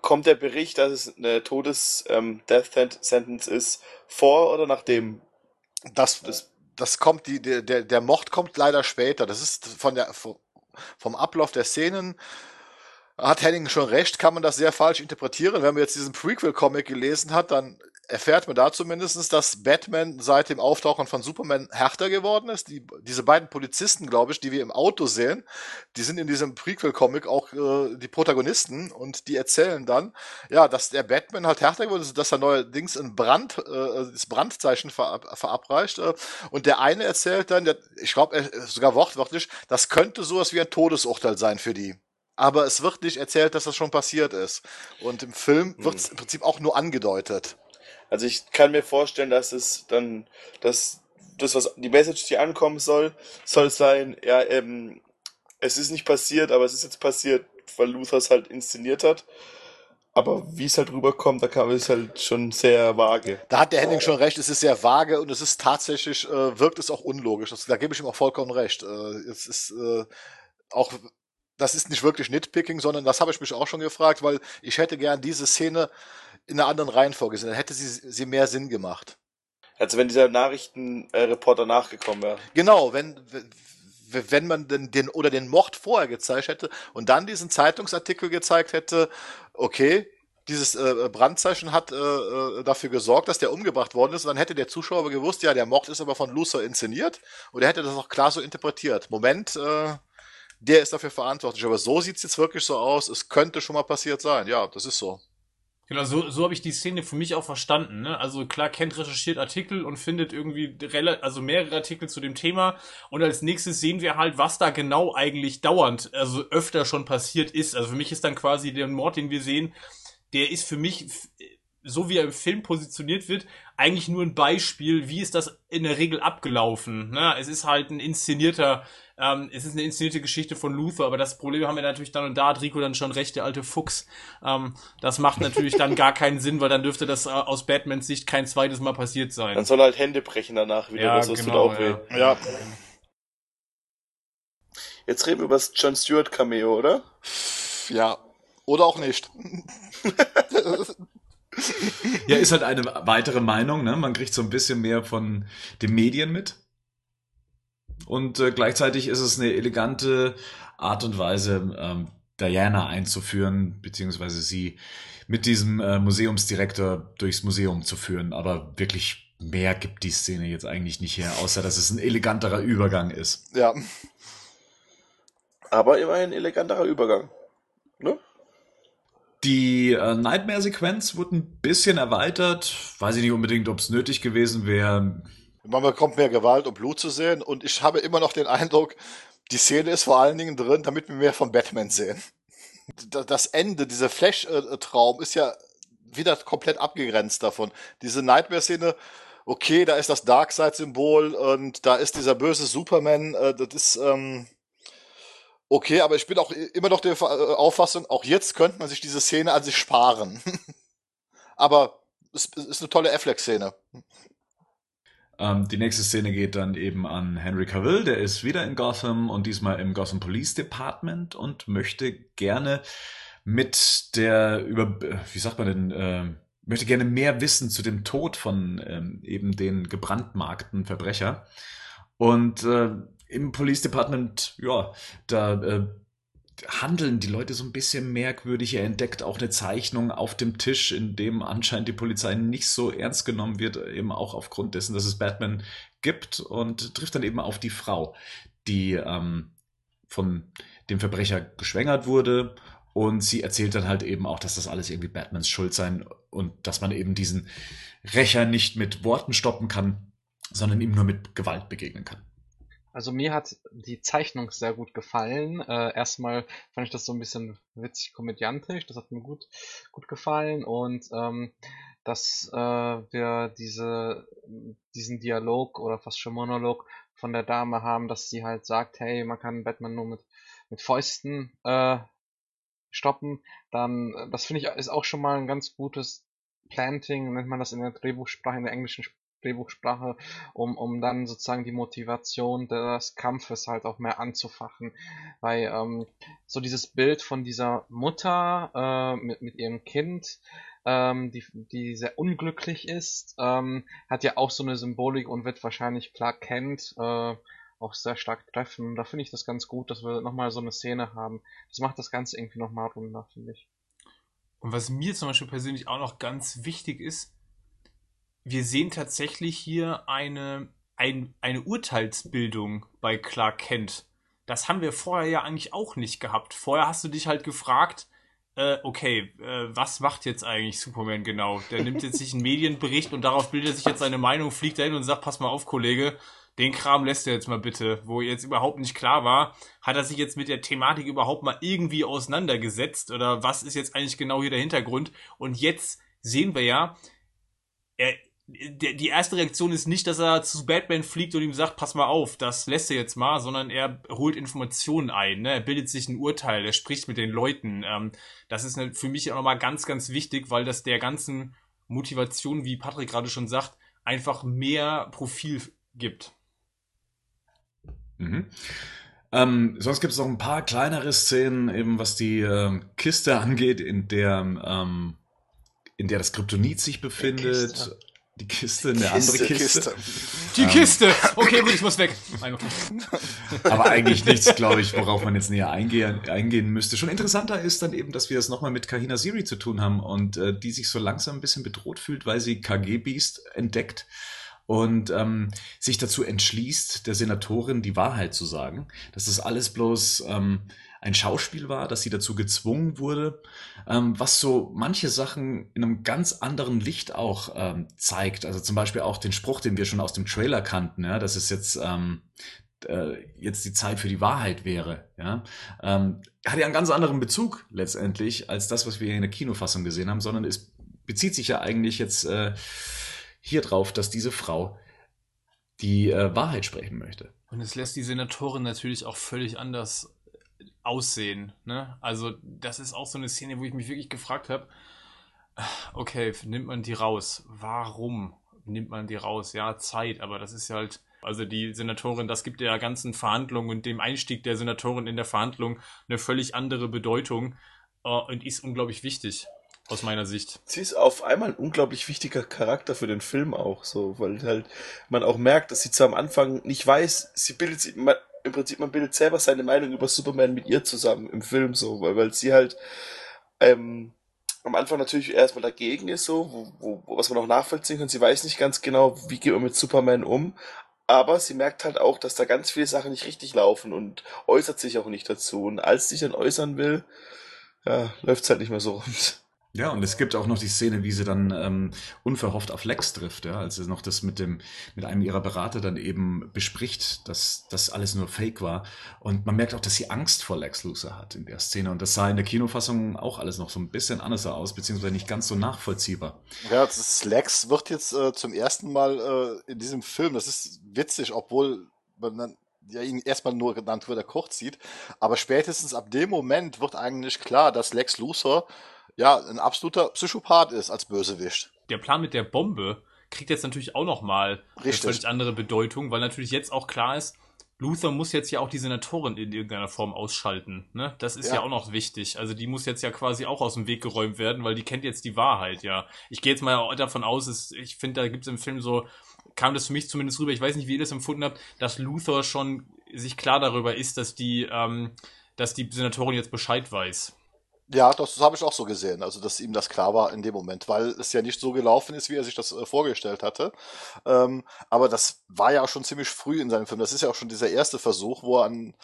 Kommt der Bericht, dass es eine Todes-Death-Sentence ist, vor oder nachdem? Das, das, das kommt, die, der, der, der Mord kommt leider später. Das ist von der, vom Ablauf der Szenen hat Henning schon recht, kann man das sehr falsch interpretieren. Wenn man jetzt diesen Prequel-Comic gelesen hat, dann erfährt man da zumindest, dass Batman seit dem Auftauchen von Superman härter geworden ist. Die, diese beiden Polizisten, glaube ich, die wir im Auto sehen, die sind in diesem Prequel-Comic auch äh, die Protagonisten und die erzählen dann, ja, dass der Batman halt härter geworden ist, dass er neuerdings ein Brand, äh, das Brandzeichen verab verabreicht. Äh, und der eine erzählt dann, der, ich glaube sogar wortwörtlich, das könnte sowas wie ein Todesurteil sein für die aber es wird nicht erzählt, dass das schon passiert ist. Und im Film wird es im Prinzip auch nur angedeutet. Also ich kann mir vorstellen, dass es dann, dass das, was die Message, die ankommen soll, soll sein, ja, ähm, es ist nicht passiert, aber es ist jetzt passiert, weil Luther es halt inszeniert hat. Aber wie es halt rüberkommt, da kam es halt schon sehr vage. Da hat der Henning schon recht, es ist sehr vage und es ist tatsächlich, äh, wirkt es auch unlogisch. Das, da gebe ich ihm auch vollkommen recht. Äh, es ist äh, auch das ist nicht wirklich Nitpicking, sondern das habe ich mich auch schon gefragt, weil ich hätte gern diese Szene in einer anderen Reihenfolge gesehen. Dann hätte sie, sie mehr Sinn gemacht. Also wenn dieser Nachrichtenreporter nachgekommen wäre. Genau, wenn, wenn man den, den oder den Mord vorher gezeigt hätte und dann diesen Zeitungsartikel gezeigt hätte, okay, dieses äh, Brandzeichen hat äh, dafür gesorgt, dass der umgebracht worden ist. Und dann hätte der Zuschauer aber gewusst, ja, der Mord ist aber von Lucer inszeniert. Und er hätte das auch klar so interpretiert. Moment, äh, der ist dafür verantwortlich. Aber so sieht's jetzt wirklich so aus. Es könnte schon mal passiert sein. Ja, das ist so. Genau, so, so habe ich die Szene für mich auch verstanden. Ne? Also klar, Kent recherchiert Artikel und findet irgendwie also mehrere Artikel zu dem Thema. Und als nächstes sehen wir halt, was da genau eigentlich dauernd, also öfter schon passiert ist. Also für mich ist dann quasi der Mord, den wir sehen, der ist für mich, so wie er im Film positioniert wird, eigentlich nur ein Beispiel, wie ist das in der Regel abgelaufen. Ne? Es ist halt ein inszenierter, ähm, es ist eine inszenierte Geschichte von Luther, aber das Problem haben wir natürlich dann und da hat Rico dann schon recht, der alte Fuchs. Ähm, das macht natürlich dann gar keinen Sinn, weil dann dürfte das äh, aus Batmans Sicht kein zweites Mal passiert sein. Dann soll er halt Hände brechen danach wieder, Ja, das tut genau, auch weh. ja. Ja. Jetzt reden wir über das John Stewart Cameo, oder? Ja. Oder auch nicht. Ja, ist halt eine weitere Meinung, ne? Man kriegt so ein bisschen mehr von den Medien mit. Und äh, gleichzeitig ist es eine elegante Art und Weise, ähm, Diana einzuführen, beziehungsweise sie mit diesem äh, Museumsdirektor durchs Museum zu führen, aber wirklich mehr gibt die Szene jetzt eigentlich nicht her, außer dass es ein eleganterer Übergang ist. Ja. Aber immerhin ein eleganterer Übergang. Ne? Die äh, Nightmare-Sequenz wurde ein bisschen erweitert. Weiß ich nicht unbedingt, ob es nötig gewesen wäre. Man bekommt mehr Gewalt und Blut zu sehen und ich habe immer noch den Eindruck, die Szene ist vor allen Dingen drin, damit wir mehr von Batman sehen. Das Ende, dieser Flash-Traum ist ja wieder komplett abgegrenzt davon. Diese Nightmare-Szene, okay, da ist das Darkseid-Symbol und da ist dieser böse Superman, äh, das ist, ähm, okay, aber ich bin auch immer noch der äh, Auffassung, auch jetzt könnte man sich diese Szene an sich sparen. aber es ist eine tolle Affleck-Szene. Ähm, die nächste Szene geht dann eben an Henry Cavill, der ist wieder in Gotham und diesmal im Gotham Police Department und möchte gerne mit der über, wie sagt man denn, äh, möchte gerne mehr wissen zu dem Tod von ähm, eben den gebrandmarkten Verbrecher. Und äh, im Police Department, ja, da äh, handeln die Leute so ein bisschen merkwürdig. Er entdeckt auch eine Zeichnung auf dem Tisch, in dem anscheinend die Polizei nicht so ernst genommen wird, eben auch aufgrund dessen, dass es Batman gibt und trifft dann eben auf die Frau, die ähm, von dem Verbrecher geschwängert wurde und sie erzählt dann halt eben auch, dass das alles irgendwie Batmans Schuld sein und dass man eben diesen Rächer nicht mit Worten stoppen kann, sondern ihm nur mit Gewalt begegnen kann. Also mir hat die Zeichnung sehr gut gefallen. Äh, erstmal fand ich das so ein bisschen witzig komödiantisch, das hat mir gut, gut gefallen. Und ähm, dass äh, wir diese, diesen Dialog oder fast schon Monolog von der Dame haben, dass sie halt sagt, hey, man kann Batman nur mit, mit Fäusten äh, stoppen, dann das finde ich ist auch schon mal ein ganz gutes Planting, nennt man das in der Drehbuchsprache, in der englischen Drehbuchsprache, um, um dann sozusagen die Motivation des Kampfes halt auch mehr anzufachen. Weil ähm, so dieses Bild von dieser Mutter äh, mit, mit ihrem Kind, ähm, die, die sehr unglücklich ist, ähm, hat ja auch so eine Symbolik und wird wahrscheinlich Clark Kent äh, auch sehr stark treffen. Da finde ich das ganz gut, dass wir nochmal so eine Szene haben. Das macht das Ganze irgendwie nochmal runder, finde ich. Und was mir zum Beispiel persönlich auch noch ganz wichtig ist, wir sehen tatsächlich hier eine, ein, eine Urteilsbildung bei Clark Kent. Das haben wir vorher ja eigentlich auch nicht gehabt. Vorher hast du dich halt gefragt, äh, okay, äh, was macht jetzt eigentlich Superman genau? Der nimmt jetzt sich einen Medienbericht und darauf bildet sich jetzt seine Meinung, fliegt dahin und sagt, pass mal auf, Kollege, den Kram lässt er jetzt mal bitte, wo jetzt überhaupt nicht klar war, hat er sich jetzt mit der Thematik überhaupt mal irgendwie auseinandergesetzt oder was ist jetzt eigentlich genau hier der Hintergrund? Und jetzt sehen wir ja, er, die erste Reaktion ist nicht, dass er zu Batman fliegt und ihm sagt, pass mal auf, das lässt er jetzt mal, sondern er holt Informationen ein, ne? er bildet sich ein Urteil, er spricht mit den Leuten. Ähm, das ist für mich auch nochmal ganz, ganz wichtig, weil das der ganzen Motivation, wie Patrick gerade schon sagt, einfach mehr Profil gibt. Mhm. Ähm, sonst gibt es noch ein paar kleinere Szenen, eben was die ähm, Kiste angeht, in der, ähm, in der das Kryptonit sich befindet. Kiste. Die Kiste, eine andere Kiste. Kiste. Die ähm, Kiste! Okay, gut, ich muss weg. Aber eigentlich nichts, glaube ich, worauf man jetzt näher eingehen, eingehen müsste. Schon interessanter ist dann eben, dass wir es nochmal mit Kahina Siri zu tun haben und äh, die sich so langsam ein bisschen bedroht fühlt, weil sie KG Beast entdeckt und ähm, sich dazu entschließt, der Senatorin die Wahrheit zu sagen, dass das alles bloß ähm, ein Schauspiel war, dass sie dazu gezwungen wurde, ähm, was so manche Sachen in einem ganz anderen Licht auch ähm, zeigt. Also zum Beispiel auch den Spruch, den wir schon aus dem Trailer kannten, ja, dass es jetzt ähm, äh, jetzt die Zeit für die Wahrheit wäre. Ja, ähm, hat ja einen ganz anderen Bezug letztendlich als das, was wir in der Kinofassung gesehen haben, sondern es bezieht sich ja eigentlich jetzt äh, hier drauf, dass diese Frau die äh, Wahrheit sprechen möchte. Und es lässt die Senatorin natürlich auch völlig anders aussehen. Ne? Also das ist auch so eine Szene, wo ich mich wirklich gefragt habe, okay, nimmt man die raus? Warum nimmt man die raus? Ja, Zeit, aber das ist ja halt, also die Senatorin, das gibt der ganzen Verhandlung und dem Einstieg der Senatorin in der Verhandlung eine völlig andere Bedeutung äh, und ist unglaublich wichtig aus meiner Sicht. Sie ist auf einmal ein unglaublich wichtiger Charakter für den Film auch, so, weil halt man auch merkt, dass sie zwar am Anfang nicht weiß, sie bildet sich, man, im Prinzip, man bildet selber seine Meinung über Superman mit ihr zusammen im Film, so, weil, weil sie halt, ähm, am Anfang natürlich erstmal dagegen ist, so, wo, wo, was man auch nachvollziehen kann. Sie weiß nicht ganz genau, wie geht man mit Superman um, aber sie merkt halt auch, dass da ganz viele Sachen nicht richtig laufen und äußert sich auch nicht dazu. Und als sie sich dann äußern will, ja, läuft's halt nicht mehr so rund. Ja, und es gibt auch noch die Szene, wie sie dann ähm, unverhofft auf Lex trifft, ja, als sie noch das mit dem mit einem ihrer Berater dann eben bespricht, dass das alles nur Fake war. Und man merkt auch, dass sie Angst vor Lex Luthor hat in der Szene. Und das sah in der Kinofassung auch alles noch so ein bisschen anders aus, beziehungsweise nicht ganz so nachvollziehbar. Ja, das ist, Lex wird jetzt äh, zum ersten Mal äh, in diesem Film, das ist witzig, obwohl man dann ja, ihn erstmal nur genannt wird, er kurz sieht. Aber spätestens ab dem Moment wird eigentlich klar, dass Lex Luthor ja, ein absoluter Psychopath ist als Bösewicht. Der Plan mit der Bombe kriegt jetzt natürlich auch nochmal eine völlig andere Bedeutung, weil natürlich jetzt auch klar ist, Luther muss jetzt ja auch die Senatorin in irgendeiner Form ausschalten. Ne? Das ist ja. ja. auch noch wichtig. Also die muss jetzt ja quasi auch aus dem Weg geräumt werden, weil die kennt jetzt die Wahrheit, ja. Ich gehe jetzt mal davon aus, dass, ich finde, da gibt es im Film so, kam das für mich zumindest rüber, ich weiß nicht, wie ihr das empfunden habt, dass Luther schon sich klar darüber ist, dass die, ähm, dass die Senatorin jetzt Bescheid weiß. Ja, das, das habe ich auch so gesehen. Also, dass ihm das klar war in dem Moment, weil es ja nicht so gelaufen ist, wie er sich das äh, vorgestellt hatte. Ähm, aber das war ja auch schon ziemlich früh in seinem Film. Das ist ja auch schon dieser erste Versuch, wo er einen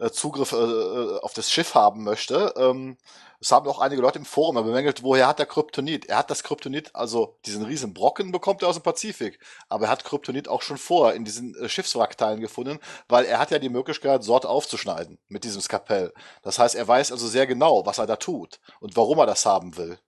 äh, Zugriff äh, äh, auf das Schiff haben möchte. Ähm, es haben auch einige Leute im Forum bemängelt, woher hat der Kryptonit? Er hat das Kryptonit, also diesen riesen Brocken bekommt er aus dem Pazifik. Aber er hat Kryptonit auch schon vor in diesen äh, Schiffswrackteilen gefunden, weil er hat ja die Möglichkeit, Sort aufzuschneiden mit diesem Skapell. Das heißt, er weiß also sehr genau, was er da tut und warum er das haben will.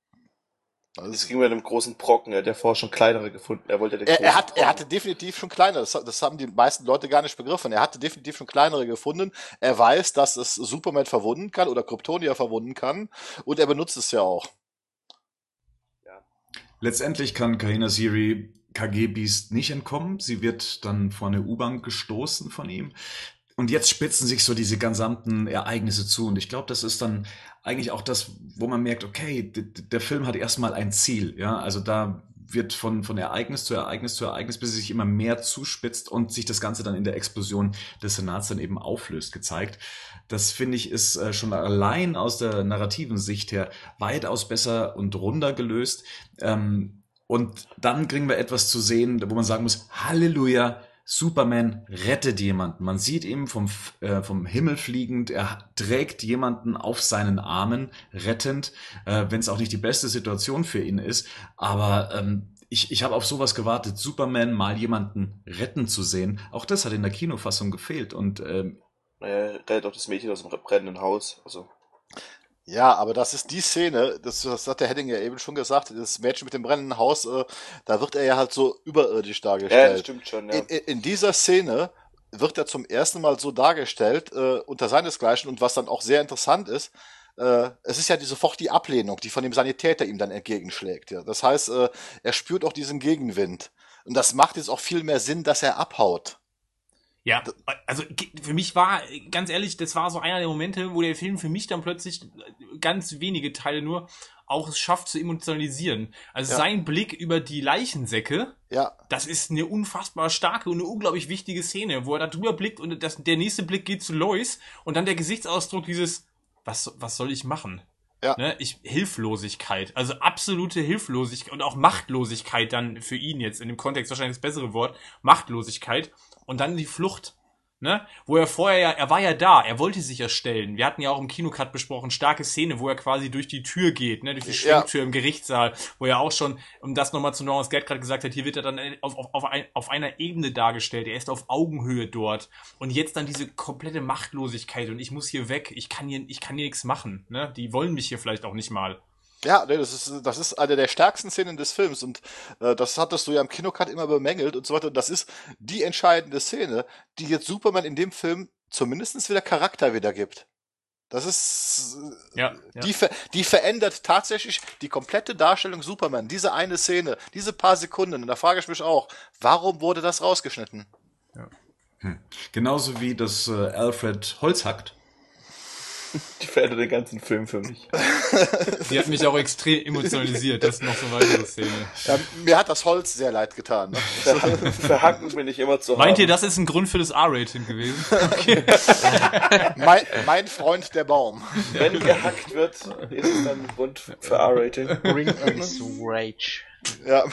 Also es ging mit einem großen Brocken, er hat ja vorher schon kleinere gefunden. Er wollte den er, er, hat, er hatte definitiv schon kleinere, das, das, haben die meisten Leute gar nicht begriffen. Er hatte definitiv schon kleinere gefunden. Er weiß, dass es Superman verwunden kann oder Kryptonia verwunden kann und er benutzt es ja auch. Ja. Letztendlich kann Kahina Siri KG Beast nicht entkommen. Sie wird dann vor eine U-Bahn gestoßen von ihm. Und jetzt spitzen sich so diese gesamten Ereignisse zu. Und ich glaube, das ist dann eigentlich auch das, wo man merkt, okay, der Film hat erstmal ein Ziel. Ja, also da wird von, von Ereignis zu Ereignis zu Ereignis, bis es sich immer mehr zuspitzt und sich das Ganze dann in der Explosion des Senats dann eben auflöst, gezeigt. Das finde ich ist äh, schon allein aus der narrativen Sicht her weitaus besser und runder gelöst. Ähm, und dann kriegen wir etwas zu sehen, wo man sagen muss, Halleluja, Superman rettet jemanden. Man sieht ihn vom, äh, vom Himmel fliegend. Er trägt jemanden auf seinen Armen, rettend, äh, wenn es auch nicht die beste Situation für ihn ist. Aber ähm, ich, ich habe auf sowas gewartet, Superman mal jemanden retten zu sehen. Auch das hat in der Kinofassung gefehlt. Und ähm, er rettet auch das Mädchen aus dem brennenden Haus. Also. Ja, aber das ist die Szene, das, das hat der Heading ja eben schon gesagt, das Mädchen mit dem brennenden Haus, äh, da wird er ja halt so überirdisch dargestellt. Ja, das stimmt schon, ja. In, in dieser Szene wird er zum ersten Mal so dargestellt, äh, unter seinesgleichen, und was dann auch sehr interessant ist, äh, es ist ja die, sofort die Ablehnung, die von dem Sanitäter ihm dann entgegenschlägt. Ja. Das heißt, äh, er spürt auch diesen Gegenwind. Und das macht jetzt auch viel mehr Sinn, dass er abhaut. Ja, also für mich war, ganz ehrlich, das war so einer der Momente, wo der Film für mich dann plötzlich ganz wenige Teile nur auch es schafft zu emotionalisieren. Also ja. sein Blick über die Leichensäcke, ja. das ist eine unfassbar starke und eine unglaublich wichtige Szene, wo er da drüber blickt und das, der nächste Blick geht zu Lois und dann der Gesichtsausdruck dieses, was, was soll ich machen? Ja. Ne, ich, Hilflosigkeit, also absolute Hilflosigkeit und auch Machtlosigkeit dann für ihn jetzt in dem Kontext wahrscheinlich das bessere Wort, Machtlosigkeit und dann die Flucht. Ne? Wo er vorher ja, er war ja da, er wollte sich ja stellen. Wir hatten ja auch im Kinocut besprochen, starke Szene, wo er quasi durch die Tür geht, ne, durch die Schwingtür ja. im Gerichtssaal, wo er auch schon, um das nochmal zu Norris Geld gerade gesagt hat, hier wird er dann auf, auf, auf, ein, auf einer Ebene dargestellt, er ist auf Augenhöhe dort. Und jetzt dann diese komplette Machtlosigkeit und ich muss hier weg, ich kann hier, ich kann hier nichts machen. Ne? Die wollen mich hier vielleicht auch nicht mal. Ja, nee, das ist, das ist eine der stärksten Szenen des Films und äh, das hattest du ja im Kinocut immer bemängelt und so weiter. Und das ist die entscheidende Szene, die jetzt Superman in dem Film zumindestens wieder Charakter wiedergibt. Das ist, ja, ja. Die, die verändert tatsächlich die komplette Darstellung Superman. Diese eine Szene, diese paar Sekunden. Und da frage ich mich auch, warum wurde das rausgeschnitten? Ja. Hm. Genauso wie das äh, Alfred Holz hackt Die verändert den ganzen Film für mich. Die hat mich auch extrem emotionalisiert. Das ist noch so eine weitere Szene. Ja, mir hat das Holz sehr leid getan. Ne? Verhacken, verhacken bin ich immer zu Meint haben. ihr, das ist ein Grund für das R-Rating gewesen? mein, mein Freund der Baum. Wenn gehackt wird, ist es dann ein Grund für R-Rating. Bring us rage. Ja,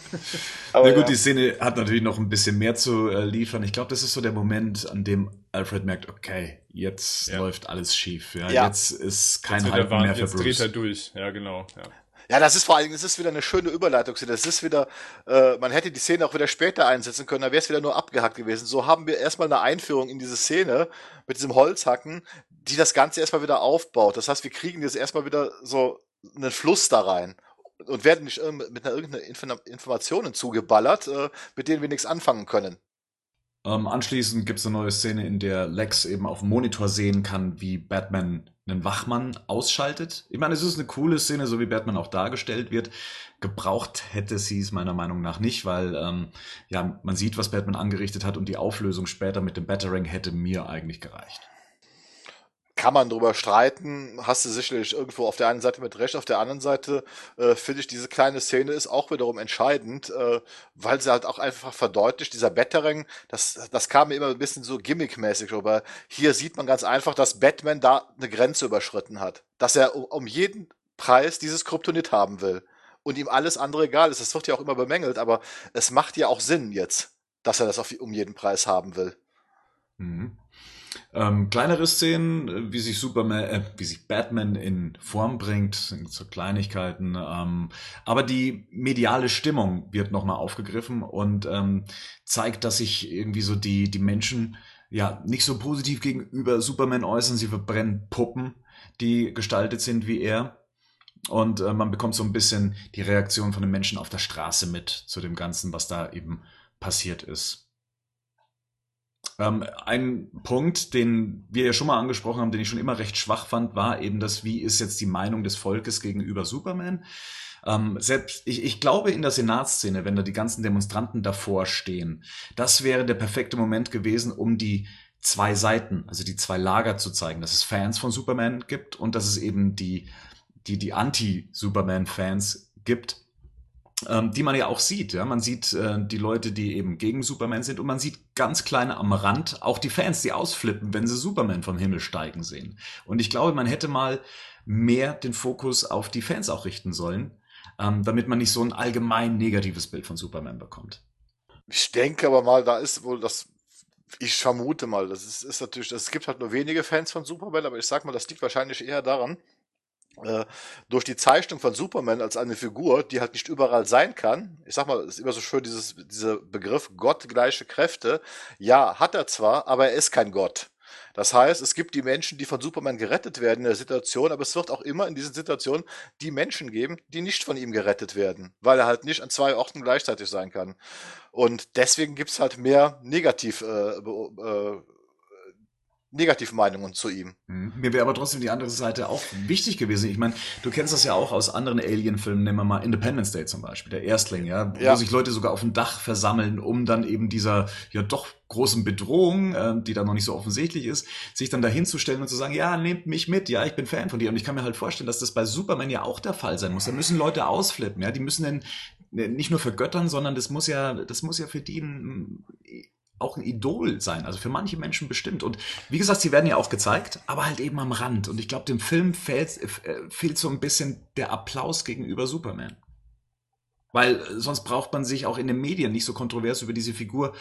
Aber Na gut, ja. die Szene hat natürlich noch ein bisschen mehr zu äh, liefern. Ich glaube, das ist so der Moment, an dem Alfred merkt, okay, jetzt Ja. läuft alles schief. Ja, Ja. Jetzt ist kein Jetzt Halten mehr für jetzt dreht Bruce. er durch. Ja, genau. Ja. Ja, das ist vor allen Dingen, es ist wieder eine schöne Überleitung. Das ist wieder, äh, man hätte die Szene auch wieder später einsetzen können, da wäre es wieder nur abgehackt gewesen. So haben wir erstmal eine Einführung in diese Szene mit diesem Holzhacken, die das Ganze erstmal wieder aufbaut. Das heißt, wir kriegen jetzt erstmal wieder so einen Fluss da rein und werden nicht mit einer irgendeiner Info- Informationen zugeballert, äh, mit denen wir nichts anfangen können. Ähm, anschließend gibt es eine neue Szene, in der Lex eben auf dem Monitor sehen kann, wie Batman einen Wachmann ausschaltet. Ich meine, es ist eine coole Szene, so wie Batman auch dargestellt wird. Gebraucht hätte sie es meiner Meinung nach nicht, weil ähm, ja man sieht, was Batman angerichtet hat und die Auflösung später mit dem Battering hätte mir eigentlich gereicht. Kann man drüber streiten, hast du sicherlich irgendwo auf der einen Seite mit recht, auf der anderen Seite äh, finde ich, diese kleine Szene ist auch wiederum entscheidend, äh, weil sie halt auch einfach verdeutlicht, dieser Battering, das, das kam mir immer ein bisschen so gimmickmäßig, aber hier sieht man ganz einfach, dass Batman da eine Grenze überschritten hat, dass er um, um jeden Preis dieses Kryptonit haben will und ihm alles andere egal ist. Das wird ja auch immer bemängelt, aber es macht ja auch Sinn jetzt, dass er das auf, um jeden Preis haben will. Mhm. Ähm, kleinere Szenen, äh, wie sich Superman, äh, wie sich Batman in Form bringt, sind so Kleinigkeiten. Ähm, aber die mediale Stimmung wird nochmal aufgegriffen und ähm, zeigt, dass sich irgendwie so die, die Menschen ja nicht so positiv gegenüber Superman äußern. Sie verbrennen Puppen, die gestaltet sind wie er. Und äh, man bekommt so ein bisschen die Reaktion von den Menschen auf der Straße mit zu dem Ganzen, was da eben passiert ist. Ähm, ein Punkt, den wir ja schon mal angesprochen haben, den ich schon immer recht schwach fand, war eben das, wie ist jetzt die Meinung des Volkes gegenüber Superman? Ähm, selbst, ich, ich glaube in der Senatsszene, wenn da die ganzen Demonstranten davor stehen, das wäre der perfekte Moment gewesen, um die zwei Seiten, also die zwei Lager zu zeigen, dass es Fans von Superman gibt und dass es eben die, die, die Anti-Superman-Fans gibt die man ja auch sieht. Ja? Man sieht äh, die Leute, die eben gegen Superman sind und man sieht ganz kleine am Rand auch die Fans, die ausflippen, wenn sie Superman vom Himmel steigen sehen. Und ich glaube, man hätte mal mehr den Fokus auf die Fans auch richten sollen, ähm, damit man nicht so ein allgemein negatives Bild von Superman bekommt. Ich denke aber mal, da ist wohl das, ich vermute mal, das ist, ist natürlich, es gibt halt nur wenige Fans von Superman, aber ich sag mal, das liegt wahrscheinlich eher daran, durch die Zeichnung von Superman als eine Figur, die halt nicht überall sein kann. Ich sag mal, ist immer so schön dieses, dieser Begriff gottgleiche Kräfte. Ja, hat er zwar, aber er ist kein Gott. Das heißt, es gibt die Menschen, die von Superman gerettet werden in der Situation, aber es wird auch immer in diesen Situationen die Menschen geben, die nicht von ihm gerettet werden, weil er halt nicht an zwei Orten gleichzeitig sein kann. Und deswegen gibt's halt mehr Negativ, äh, äh, Negativmeinungen zu ihm. Mhm. Mir wäre aber trotzdem die andere Seite auch wichtig gewesen. Ich meine, du kennst das ja auch aus anderen Alien-Filmen, nehmen wir mal Independence Day zum Beispiel, der Erstling, ja, wo Ja. sich Leute sogar auf dem Dach versammeln, um dann eben dieser ja doch großen Bedrohung, äh, die da noch nicht so offensichtlich ist, sich dann dahin zu stellen und zu sagen, ja, nehmt mich mit, ja, ich bin Fan von dir. Und ich kann mir halt vorstellen, dass das bei Superman ja auch der Fall sein muss. Da müssen Leute ausflippen, ja, die müssen den äh, nicht nur vergöttern, sondern das muss ja, das muss ja für die ein, auch ein Idol sein, also für manche Menschen bestimmt. Und wie gesagt, sie werden ja auch gezeigt, aber halt eben am Rand. Und ich glaube, dem Film fehlt, äh, fehlt so ein bisschen der Applaus gegenüber Superman. Weil äh, sonst braucht man sich auch in den Medien nicht so kontrovers über diese Figur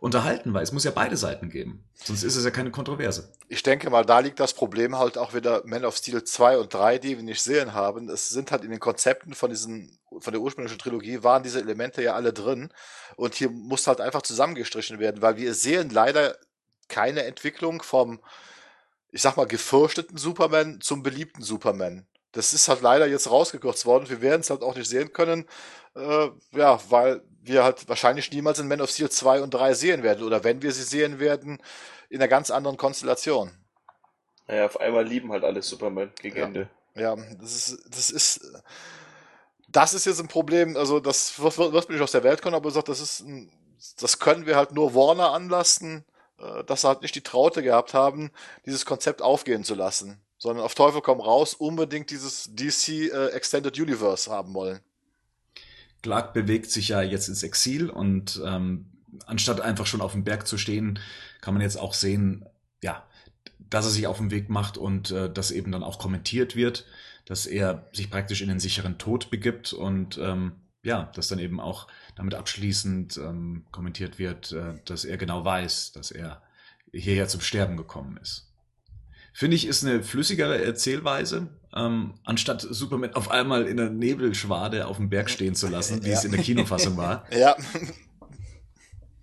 unterhalten, weil es muss ja beide Seiten geben. Sonst ist es ja keine Kontroverse. Ich denke mal, da liegt das Problem halt auch wieder Man of Steel 2 und 3, die wir nicht sehen haben. Es sind halt in den Konzepten von diesen, von der ursprünglichen Trilogie waren diese Elemente ja alle drin. Und hier muss halt einfach zusammengestrichen werden, weil wir sehen leider keine Entwicklung vom, ich sag mal, gefürchteten Superman zum beliebten Superman. Das ist halt leider jetzt rausgekürzt worden. Wir werden es halt auch nicht sehen können, äh, ja, weil wir halt wahrscheinlich niemals in Man of Steel 2 und 3 sehen werden. Oder wenn wir sie sehen werden, in einer ganz anderen Konstellation. Naja, auf einmal lieben halt alle Superman gegen Ja. Ende. Ja, das ist, das ist, das ist jetzt ein Problem, also das wird mir nicht aus der Welt kommen, aber sagt, das ist ein, das können wir halt nur Warner anlasten, äh, dass sie halt nicht die Traute gehabt haben, dieses Konzept aufgehen zu lassen, sondern auf Teufel komm raus unbedingt dieses DC äh, Extended Universe haben wollen. Clark bewegt sich ja jetzt ins Exil und ähm, anstatt einfach schon auf dem Berg zu stehen, kann man jetzt auch sehen, ja, dass er sich auf den Weg macht und äh, das eben dann auch kommentiert wird, dass er sich praktisch in den sicheren Tod begibt und ähm, ja, dass dann eben auch damit abschließend ähm, kommentiert wird, äh, dass er genau weiß, dass er hierher zum Sterben gekommen ist. Finde ich, ist eine flüssigere Erzählweise, ähm, anstatt Superman auf einmal in der Nebelschwade auf dem Berg stehen zu lassen, wie ja. es in der Kinofassung war. Ja.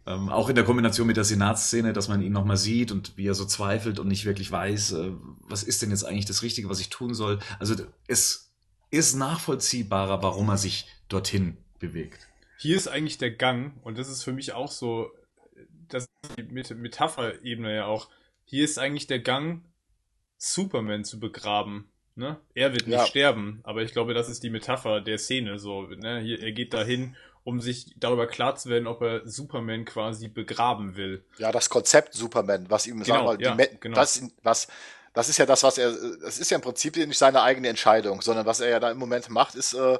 Ähm, auch in der Kombination mit der Senatsszene, dass man ihn nochmal sieht und wie er so zweifelt und nicht wirklich weiß, äh, was ist denn jetzt eigentlich das Richtige, was ich tun soll. Also es ist nachvollziehbarer, warum er sich dorthin bewegt. Hier ist eigentlich der Gang und das ist für mich auch so, das ist die Metapher-Ebene ja auch. Hier ist eigentlich der Gang, Superman zu begraben. Ne? Er wird nicht ja. sterben, aber ich glaube, das ist die Metapher der Szene. So, ne? Hier, er geht dahin, um sich darüber klar zu werden, ob er Superman quasi begraben will. Ja, das Konzept Superman, was ihm genau, sagen wir, ja, genau. das, was das ist ja das, was er, es ist ja im Prinzip nicht seine eigene Entscheidung, sondern was er ja da im Moment macht, ist äh,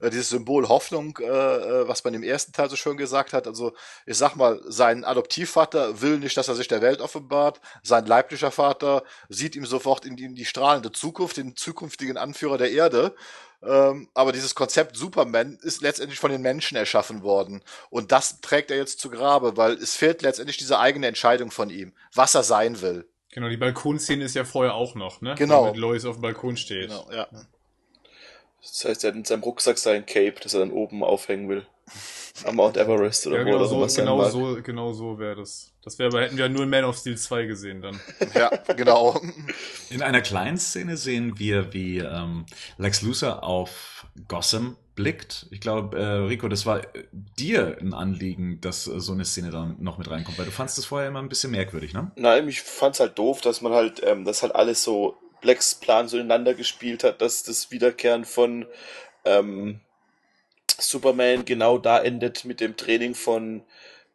äh dieses Symbol Hoffnung, äh, äh, was man im ersten Teil so schön gesagt hat. Also ich sag mal, sein Adoptivvater will nicht, dass er sich der Welt offenbart. Sein leiblicher Vater sieht ihm sofort in die, in die strahlende Zukunft, den zukünftigen Anführer der Erde. Ähm, aber dieses Konzept Superman ist letztendlich von den Menschen erschaffen worden. Und das trägt er jetzt zu Grabe, weil es fehlt letztendlich diese eigene Entscheidung von ihm, was er sein will. Genau, die Balkonszene ist ja vorher auch noch, ne? Genau. Wenn Lois auf dem Balkon steht. Genau, ja. Das heißt, er hat in seinem Rucksack sein Cape, das er dann oben aufhängen will. Am Mount Everest oder ja, genau wo so, was genau so, genau so wäre das. Das wäre aber, hätten wir nur in Man of Steel 2 gesehen dann. ja, genau. In einer kleinen Szene sehen wir, wie ähm, Lex Luthor auf Gotham blickt. Ich glaube, äh, Rico, das war äh, dir ein Anliegen, dass äh, so eine Szene dann noch mit reinkommt, weil du fandest das vorher immer ein bisschen merkwürdig, ne? Nein, ich fand's halt doof, dass man halt, ähm, das halt alles so Blacks Plan so ineinander gespielt hat, dass das Wiederkehren von ähm, Superman genau da endet mit dem Training von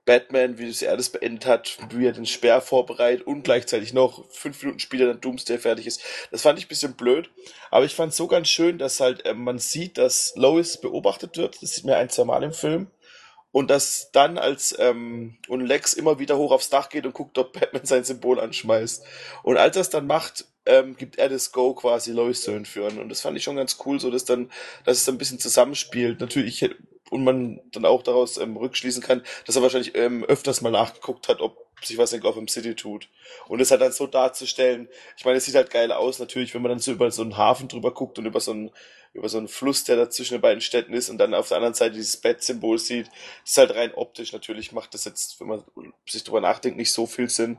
Batman, wie er das beendet hat, wie er den Sperr vorbereitet und gleichzeitig noch fünf Minuten später dann Doomsday fertig ist. Das fand ich ein bisschen blöd, aber ich fand es so ganz schön, dass halt äh, man sieht, dass Lois beobachtet wird. Das sieht man ein, zwei Mal im Film. Und dass dann als ähm, und Lex immer wieder hoch aufs Dach geht und guckt, ob Batman sein Symbol anschmeißt. Und als er dann macht, ähm, gibt er das Go quasi Lois zu entführen. Und das fand ich schon ganz cool, so dass dann, dass es dann ein bisschen zusammenspielt. Natürlich und man dann auch daraus ähm, rückschließen kann, dass er wahrscheinlich ähm, öfters mal nachgeguckt hat, ob sich was in Gotham City tut. Und es halt dann so darzustellen, ich meine, es sieht halt geil aus, natürlich, wenn man dann so über so einen Hafen drüber guckt und über so einen, über so einen Fluss, der da zwischen den beiden Städten ist und dann auf der anderen Seite dieses Bat-Symbol sieht, das ist halt rein optisch. Natürlich macht das jetzt, wenn man sich drüber nachdenkt, nicht so viel Sinn.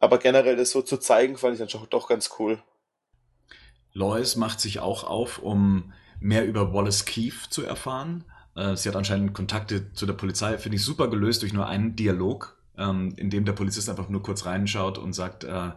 Aber generell das so zu zeigen, fand ich dann schon doch ganz cool. Lois macht sich auch auf, um mehr über Wallace Keefe zu erfahren. Äh, sie hat anscheinend Kontakte zu der Polizei, finde ich super gelöst durch nur einen Dialog, ähm, in dem der Polizist einfach nur kurz reinschaut und sagt, äh,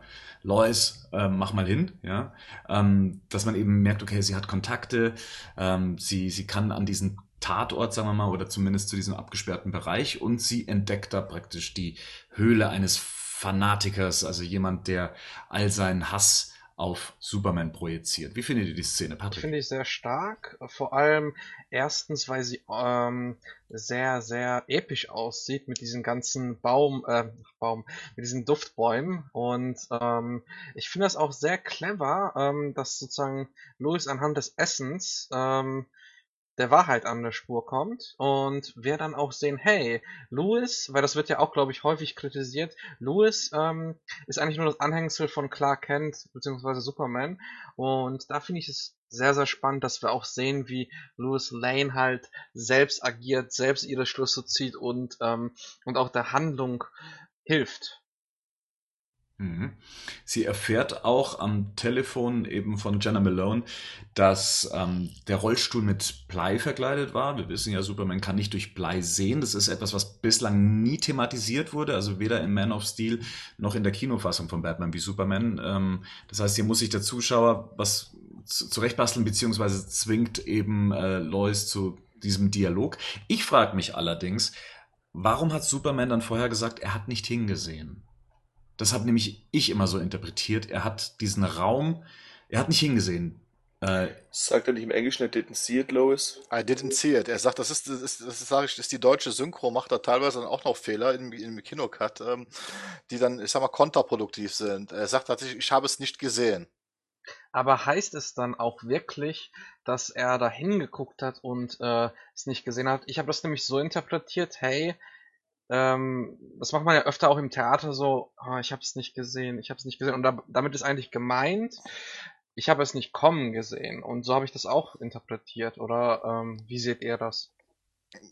Lois, äh, mach mal hin, ja, ähm, dass man eben merkt, okay, sie hat Kontakte, ähm, sie, sie kann an diesen Tatort, sagen wir mal, oder zumindest zu diesem abgesperrten Bereich und sie entdeckt da praktisch die Höhle eines Fanatikers, also jemand, der all seinen Hass auf Superman projiziert. Wie findet ihr die Szene, Patrick? Finde ich sehr stark. Vor allem erstens, weil sie ähm, sehr, sehr episch aussieht mit diesen ganzen Baum, äh, Baum, mit diesen Duftbäumen. Und ähm, ich finde das auch sehr clever, ähm, dass sozusagen Louis anhand des Essens ähm, der Wahrheit an der Spur kommt und wir dann auch sehen, hey, Louis, weil das wird ja auch, glaube ich, häufig kritisiert, Louis ähm, ist eigentlich nur das Anhängsel von Clark Kent bzw. Superman und da finde ich es sehr, sehr spannend, dass wir auch sehen, wie Louis Lane halt selbst agiert, selbst ihre Schlüsse zieht und, ähm, und auch der Handlung hilft. Mhm. Sie erfährt auch am Telefon eben von Jenna Malone, dass ähm, der Rollstuhl mit Blei verkleidet war. Wir wissen ja, Superman kann nicht durch Blei sehen. Das ist etwas, was bislang nie thematisiert wurde, also weder in Man of Steel noch in der Kinofassung von Batman wie Superman. Ähm, das heißt, hier muss sich der Zuschauer was zurechtbasteln, beziehungsweise zwingt eben äh, Lois zu diesem Dialog. Ich frage mich allerdings, warum hat Superman dann vorher gesagt, er hat nicht hingesehen? Das habe nämlich ich immer so interpretiert. Er hat diesen Raum, er hat nicht hingesehen. Äh, Sagt er nicht im Englischen, er didn't see it, Lois? I didn't see it. Er sagt, das ist, das ist, das ist, sag ich, ist die deutsche Synchro, macht da teilweise dann auch noch Fehler im, im Kinocut, ähm, die dann, ich sag mal, kontraproduktiv sind. Er sagt tatsächlich, ich habe es nicht gesehen. Aber heißt es dann auch wirklich, dass er da hingeguckt hat und äh, es nicht gesehen hat? Ich habe das nämlich so interpretiert, hey, ähm, das macht man ja öfter auch im Theater so, oh, ich habe es nicht gesehen, ich habe es nicht gesehen. Und da, damit ist eigentlich gemeint, ich habe es nicht kommen gesehen. Und so habe ich das auch interpretiert. Oder ähm, wie seht ihr das?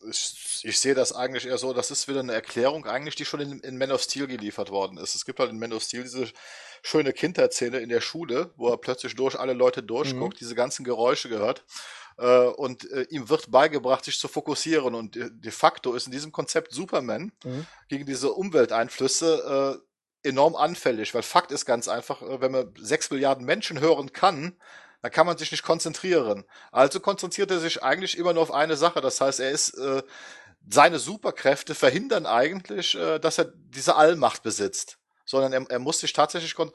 Ich, ich sehe das eigentlich eher so, das ist wieder eine Erklärung eigentlich, die schon in, in Man of Steel geliefert worden ist. Es gibt halt in Man of Steel diese schöne Kindheitsszene in der Schule, wo er plötzlich durch alle Leute durchguckt, mhm. diese ganzen Geräusche gehört äh, und äh, ihm wird beigebracht, sich zu fokussieren. Und de, de facto ist in diesem Konzept Superman mhm. gegen diese Umwelteinflüsse äh, enorm anfällig, weil Fakt ist ganz einfach, äh, wenn man sechs Milliarden Menschen hören kann, dann kann man sich nicht konzentrieren. Also konzentriert er sich eigentlich immer nur auf eine Sache. Das heißt, er ist äh, seine Superkräfte verhindern eigentlich, äh, dass er diese Allmacht besitzt sondern er, er muss sich tatsächlich kon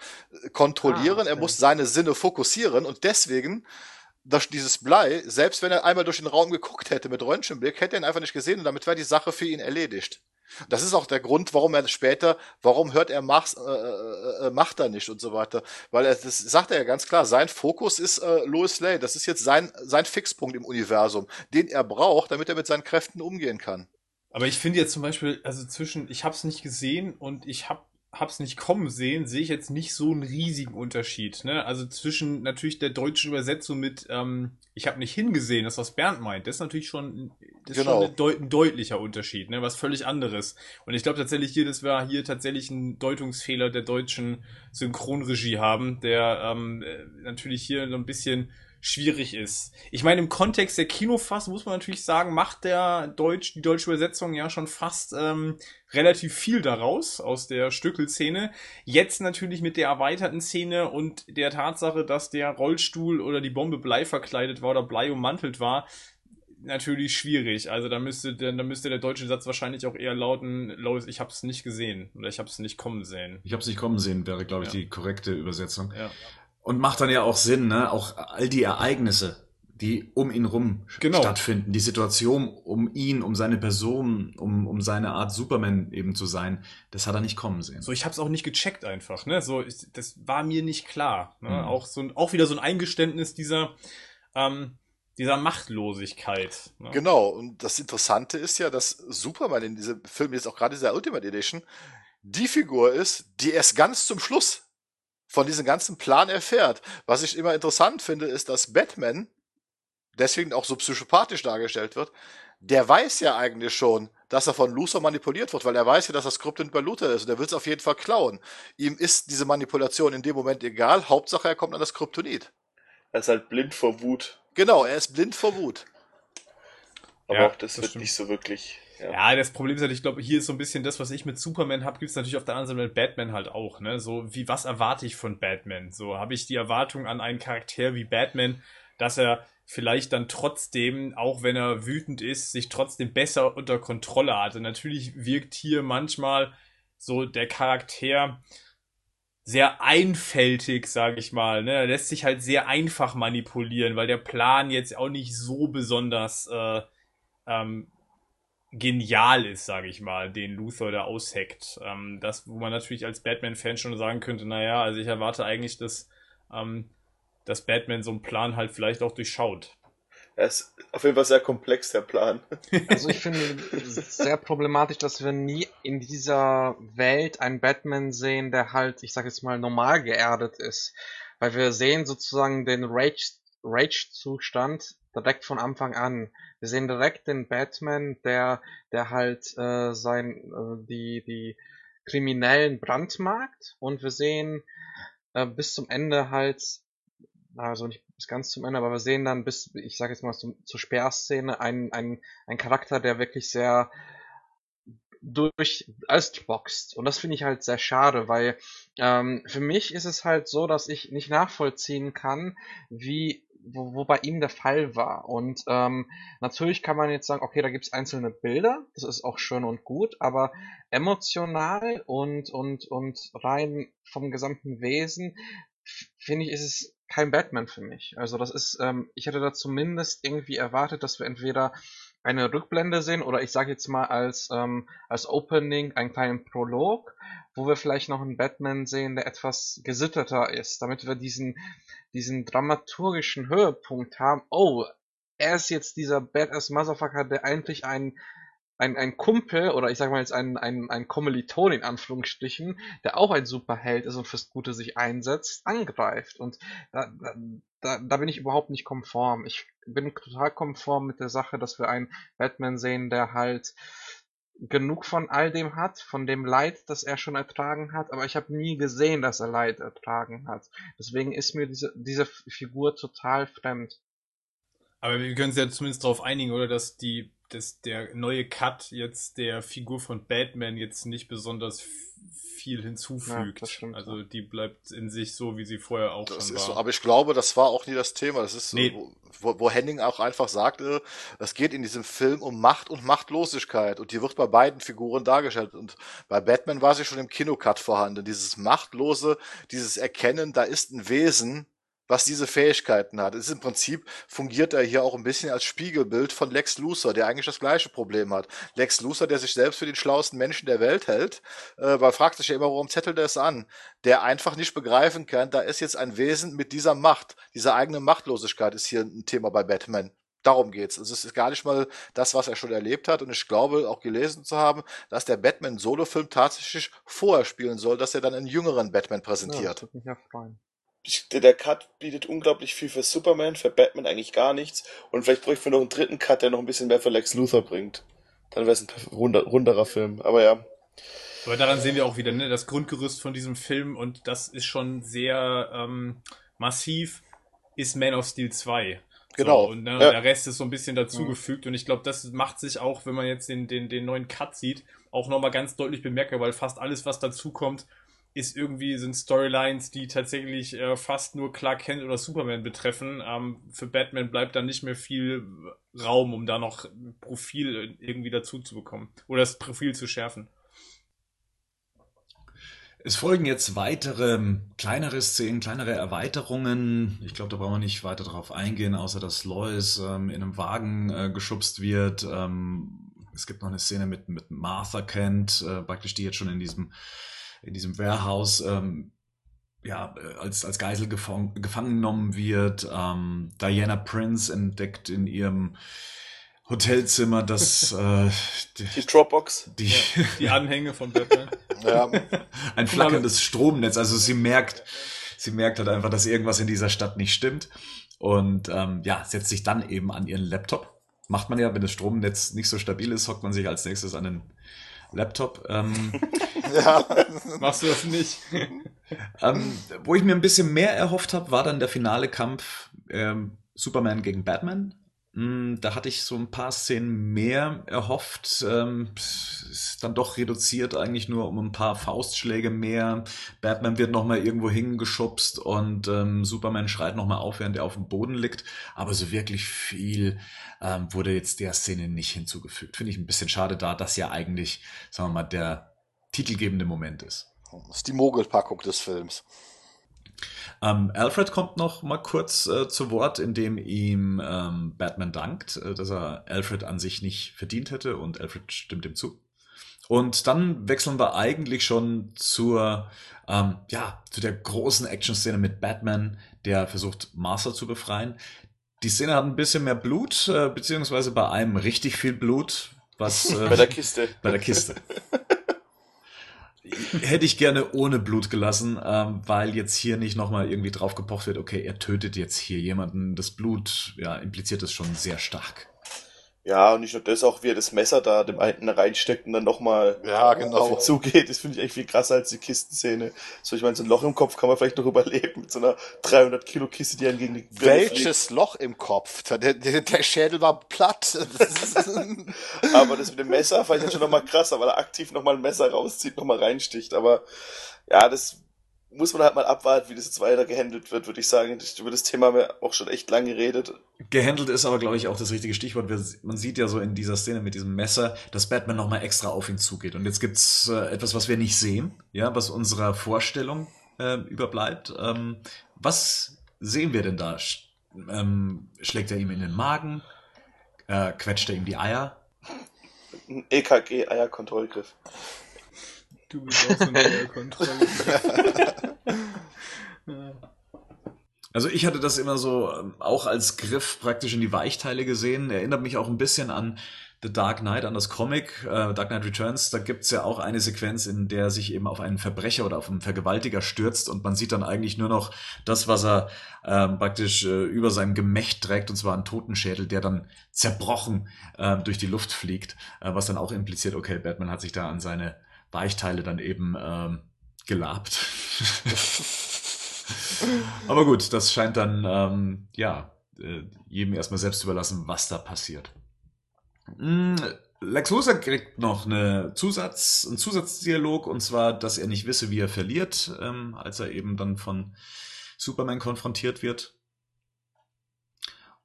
kontrollieren, ah, okay. er muss seine Sinne fokussieren und deswegen dass dieses Blei, selbst wenn er einmal durch den Raum geguckt hätte mit Röntgenblick, hätte er ihn einfach nicht gesehen und damit wäre die Sache für ihn erledigt. Das ist auch der Grund, warum er später, warum hört er Mach's, äh, äh, äh, macht er nicht und so weiter. Weil er, das sagt er ja ganz klar, sein Fokus ist äh, Lois Lane. Das ist jetzt sein, sein Fixpunkt im Universum, den er braucht, damit er mit seinen Kräften umgehen kann. Aber ich finde jetzt zum Beispiel, also zwischen, ich habe es nicht gesehen und ich habe hab's nicht kommen sehen, sehe ich jetzt nicht so einen riesigen Unterschied. Ne? Also zwischen natürlich der deutschen Übersetzung mit ähm, ich habe nicht hingesehen, das was Bernd meint, das ist natürlich schon, das ist genau. schon ein, deut ein, deutlicher Unterschied, ne? was völlig anderes. Und ich glaube tatsächlich hier, dass wir hier tatsächlich einen Deutungsfehler der deutschen Synchronregie haben, der ähm, äh, natürlich hier so ein bisschen schwierig ist. Ich meine, im Kontext der Kinofassung muss man natürlich sagen, macht der Deutsch, die deutsche Übersetzung ja schon fast ähm, relativ viel daraus, aus der Stückelszene. Jetzt natürlich mit der erweiterten Szene und der Tatsache, dass der Rollstuhl oder die Bombe Blei verkleidet war oder Blei ummantelt war, natürlich schwierig. Also da müsste, da müsste der deutsche Satz wahrscheinlich auch eher lauten, Lois, ich hab's nicht gesehen oder ich hab's nicht kommen sehen. Ich hab's nicht kommen sehen, wäre, glaube ich, ja. die korrekte Übersetzung. Ja. Und macht dann ja auch Sinn, ne? Auch all die Ereignisse, die um ihn rum genau. stattfinden, die Situation um ihn, um seine Person, um, um seine Art Superman eben zu sein, das hat er nicht kommen sehen. So, ich hab's auch nicht gecheckt einfach, ne? So, ich, das war mir nicht klar. Ne? Mhm. Auch so auch wieder so ein Eingeständnis dieser, ähm, dieser Machtlosigkeit. Ne? Genau, und das Interessante ist ja, dass Superman in diesem Film, jetzt auch gerade dieser Ultimate Edition, die Figur ist, die erst ganz zum Schluss von diesem ganzen Plan erfährt. Was ich immer interessant finde, ist, dass Batman deswegen auch so psychopathisch dargestellt wird. Der weiß ja eigentlich schon, dass er von Luthor manipuliert wird, weil er weiß ja, dass das Krypton bei Luthor ist und er will es auf jeden Fall klauen. Ihm ist diese Manipulation in dem Moment egal, Hauptsache er kommt an das Kryptonit. Er ist halt blind vor Wut. Genau, er ist blind vor Wut. Aber ja, auch das, das wird stimmt. nicht so wirklich ja. ja, das Problem ist halt, ich glaube, hier ist so ein bisschen das, was ich mit Superman habe, gibt es natürlich auf der anderen Seite mit Batman halt auch, ne? So, wie, was erwarte ich von Batman? So, habe ich die Erwartung an einen Charakter wie Batman, dass er vielleicht dann trotzdem, auch wenn er wütend ist, sich trotzdem besser unter Kontrolle hat. Und natürlich wirkt hier manchmal so der Charakter sehr einfältig, sage ich mal. Ne? Er lässt sich halt sehr einfach manipulieren, weil der Plan jetzt auch nicht so besonders äh, ähm, genial ist, sage ich mal, den Luthor da ausheckt. Ähm, das, wo man natürlich als Batman-Fan schon sagen könnte, naja, also ich erwarte eigentlich, dass, ähm, dass Batman so einen Plan halt vielleicht auch durchschaut. Er ist auf jeden Fall sehr komplex, der Plan. Also ich finde es sehr problematisch, dass wir nie in dieser Welt einen Batman sehen, der halt, ich sag jetzt mal, normal geerdet ist. Weil wir sehen sozusagen den Rage-Zustand Rage direkt von Anfang an. Wir sehen direkt den Batman, der, der halt äh, sein, äh, die, die Kriminellen brandmarkt und wir sehen äh, bis zum Ende halt, also nicht bis ganz zum Ende, aber wir sehen dann bis, ich sage jetzt mal zum, zur Sperrszene, einen, einen, einen Charakter, der wirklich sehr durch alles boxt. Und das finde ich halt sehr schade, weil ähm, für mich ist es halt so, dass ich nicht nachvollziehen kann, wie wo, wo bei ihm der Fall war. Und ähm, natürlich kann man jetzt sagen, okay, da gibt's einzelne Bilder, das ist auch schön und gut, aber emotional und, und, und rein vom gesamten Wesen finde ich, ist es kein Batman für mich. Also das ist, ähm, ich hätte da zumindest irgendwie erwartet, dass wir entweder eine Rückblende sehen oder ich sage jetzt mal als ähm, als Opening einen kleinen Prolog, wo wir vielleicht noch einen Batman sehen, der etwas gesitterter ist, damit wir diesen diesen dramaturgischen Höhepunkt haben. Oh, er ist jetzt dieser Badass Motherfucker, der eigentlich ein ein, ein Kumpel oder ich sag mal jetzt ein, ein, ein Kommiliton in Anführungsstrichen, der auch ein Superheld ist und fürs Gute sich einsetzt, angreift. Und da, da, da bin ich überhaupt nicht konform. Ich bin total konform mit der Sache, dass wir einen Batman sehen, der halt genug von all dem hat, von dem Leid, das er schon ertragen hat, aber ich habe nie gesehen, dass er Leid ertragen hat. Deswegen ist mir diese, diese Figur total fremd. Aber wir können uns ja zumindest darauf einigen, oder, dass die dass der neue Cut jetzt der Figur von Batman jetzt nicht besonders viel hinzufügt. Ja, also die bleibt in sich so, wie sie vorher auch das schon ist war. So, aber ich glaube, das war auch nie das Thema. Das ist nee. so, wo, wo Henning auch einfach sagte, es geht in diesem Film um Macht und Machtlosigkeit und die wird bei beiden Figuren dargestellt. Und bei Batman war sie schon im Kinocut vorhanden. Dieses Machtlose, dieses Erkennen, da ist ein Wesen, was diese Fähigkeiten hat. Es ist im Prinzip fungiert er hier auch ein bisschen als Spiegelbild von Lex Luthor, der eigentlich das gleiche Problem hat. Lex Luthor, der sich selbst für den schlauesten Menschen der Welt hält, äh, man fragt sich ja immer, warum zettelt er es an? Der einfach nicht begreifen kann, da ist jetzt ein Wesen mit dieser Macht, dieser eigenen Machtlosigkeit ist hier ein Thema bei Batman. Darum geht's. Also es ist gar nicht mal das, was er schon erlebt hat. Und ich glaube, auch gelesen zu haben, dass der Batman-Solo-Film tatsächlich vorher spielen soll, dass er dann einen jüngeren Batman präsentiert. Ja, das würde mich ja freuen der Cut bietet unglaublich viel für Superman, für Batman eigentlich gar nichts. Und vielleicht bräuchten wir noch einen dritten Cut, der noch ein bisschen mehr für Lex Luthor bringt. Dann wäre es ein runder, runderer Film. Aber ja. Aber daran sehen wir auch wieder, ne, das Grundgerüst von diesem Film und das ist schon sehr ähm, massiv, ist Man of Steel 2. Genau. So, und ne, ja. der Rest ist so ein bisschen dazugefügt. Mhm. Und ich glaube, das macht sich auch, wenn man jetzt den, den, den neuen Cut sieht, auch nochmal ganz deutlich bemerkbar, weil fast alles, was dazukommt, ist irgendwie, sind Storylines, die tatsächlich äh, fast nur Clark Kent oder Superman betreffen. Ähm, für Batman bleibt dann nicht mehr viel Raum, um da noch Profil irgendwie dazu zu bekommen. Oder das Profil zu schärfen. Es folgen jetzt weitere kleinere Szenen, kleinere Erweiterungen. Ich glaube, da brauchen wir nicht weiter drauf eingehen, außer dass Lois ähm, in einem Wagen äh, geschubst wird. Ähm, es gibt noch eine Szene mit, mit Martha Kent, äh, praktisch die jetzt schon in diesem in diesem Warehouse ähm, ja, äh, als, als Geisel gefangen, gefangen genommen wird. Ähm, Diana Prince entdeckt in ihrem Hotelzimmer das äh, die, die Dropbox, die, ja, die Anhänge von Batman. ja. Ein flackerndes Stromnetz. Also sie merkt, sie merkt halt einfach, dass irgendwas in dieser Stadt nicht stimmt und ähm, ja setzt sich dann eben an ihren Laptop. Macht man ja, wenn das Stromnetz nicht so stabil ist, hockt man sich als nächstes an den Laptop. Ähm, ja, machst du das nicht? ähm, wo ich mir ein bisschen mehr erhofft habe, war dann der finale Kampf ähm, Superman gegen Batman. Hm, da hatte ich so ein paar Szenen mehr erhofft. Ähm, ist dann doch reduziert eigentlich nur um ein paar Faustschläge mehr. Batman wird nochmal irgendwo hingeschubst und ähm, Superman schreit nochmal auf, während er auf dem Boden liegt. Aber so wirklich viel ähm, wurde jetzt der Szene nicht hinzugefügt. Finde ich ein bisschen schade, da das ja eigentlich, sagen wir mal, der titelgebende Moment ist. Das ist die Mogelpackung des Films. Ähm, Alfred kommt noch mal kurz äh, zu Wort, indem ihm ähm, Batman dankt, äh, dass er Alfred an sich nicht verdient hätte und Alfred stimmt ihm zu. Und dann wechseln wir eigentlich schon zur, ähm, ja, zu der großen Action-Szene mit Batman, der versucht, Martha zu befreien. Die Szene hat ein bisschen mehr Blut, äh, beziehungsweise bei einem richtig viel Blut, was äh, bei der Kiste. Bei der Kiste. hätte ich gerne ohne Blut gelassen, ähm, weil jetzt hier nicht nochmal irgendwie drauf gepocht wird, okay, er tötet jetzt hier jemanden. Das Blut, ja, impliziert es schon sehr stark. Ja, und nicht nur das, auch wie er das Messer da dem einen reinsteckt und dann nochmal ja, genau. auf ihn zugeht. Das finde ich eigentlich viel krasser als die Kistenszene. So, ich meine, so ein Loch im Kopf kann man vielleicht noch überleben mit so einer 300 Kilo Kiste, die einen gegen die Welches fliegt. Loch im Kopf? Der, der, der Schädel war platt. aber das mit dem Messer fand ich dann schon nochmal krasser, weil er aktiv nochmal ein Messer rauszieht, nochmal reinsticht. Aber ja, das muss man halt mal abwarten, wie das jetzt weiter gehandelt wird, würde ich sagen. Über das Thema haben wir auch schon echt lange geredet. Gehandelt ist aber, glaube ich, auch das richtige Stichwort. Man sieht ja so in dieser Szene mit diesem Messer, dass Batman nochmal extra auf ihn zugeht. Und jetzt gibt's äh, etwas, was wir nicht sehen, ja, was unserer Vorstellung äh, überbleibt. Ähm, was sehen wir denn da? Sch ähm, schlägt er ihm in den Magen? Äh, quetscht er ihm die Eier? Ein EKG-Eierkontrollgriff. Du bist auch so eine Eierkontrolle. Also ich hatte das immer so ähm, auch als Griff praktisch in die Weichteile gesehen. Erinnert mich auch ein bisschen an The Dark Knight, an das Comic äh, Dark Knight Returns. Da gibt's ja auch eine Sequenz, in der sich eben auf einen Verbrecher oder auf einen Vergewaltiger stürzt und man sieht dann eigentlich nur noch das, was er äh, praktisch äh, über seinem Gemächt trägt, und zwar einen Totenschädel, der dann zerbrochen äh, durch die Luft fliegt, äh, was dann auch impliziert, okay, Batman hat sich da an seine Weichteile dann eben ähm, gelabt. Aber gut, das scheint dann, ähm, ja, äh, jedem erstmal selbst überlassen, was da passiert. Mm, Lex Luthor kriegt noch eine Zusatz, einen Zusatzdialog, und zwar, dass er nicht wisse, wie er verliert, ähm, als er eben dann von Superman konfrontiert wird.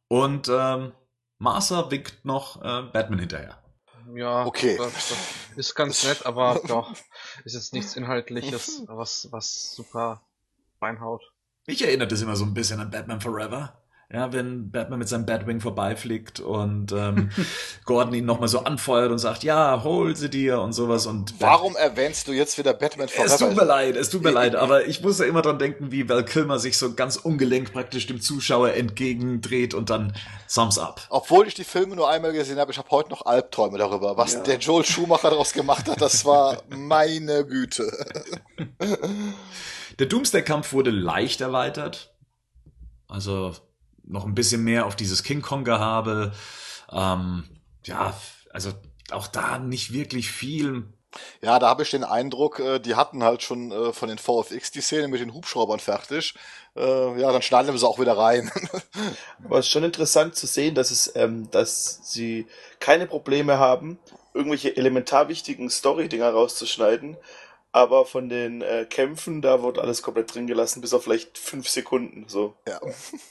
Und ähm, Martha winkt noch äh, Batman hinterher. Ja, Okay. Das, das ist ganz nett, aber doch, ist jetzt nichts Inhaltliches, was, was super reinhaut. Mich erinnert es immer so ein bisschen an Batman Forever. Ja, wenn Batman mit seinem Batwing vorbeifliegt und ähm, Gordon ihn nochmal so anfeuert und sagt, ja, hol sie dir und sowas und Warum erwähnst du jetzt wieder Batman Es tut mir Forever? leid, es tut mir leid, aber ich muss ja immer dran denken, wie Val Kilmer sich so ganz ungelenkt praktisch dem Zuschauer entgegendreht und dann Thumbs up. Obwohl ich die Filme nur einmal gesehen habe, ich habe heute noch Albträume darüber. Was Ja. der Joel Schumacher daraus gemacht hat, das war meine Güte. Der Doomsday-Kampf wurde leicht erweitert. Also noch ein bisschen mehr auf dieses King Kong-Gehabe. Ähm, ja, also auch da nicht wirklich viel. Ja, da habe ich den Eindruck, äh, die hatten halt schon äh, von den VFX die Szene mit den Hubschraubern fertig. Äh, Ja, dann schneiden wir sie auch wieder rein. Aber es ist schon interessant zu sehen, dass es, ähm, dass sie keine Probleme haben, irgendwelche elementar wichtigen Story-Dinger rauszuschneiden. Aber von den äh, Kämpfen, da wird alles komplett drin gelassen, bis auf vielleicht fünf Sekunden. So. Ja.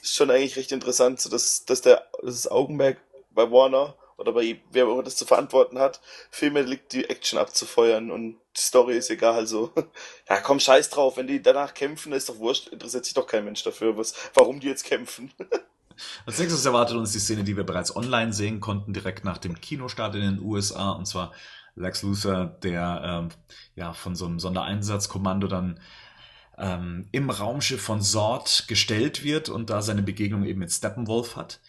Ist schon eigentlich recht interessant, so dass, dass der dass das Augenmerk bei Warner oder bei wer auch immer das zu verantworten hat, vielmehr liegt die Action abzufeuern und die Story ist egal. Also, ja, komm, scheiß drauf, wenn die danach kämpfen, ist doch wurscht, interessiert sich doch kein Mensch dafür, was, warum die jetzt kämpfen. Als nächstes erwartet uns die Szene, die wir bereits online sehen konnten, direkt nach dem Kinostart in den USA, und zwar Lex Luthor, der ähm, ja von so einem Sondereinsatzkommando dann ähm, im Raumschiff von Zord gestellt wird und da seine Begegnung eben mit Steppenwolf hat.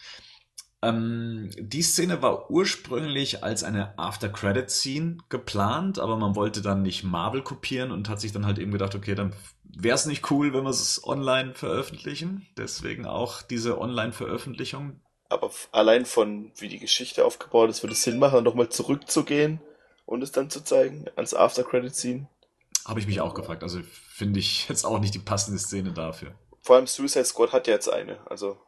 Ähm, die Szene war ursprünglich als eine After-Credit-Scene geplant, aber man wollte dann nicht Marvel kopieren und hat sich dann halt eben gedacht, okay, dann wäre es nicht cool, wenn wir es online veröffentlichen. Deswegen auch diese Online-Veröffentlichung. Aber allein von, wie die Geschichte aufgebaut ist, würde es Sinn machen, nochmal zurückzugehen und es dann zu zeigen, ans After-Credit-Scene. Habe ich mich auch gefragt. Also finde ich jetzt auch nicht die passende Szene dafür. Vor allem Suicide Squad hat ja jetzt eine, also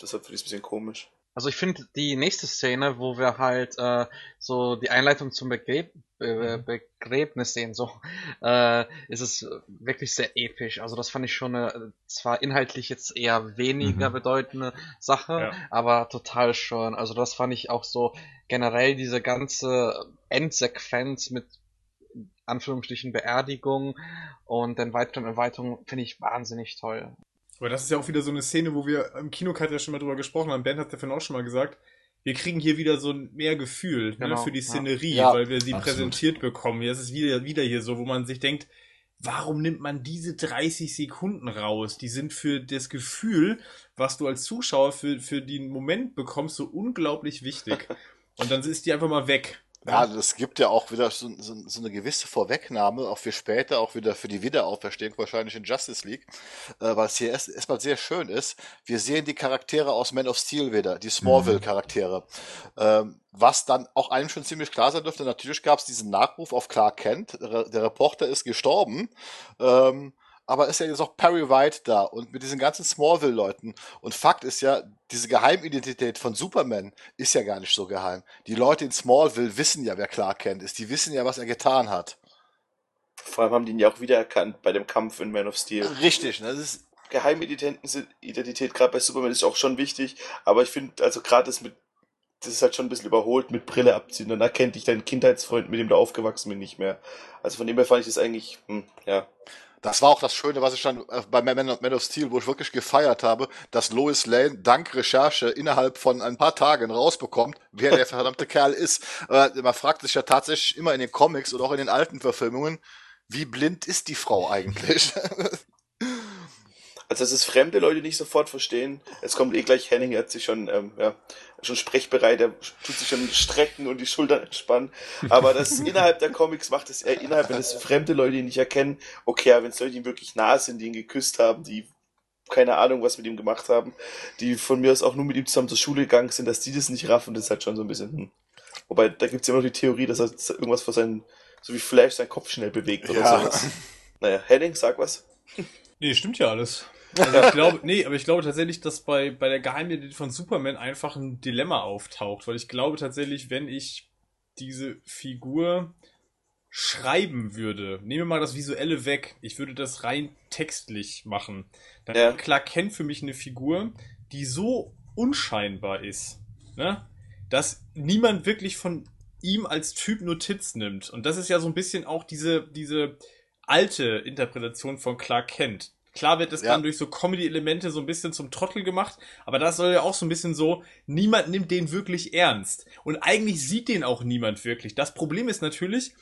deshalb finde ich es ein bisschen komisch. Also ich finde die nächste Szene, wo wir halt äh, so die Einleitung zum Begräb äh, Begräbnis sehen, so äh, ist es wirklich sehr episch. Also das fand ich schon eine zwar inhaltlich jetzt eher weniger Mhm. bedeutende Sache, Ja. aber total schön. Also das fand ich auch so generell diese ganze Endsequenz mit Anführungsstrichen Beerdigung und den weiteren Erweiterungen finde ich wahnsinnig toll. Aber das ist ja auch wieder so eine Szene, wo wir im Kinocut ja schon mal drüber gesprochen haben. Ben hat davon auch schon mal gesagt. Wir kriegen hier wieder so ein mehr Gefühl ne, Genau, für die ja. Szenerie, Ja, weil wir sie absolut. präsentiert bekommen. Das ist wieder, wieder hier so, wo man sich denkt, warum nimmt man diese 30 Sekunden raus? Die sind für das Gefühl, was du als Zuschauer für, für den Moment bekommst, so unglaublich wichtig. Und dann ist die einfach mal weg. Ja, das gibt ja auch wieder so, so, so eine gewisse Vorwegnahme, auch für später, auch wieder für die Wiederauferstehung wahrscheinlich in Justice League, äh, weil es hier erst, erstmal sehr schön ist. Wir sehen die Charaktere aus Man of Steel wieder, die Smallville-Charaktere. Ähm, was dann auch einem schon ziemlich klar sein dürfte, natürlich gab es diesen Nachruf auf Clark Kent, der Reporter ist gestorben, ähm, aber ist ja jetzt auch Perry White da und mit diesen ganzen Smallville-Leuten. Und Fakt ist ja, diese Geheimidentität von Superman ist ja gar nicht so geheim. Die Leute in Smallville wissen ja, wer Clark Kent ist. Die wissen ja, was er getan hat. Vor allem haben die ihn ja auch wiedererkannt bei dem Kampf in Man of Steel. Richtig, ne? Das ist, Geheimidentität gerade bei Superman ist auch schon wichtig, aber ich finde, also gerade das mit, das ist halt schon ein bisschen überholt mit Brille abziehen, dann erkennt dich dein Kindheitsfreund, mit dem du aufgewachsen bist, nicht mehr. Also von dem her fand ich das eigentlich, hm, ja. das war auch das Schöne, was ich dann äh, bei Man of, Steel, wo ich wirklich gefeiert habe, dass Lois Lane dank Recherche innerhalb von ein paar Tagen rausbekommt, wer der verdammte Kerl ist. Äh, man fragt sich ja tatsächlich immer in den Comics oder auch in den alten Verfilmungen, wie blind ist die Frau eigentlich? Also dass es fremde Leute nicht sofort verstehen. Es kommt eh gleich Henning, er hat sich schon, ähm, ja, schon sprechbereit, er tut sich schon strecken und die Schultern entspannen. Aber das innerhalb der Comics macht es eher innerhalb, wenn es fremde Leute ihn nicht erkennen. Okay, aber wenn es Leute, die ihm wirklich nah sind, die ihn geküsst haben, die keine Ahnung, was mit ihm gemacht haben, die von mir aus auch nur mit ihm zusammen zur Schule gegangen sind, dass die das nicht raffen, das ist halt schon so ein bisschen, hm. Wobei, da gibt's ja immer noch die Theorie, dass er irgendwas vor seinen, so wie Flash seinen Kopf schnell bewegt oder Ja. sowas. Naja, Henning, sag was. Nee, stimmt ja alles. Also ich glaube, nee, aber ich glaube tatsächlich, dass bei, bei der Geheimidentität von Superman einfach ein Dilemma auftaucht, weil ich glaube tatsächlich, wenn ich diese Figur schreiben würde, nehmen wir mal das Visuelle weg, ich würde das rein textlich machen, dann Ja. Clark Kent für mich eine Figur, die so unscheinbar ist, ne? dass niemand wirklich von ihm als Typ Notiz nimmt. Und das ist ja so ein bisschen auch diese, diese alte Interpretation von Clark Kent. Klar wird es Ja. dann durch so Comedy-Elemente so ein bisschen zum Trottel gemacht, aber das soll ja auch so ein bisschen so, niemand nimmt den wirklich ernst. Und eigentlich sieht den auch niemand wirklich. Das Problem ist natürlich,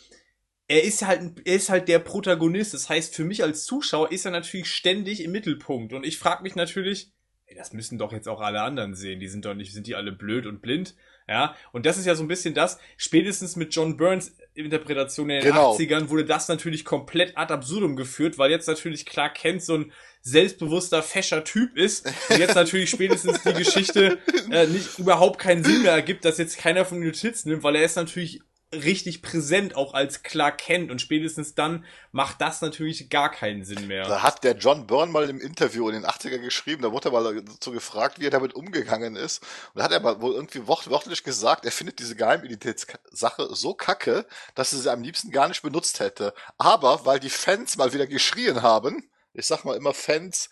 er ist halt, er ist halt der Protagonist. Das heißt, für mich als Zuschauer ist er natürlich ständig im Mittelpunkt. Und ich frage mich natürlich, ey, das müssen doch jetzt auch alle anderen sehen. Die sind doch nicht, sind die alle blöd und blind? Ja, und das ist ja so ein bisschen das, spätestens mit John Burns Interpretation in den Genau. 80ern wurde das natürlich komplett ad absurdum geführt, weil jetzt natürlich Clark Kent so ein selbstbewusster, fescher Typ ist und jetzt natürlich spätestens die Geschichte äh, nicht überhaupt keinen Sinn mehr ergibt, dass jetzt keiner von den Notiz nimmt, weil er ist natürlich richtig präsent auch als Clark Kent und spätestens dann macht das natürlich gar keinen Sinn mehr. Da hat der John Byrne mal im Interview in den 80er geschrieben, da wurde er mal dazu gefragt, wie er damit umgegangen ist. Und da hat er mal wohl irgendwie wort wörtlich gesagt, er findet diese Geheimidentitätssache so kacke, dass er sie am liebsten gar nicht benutzt hätte. Aber weil die Fans mal wieder geschrien haben, ich sag mal immer Fans,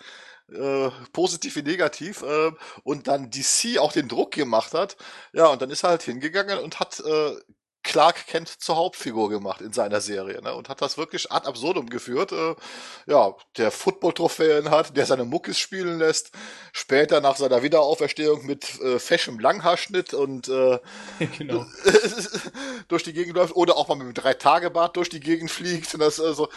äh, positiv wie negativ, äh, und dann DC auch den Druck gemacht hat, ja, und dann ist er halt hingegangen und hat äh, Clark Kent zur Hauptfigur gemacht in seiner Serie, ne? Und hat das wirklich ad absurdum geführt. Äh, ja, der Football-Trophäen hat, der seine Muckis spielen lässt, später nach seiner Wiederauferstehung mit äh, feschem Langhaarschnitt und äh, genau. durch die Gegend läuft oder auch mal mit einem Drei-Tage-Bart durch die Gegend fliegt. Und das, also,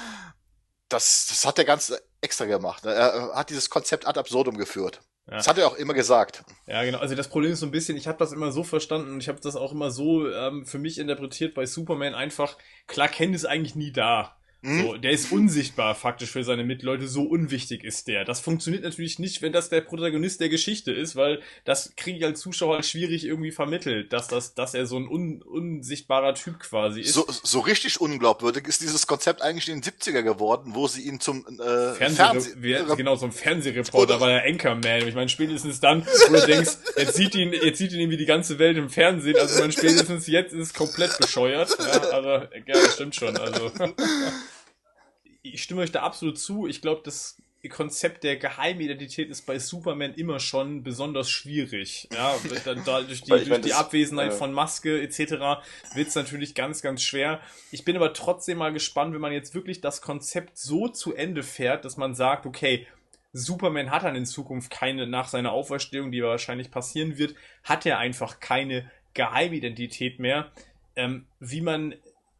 das, das hat er ganz extra gemacht. Ne? Er hat dieses Konzept ad absurdum geführt. Ja. Das hat er auch immer gesagt. Ja, genau. Also das Problem ist so ein bisschen, ich habe das immer so verstanden und ich habe das auch immer so ähm, für mich interpretiert bei Superman einfach, Clark Kent ist eigentlich nie da. Hm? So, der ist unsichtbar faktisch für seine Mitleute, so unwichtig ist der. Das funktioniert natürlich nicht, wenn das der Protagonist der Geschichte ist, weil das kriege ich als Zuschauer halt schwierig irgendwie vermittelt, dass das, dass er so ein un, unsichtbarer Typ quasi ist. So, so richtig unglaubwürdig ist dieses Konzept eigentlich in den 70er geworden, wo sie ihn zum äh, Fernseh Fernseh genau, so ein Fernsehreporter war der Anchorman. Ich meine, spätestens dann, wo du denkst, jetzt sieht ihn, jetzt sieht ihn irgendwie die ganze Welt im Fernsehen. Also, meine, spätestens jetzt ist es komplett bescheuert. Ja, aber, ja, das stimmt schon. Also, ich stimme euch da absolut zu. Ich glaube, das Konzept der Geheimidentität ist bei Superman immer schon besonders schwierig. Ja, da, da, durch die, durch mein, die Abwesenheit ja. von Maske etc. wird es natürlich ganz, ganz schwer. Ich bin aber trotzdem mal gespannt, wenn man jetzt wirklich das Konzept so zu Ende fährt, dass man sagt, okay, Superman hat dann in Zukunft keine, nach seiner Auferstehung, die wahrscheinlich passieren wird, hat er einfach keine Geheimidentität mehr. Ähm, wie man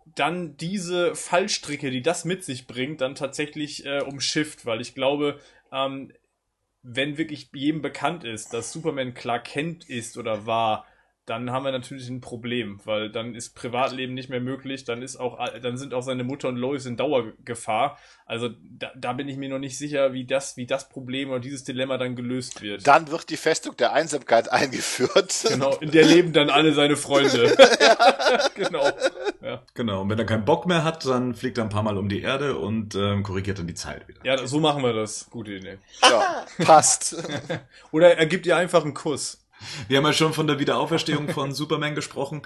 dann diese Fallstricke, die das mit sich bringt, dann tatsächlich äh, umschifft, weil ich glaube, ähm, wenn wirklich jedem bekannt ist, dass Superman Clark Kent ist oder war, dann haben wir natürlich ein Problem, weil dann ist Privatleben nicht mehr möglich, dann ist auch, dann sind auch seine Mutter und Lois in Dauergefahr. Also da, da bin ich mir noch nicht sicher, wie das, wie das Problem oder dieses Dilemma dann gelöst wird. Dann wird die Festung der Einsamkeit eingeführt. genau, in der leben dann alle seine Freunde. genau. Ja. Genau, und wenn er keinen Bock mehr hat, dann fliegt er ein paar Mal um die Erde und ähm, korrigiert dann die Zeit wieder. ja, so machen wir das. Gute Idee. Ja, passt. Oder er gibt ihr einfach einen Kuss. Wir haben ja schon von der Wiederauferstehung von Superman gesprochen.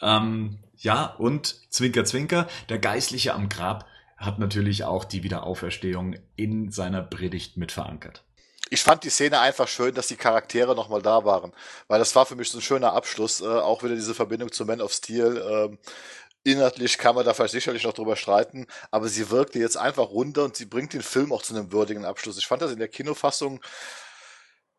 Ähm, ja, und Zwinker, Zwinker, der Geistliche am Grab hat natürlich auch die Wiederauferstehung in seiner Predigt mit verankert. Ich fand die Szene einfach schön, dass die Charaktere nochmal da waren, weil das war für mich so ein schöner Abschluss, äh, auch wieder diese Verbindung zu Man of Steel. Ähm, inhaltlich kann man da vielleicht sicherlich noch drüber streiten, aber sie wirkte jetzt einfach runter und sie bringt den Film auch zu einem würdigen Abschluss. Ich fand das in der Kinofassung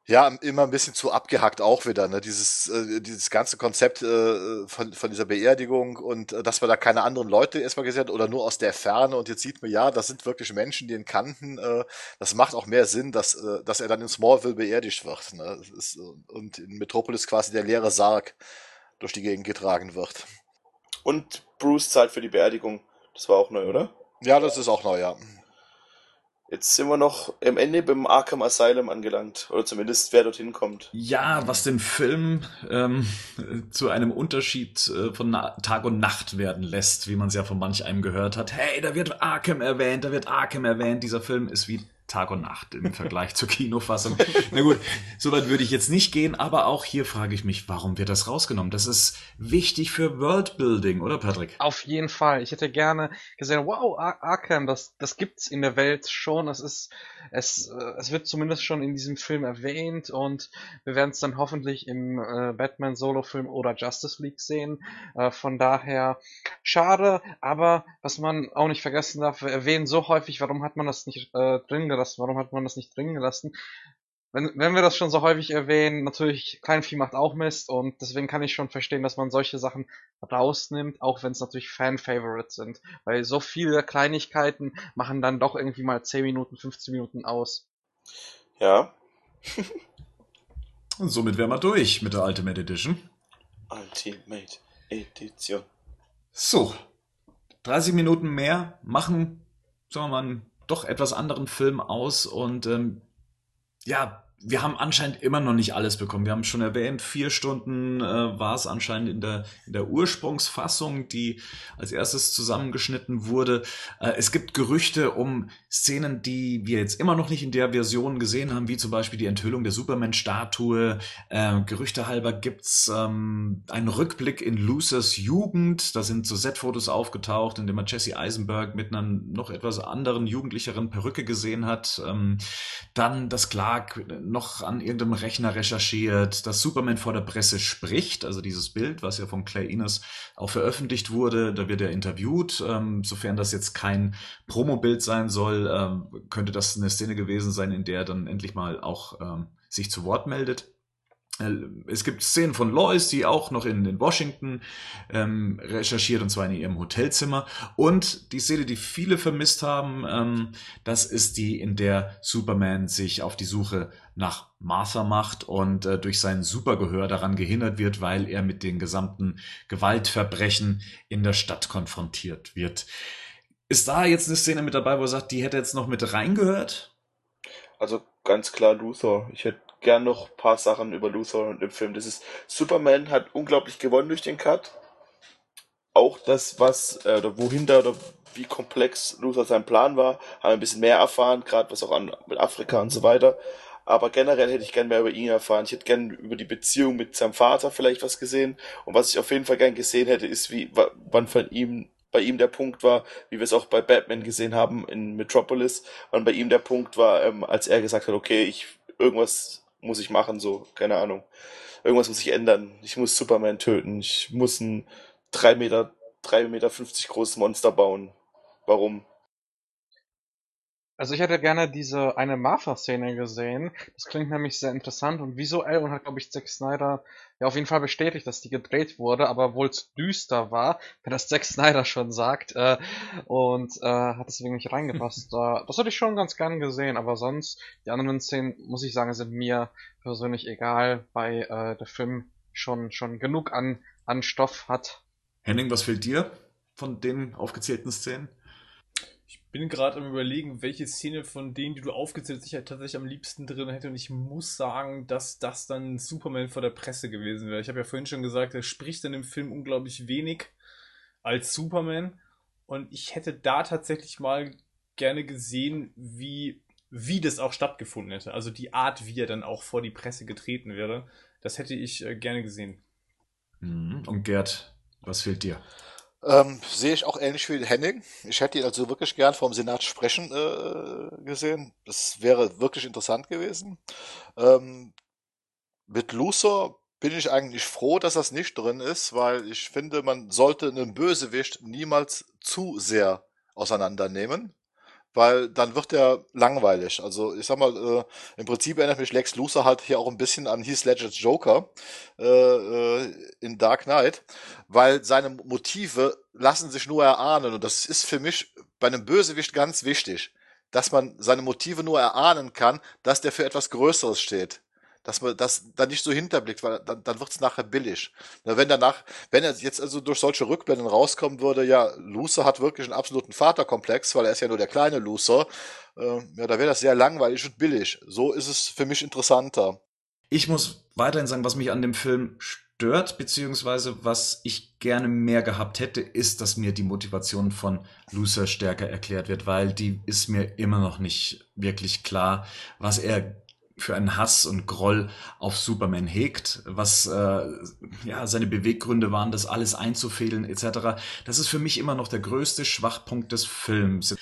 ja, immer ein bisschen zu abgehackt auch wieder, ne? Dieses, äh, dieses ganze Konzept äh, von, von dieser Beerdigung und äh, dass man da keine anderen Leute erstmal gesehen hat oder nur aus der Ferne und jetzt sieht man, ja, das sind wirklich Menschen, die ihn kannten. Äh, das macht auch mehr Sinn, dass, äh, dass er dann in Smallville beerdigt wird. Ne? Ist, und in Metropolis quasi der leere Sarg durch die Gegend getragen wird. Und Bruce zahlt für die Beerdigung. Das war auch neu, oder? Ja, das ist auch neu, ja. Jetzt sind wir noch am Ende beim Arkham Asylum angelangt. Oder zumindest wer dorthin kommt. Ja, was den Film ähm, zu einem Unterschied äh, von Na Tag und Nacht werden lässt, wie man es ja von manch einem gehört hat. Hey, da wird Arkham erwähnt, da wird Arkham erwähnt. Dieser Film ist wie Tag und Nacht im Vergleich zur Kinofassung. Na gut, soweit würde ich jetzt nicht gehen, aber auch hier frage ich mich, warum wird das rausgenommen? Das ist wichtig für Worldbuilding, oder Patrick? Auf jeden Fall. Ich hätte gerne gesehen, wow, Ar Arkham, das, das gibt's in der Welt schon. Es ist, es, äh, es wird zumindest schon in diesem Film erwähnt und wir werden es dann hoffentlich im äh, Batman Solo-Film oder Justice League sehen. Äh, von daher schade, aber was man auch nicht vergessen darf, wir erwähnen so häufig, warum hat man das nicht äh, drin gelassen? Warum hat man das nicht drin gelassen? Wenn, wenn wir das schon so häufig erwähnen, natürlich, Kleinvieh macht auch Mist und deswegen kann ich schon verstehen, dass man solche Sachen rausnimmt, auch wenn es natürlich Fan-Favorites sind. Weil so viele Kleinigkeiten machen dann doch irgendwie mal 10 Minuten, 15 Minuten aus. Ja. und somit wären wir durch mit der Ultimate Edition. Ultimate Edition. So. 30 Minuten mehr machen, sagen wir mal, einen doch etwas anderen Film aus und ähm, ja, wir haben anscheinend immer noch nicht alles bekommen. Wir haben schon erwähnt, vier Stunden äh, war es anscheinend in der, in der Ursprungsfassung, die als erstes zusammengeschnitten wurde. Äh, es gibt Gerüchte um Szenen, die wir jetzt immer noch nicht in der Version gesehen haben, wie zum Beispiel die Enthüllung der Superman-Statue. Äh, Gerüchte halber gibt's ähm, einen Rückblick in Lucers Jugend. Da sind so Set-Fotos aufgetaucht, in dem man Jesse Eisenberg mit einer noch etwas anderen, jugendlicheren Perücke gesehen hat. Ähm, dann das Clark noch an irgendeinem Rechner recherchiert, dass Superman vor der Presse spricht, also dieses Bild, was ja von Clay Innes auch veröffentlicht wurde, da wird er interviewt. Ähm, sofern das jetzt kein Promobild sein soll, ähm, könnte das eine Szene gewesen sein, in der er dann endlich mal auch ähm, sich zu Wort meldet. Äh, es gibt Szenen von Lois, die auch noch in, in Washington ähm, recherchiert, und zwar in ihrem Hotelzimmer. Und die Szene, die viele vermisst haben, ähm, das ist die, in der Superman sich auf die Suche nach Martha macht und äh, durch sein Supergehör daran gehindert wird, weil er mit den gesamten Gewaltverbrechen in der Stadt konfrontiert wird. Ist da jetzt eine Szene mit dabei, wo er sagt, die hätte jetzt noch mit reingehört? Also ganz klar Luther. Ich hätte gern noch paar Sachen über Luthor und im Film. Das ist, Superman hat unglaublich gewonnen durch den Cut. Auch das, was, äh, oder wohinter oder wie komplex Luthor sein Plan war, haben ein bisschen mehr erfahren, gerade was auch an mit Afrika und so weiter. Aber generell hätte ich gern mehr über ihn erfahren. Ich hätte gern über die Beziehung mit seinem Vater vielleicht was gesehen. Und was ich auf jeden Fall gern gesehen hätte, ist, wie, wann von ihm bei ihm der Punkt war, wie wir es auch bei Batman gesehen haben in Metropolis, wann bei ihm der Punkt war, ähm, als er gesagt hat, okay, ich irgendwas muss ich machen, so, keine Ahnung. Irgendwas muss ich ändern. Ich muss Superman töten. Ich muss ein 3 Meter, 3 Meter 50 großes Monster bauen. Warum? Also ich hätte gerne diese eine Martha-Szene gesehen. Das klingt nämlich sehr interessant und visuell und hat, glaube ich, Zack Snyder ja auf jeden Fall bestätigt, dass die gedreht wurde, aber obwohl es düster war, wenn das Zack Snyder schon sagt, äh, und äh, hat deswegen nicht reingepasst. das hätte ich schon ganz gern gesehen, aber sonst, die anderen Szenen, muss ich sagen, sind mir persönlich egal, weil äh, der Film schon, schon genug an, an Stoff hat. Henning, was fehlt dir von den aufgezählten Szenen? Bin gerade am überlegen, welche Szene von denen, die du aufgezählt hast, ich halt tatsächlich am liebsten drin hätte. Und ich muss sagen, dass das dann Superman vor der Presse gewesen wäre. Ich habe ja vorhin schon gesagt, er spricht in dem Film unglaublich wenig als Superman. Und ich hätte da tatsächlich mal gerne gesehen, wie, wie das auch stattgefunden hätte. Also die Art, wie er dann auch vor die Presse getreten wäre. Das hätte ich äh, gerne gesehen. Mhm. Und Gerd, was fehlt dir? Ähm, sehe ich auch ähnlich wie Henning. Ich hätte ihn also wirklich gern vom Senat sprechen äh, gesehen. Das wäre wirklich interessant gewesen. Ähm, mit Lucer bin ich eigentlich froh, dass das nicht drin ist, weil ich finde, man sollte einen Bösewicht niemals zu sehr auseinandernehmen weil dann wird er langweilig. Also ich sag mal, äh, im Prinzip erinnert mich Lex Luthor halt hier auch ein bisschen an Heath Ledger's Joker äh, äh, in Dark Knight, weil seine Motive lassen sich nur erahnen und das ist für mich bei einem Bösewicht ganz wichtig, dass man seine Motive nur erahnen kann, dass der für etwas Größeres steht dass man das dann nicht so hinterblickt, weil dann, dann wird es nachher billig. wenn danach, wenn er jetzt also durch solche Rückblenden rauskommen würde, ja, Lucer hat wirklich einen absoluten Vaterkomplex, weil er ist ja nur der kleine Lucer, äh, ja, da wäre das sehr langweilig und billig. So ist es für mich interessanter. Ich muss weiterhin sagen, was mich an dem Film stört, beziehungsweise was ich gerne mehr gehabt hätte, ist, dass mir die Motivation von Lucer stärker erklärt wird, weil die ist mir immer noch nicht wirklich klar, was er für einen Hass und Groll auf Superman hegt, was äh, ja seine Beweggründe waren, das alles einzufädeln etc. Das ist für mich immer noch der größte Schwachpunkt des Films.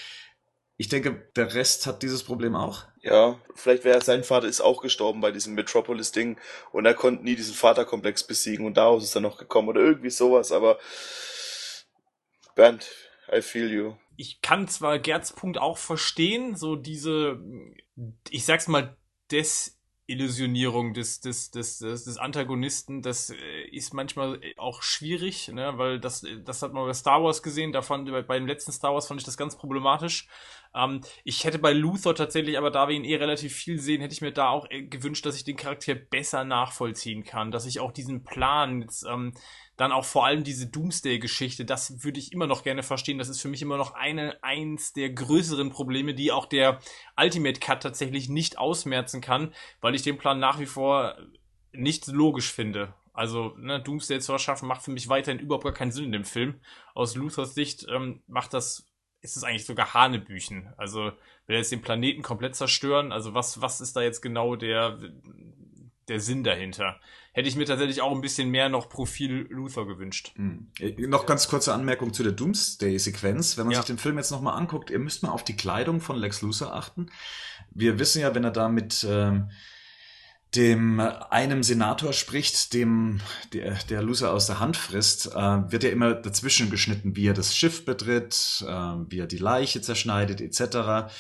Ich denke, der Rest hat dieses Problem auch. Ja, vielleicht wäre sein Vater ist auch gestorben bei diesem Metropolis-Ding und er konnte nie diesen Vaterkomplex besiegen und daraus ist er noch gekommen oder irgendwie sowas, aber Bernd, I feel you. Ich kann zwar Gerds Punkt auch verstehen, so diese, ich sag's mal, Desillusionierung des, des, des, des, des Antagonisten, das äh, ist manchmal auch schwierig, ne? weil das, das hat man bei Star Wars gesehen, da fand, bei dem letzten Star Wars fand ich das ganz problematisch. Ähm, ich hätte bei Luthor tatsächlich, aber da wir ihn eh relativ viel sehen, hätte ich mir da auch äh, gewünscht, dass ich den Charakter besser nachvollziehen kann, dass ich auch diesen Plan jetzt, ähm, dann auch vor allem diese Doomsday-Geschichte, das würde ich immer noch gerne verstehen. Das ist für mich immer noch eine, eins der größeren Probleme, die auch der Ultimate Cut tatsächlich nicht ausmerzen kann, weil ich den Plan nach wie vor nicht logisch finde. Also, ne, Doomsday zu erschaffen, macht für mich weiterhin überhaupt gar keinen Sinn in dem Film. Aus Luthers Sicht ähm, macht das, ist es eigentlich sogar Hanebüchen. Also, will er jetzt den Planeten komplett zerstören? Also, was, was ist da jetzt genau der, der Sinn dahinter? hätte ich mir tatsächlich auch ein bisschen mehr noch Profil Luther gewünscht. Mhm. Noch ganz kurze Anmerkung zu der Doomsday-Sequenz. Wenn man ja. sich den Film jetzt nochmal anguckt, ihr müsst mal auf die Kleidung von Lex Luthor achten. Wir wissen ja, wenn er da mit ähm, dem einem Senator spricht, dem der, der Loser aus der Hand frisst, äh, wird ja immer dazwischen geschnitten, wie er das Schiff betritt, äh, wie er die Leiche zerschneidet, etc.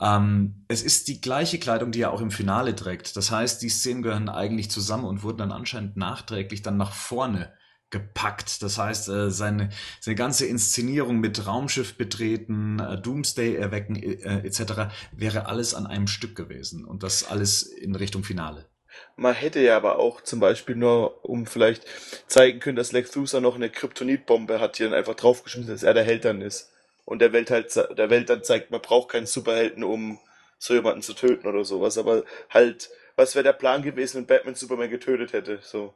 Ähm, es ist die gleiche Kleidung, die er auch im Finale trägt. Das heißt, die Szenen gehören eigentlich zusammen und wurden dann anscheinend nachträglich dann nach vorne gepackt. Das heißt, äh, seine, seine ganze Inszenierung mit Raumschiff betreten, äh, Doomsday erwecken äh, etc. wäre alles an einem Stück gewesen und das alles in Richtung Finale. Man hätte ja aber auch zum Beispiel nur, um vielleicht zeigen können, dass Lex Luthor noch eine Kryptonitbombe hat, hier dann einfach draufgeschmissen, dass er der Held dann ist. Und der Welt halt, der Welt dann zeigt, man braucht keinen Superhelden, um so jemanden zu töten oder sowas. Aber halt, was wäre der Plan gewesen, wenn Batman Superman getötet hätte, so.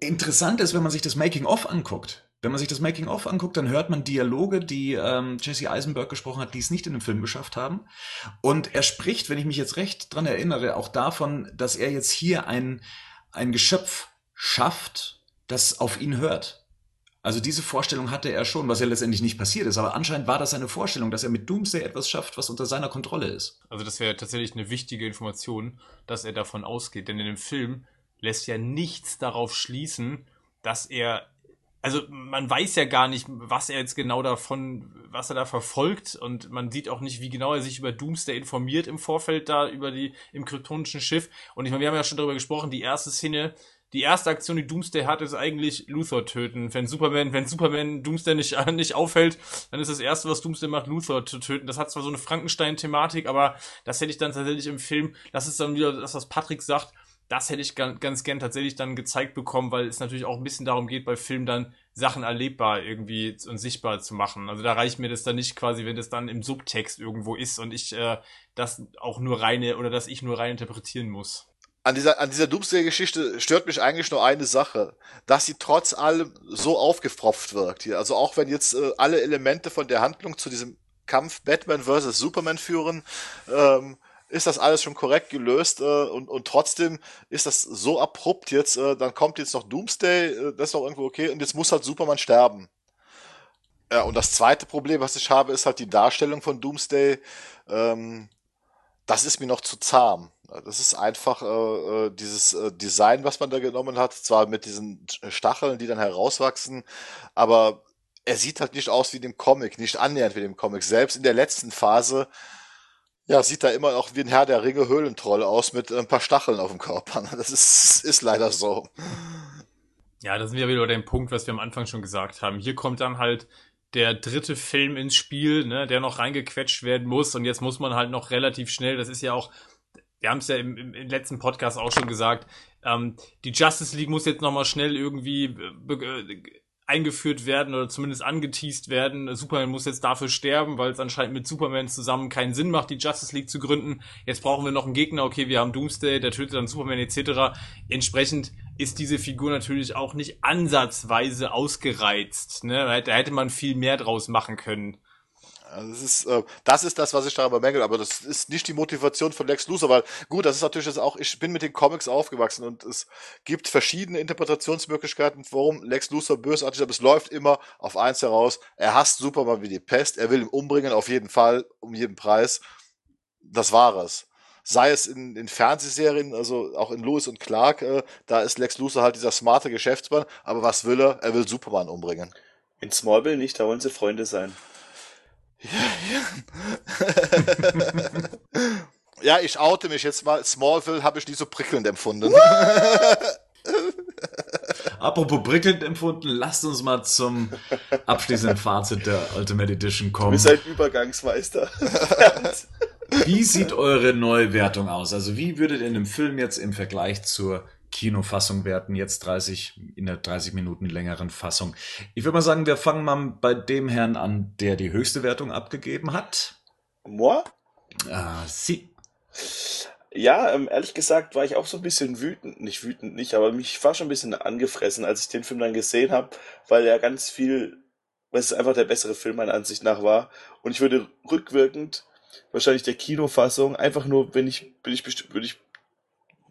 Interessant ist, wenn man sich das Making-of anguckt. Wenn man sich das Making-of anguckt, dann hört man Dialoge, die ähm, Jesse Eisenberg gesprochen hat, die es nicht in dem Film geschafft haben. Und er spricht, wenn ich mich jetzt recht dran erinnere, auch davon, dass er jetzt hier ein, ein Geschöpf schafft, das auf ihn hört. Also diese Vorstellung hatte er schon, was ja letztendlich nicht passiert ist. Aber anscheinend war das seine Vorstellung, dass er mit Doomsday etwas schafft, was unter seiner Kontrolle ist. Also das wäre tatsächlich eine wichtige Information, dass er davon ausgeht. Denn in dem Film lässt ja nichts darauf schließen, dass er also man weiß ja gar nicht, was er jetzt genau davon, was er da verfolgt und man sieht auch nicht, wie genau er sich über Doomsday informiert im Vorfeld da über die im kryptonischen Schiff. Und ich meine, wir haben ja schon darüber gesprochen, die erste Szene, die erste Aktion, die Doomsday hat, ist eigentlich Luthor töten. Wenn Superman, wenn Superman Doomsday nicht, nicht aufhält, dann ist das erste, was Doomsday macht, Luthor zu töten. Das hat zwar so eine Frankenstein-Thematik, aber das hätte ich dann tatsächlich im Film, das ist dann wieder das, was Patrick sagt, das hätte ich ganz gern tatsächlich dann gezeigt bekommen, weil es natürlich auch ein bisschen darum geht, bei Filmen dann Sachen erlebbar irgendwie und sichtbar zu machen. Also da reicht mir das dann nicht quasi, wenn das dann im Subtext irgendwo ist und ich äh, das auch nur reine oder dass ich nur rein interpretieren muss. An dieser, an dieser Doomsday-Geschichte stört mich eigentlich nur eine Sache, dass sie trotz allem so aufgepfropft wirkt hier. Also auch wenn jetzt äh, alle Elemente von der Handlung zu diesem Kampf Batman vs. Superman führen, ähm, ist das alles schon korrekt gelöst äh, und, und trotzdem ist das so abrupt jetzt, äh, dann kommt jetzt noch Doomsday, äh, das ist doch irgendwo okay und jetzt muss halt Superman sterben. Ja, und das zweite Problem, was ich habe, ist halt die Darstellung von Doomsday. Ähm, das ist mir noch zu zahm. Das ist einfach äh, äh, dieses äh, Design, was man da genommen hat, zwar mit diesen Stacheln, die dann herauswachsen, aber er sieht halt nicht aus wie dem Comic, nicht annähernd wie dem Comic. Selbst in der letzten Phase, ja, sieht da immer noch wie ein Herr der Ringe Höhlentroll aus mit ein paar Stacheln auf dem Körper. Das ist, ist leider so. Ja, da sind wir wieder bei dem Punkt, was wir am Anfang schon gesagt haben. Hier kommt dann halt der dritte Film ins Spiel, ne, der noch reingequetscht werden muss und jetzt muss man halt noch relativ schnell, das ist ja auch wir haben es ja im, im, letzten Podcast auch schon gesagt, ähm, die Justice League muss jetzt nochmal schnell irgendwie äh, eingeführt werden oder zumindest angeteased werden. Superman muss jetzt dafür sterben, weil es anscheinend mit Superman zusammen keinen Sinn macht, die Justice League zu gründen. Jetzt brauchen wir noch einen Gegner. Okay, wir haben Doomsday, der tötet dann Superman etc. Entsprechend ist diese Figur natürlich auch nicht ansatzweise ausgereizt. Ne? Da hätte man viel mehr draus machen können. Also das ist, äh, das ist das, was ich daran bemängel, aber das ist nicht die Motivation von Lex Luthor, weil gut, das ist natürlich jetzt auch, ich bin mit den Comics aufgewachsen und es gibt verschiedene Interpretationsmöglichkeiten, warum Lex Luthor bösartig ist, aber es läuft immer auf eins heraus, er hasst Superman wie die Pest, er will ihn umbringen, auf jeden Fall, um jeden Preis. Das war es. Sei es in, in Fernsehserien, also auch in Lewis und Clark, äh, da ist Lex Luthor halt dieser smarte Geschäftsmann, aber was will er? Er will Superman umbringen. In Smallville nicht, da wollen sie Freunde sein. Ja, ja. ja, ich oute mich jetzt mal. Smallville habe ich nie so prickelnd empfunden. Apropos prickelnd empfunden, lasst uns mal zum abschließenden Fazit der Ultimate Edition kommen. Du bist ein Übergangsmeister. wie sieht eure Neuwertung aus? Also wie würdet ihr in dem Film jetzt im Vergleich zur Kinofassung werten, jetzt 30, in der 30 Minuten längeren Fassung. Ich würde mal sagen, wir fangen mal bei dem Herrn an, der die höchste Wertung abgegeben hat. Moi? Ah, sie. Ja, ähm, ehrlich gesagt war ich auch so ein bisschen wütend, nicht wütend nicht, aber mich war schon ein bisschen angefressen, als ich den Film dann gesehen habe, weil er ganz viel, weil es einfach der bessere Film meiner Ansicht nach war. Und ich würde rückwirkend wahrscheinlich der Kinofassung einfach nur, wenn ich, bin ich, würde ich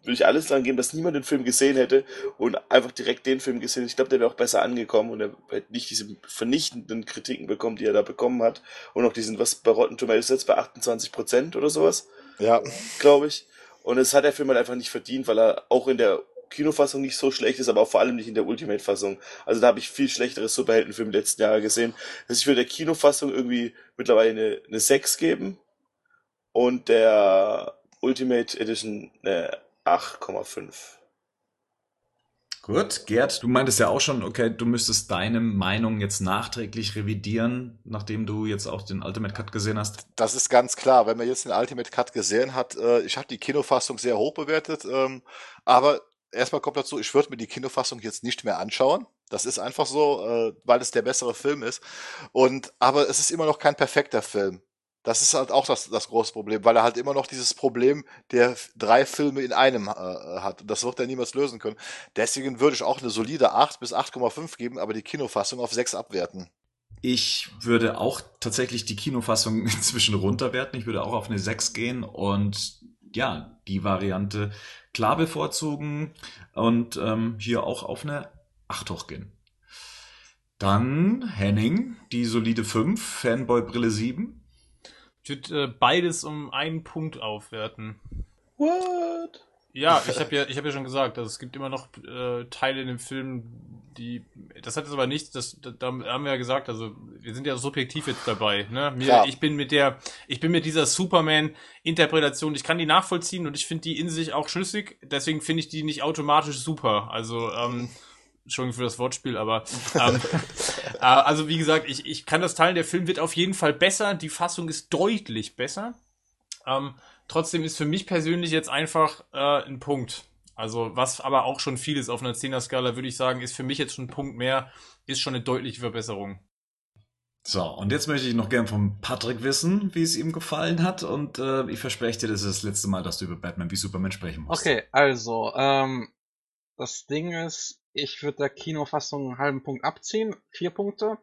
würde ich alles dran geben, dass niemand den Film gesehen hätte und einfach direkt den Film gesehen. Ich glaube, der wäre auch besser angekommen und er hätte nicht diese vernichtenden Kritiken bekommen, die er da bekommen hat. Und auch diesen, was bei Rotten Tomatoes jetzt bei 28 Prozent oder sowas. Ja. Glaube ich. Und es hat der Film halt einfach nicht verdient, weil er auch in der Kinofassung nicht so schlecht ist, aber auch vor allem nicht in der Ultimate-Fassung. Also da habe ich viel schlechtere Superheldenfilme im letzten Jahr gesehen. Also ich würde der Kinofassung irgendwie mittlerweile eine, eine 6 geben und der Ultimate Edition eine 8,5. Gut, Gerd, du meintest ja auch schon, okay, du müsstest deine Meinung jetzt nachträglich revidieren, nachdem du jetzt auch den Ultimate Cut gesehen hast. Das ist ganz klar. Wenn man jetzt den Ultimate Cut gesehen hat, äh, ich habe die Kinofassung sehr hoch bewertet, ähm, aber erstmal kommt dazu, ich würde mir die Kinofassung jetzt nicht mehr anschauen. Das ist einfach so, äh, weil es der bessere Film ist. Und aber es ist immer noch kein perfekter Film. Das ist halt auch das, das große Problem, weil er halt immer noch dieses Problem der drei Filme in einem äh, hat. Und das wird er niemals lösen können. Deswegen würde ich auch eine solide 8 bis 8,5 geben, aber die Kinofassung auf 6 abwerten. Ich würde auch tatsächlich die Kinofassung inzwischen runterwerten. Ich würde auch auf eine 6 gehen und ja, die Variante klar bevorzugen und ähm, hier auch auf eine 8 hochgehen. Dann Henning, die solide 5, Fanboy Brille 7. Ich würde äh, beides um einen Punkt aufwerten. What? Ja, ich habe ja, ich habe ja schon gesagt, also es gibt immer noch äh, Teile in dem Film, die. Das hat jetzt aber nichts. Das, da, da haben wir ja gesagt, also wir sind ja subjektiv jetzt dabei. Ne? Mir, ich bin mit der, ich bin mit dieser Superman-Interpretation, ich kann die nachvollziehen und ich finde die in sich auch schlüssig. Deswegen finde ich die nicht automatisch super. Also ähm, Entschuldigung für das Wortspiel, aber ähm, äh, also wie gesagt, ich, ich kann das teilen. Der Film wird auf jeden Fall besser. Die Fassung ist deutlich besser. Ähm, trotzdem ist für mich persönlich jetzt einfach äh, ein Punkt. Also was aber auch schon viel ist auf einer 10er-Skala, würde ich sagen, ist für mich jetzt schon ein Punkt mehr, ist schon eine deutliche Verbesserung. So, und jetzt möchte ich noch gern von Patrick wissen, wie es ihm gefallen hat. Und äh, ich verspreche dir, das ist das letzte Mal, dass du über Batman wie Superman sprechen musst. Okay, also, ähm, das Ding ist, ich würde der Kinofassung einen halben Punkt abziehen, vier Punkte.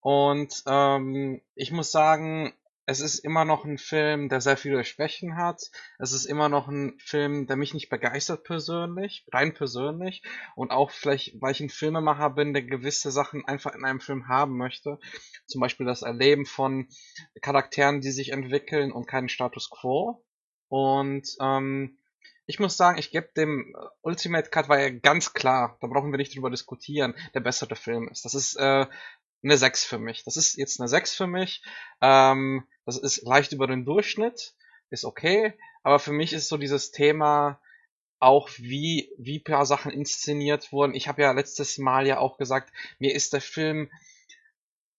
Und ähm, ich muss sagen, es ist immer noch ein Film, der sehr viele Schwächen hat. Es ist immer noch ein Film, der mich nicht begeistert persönlich, rein persönlich. Und auch vielleicht, weil ich ein Filmemacher bin, der gewisse Sachen einfach in einem Film haben möchte. Zum Beispiel das Erleben von Charakteren, die sich entwickeln und keinen Status Quo. Und ähm, ich muss sagen, ich gebe dem Ultimate Cut, weil er ganz klar, da brauchen wir nicht drüber diskutieren, der bessere Film ist. Das ist äh, eine 6 für mich. Das ist jetzt eine 6 für mich. Ähm, das ist leicht über den Durchschnitt, ist okay, aber für mich ist so dieses Thema auch wie wie paar Sachen inszeniert wurden. Ich habe ja letztes Mal ja auch gesagt, mir ist der Film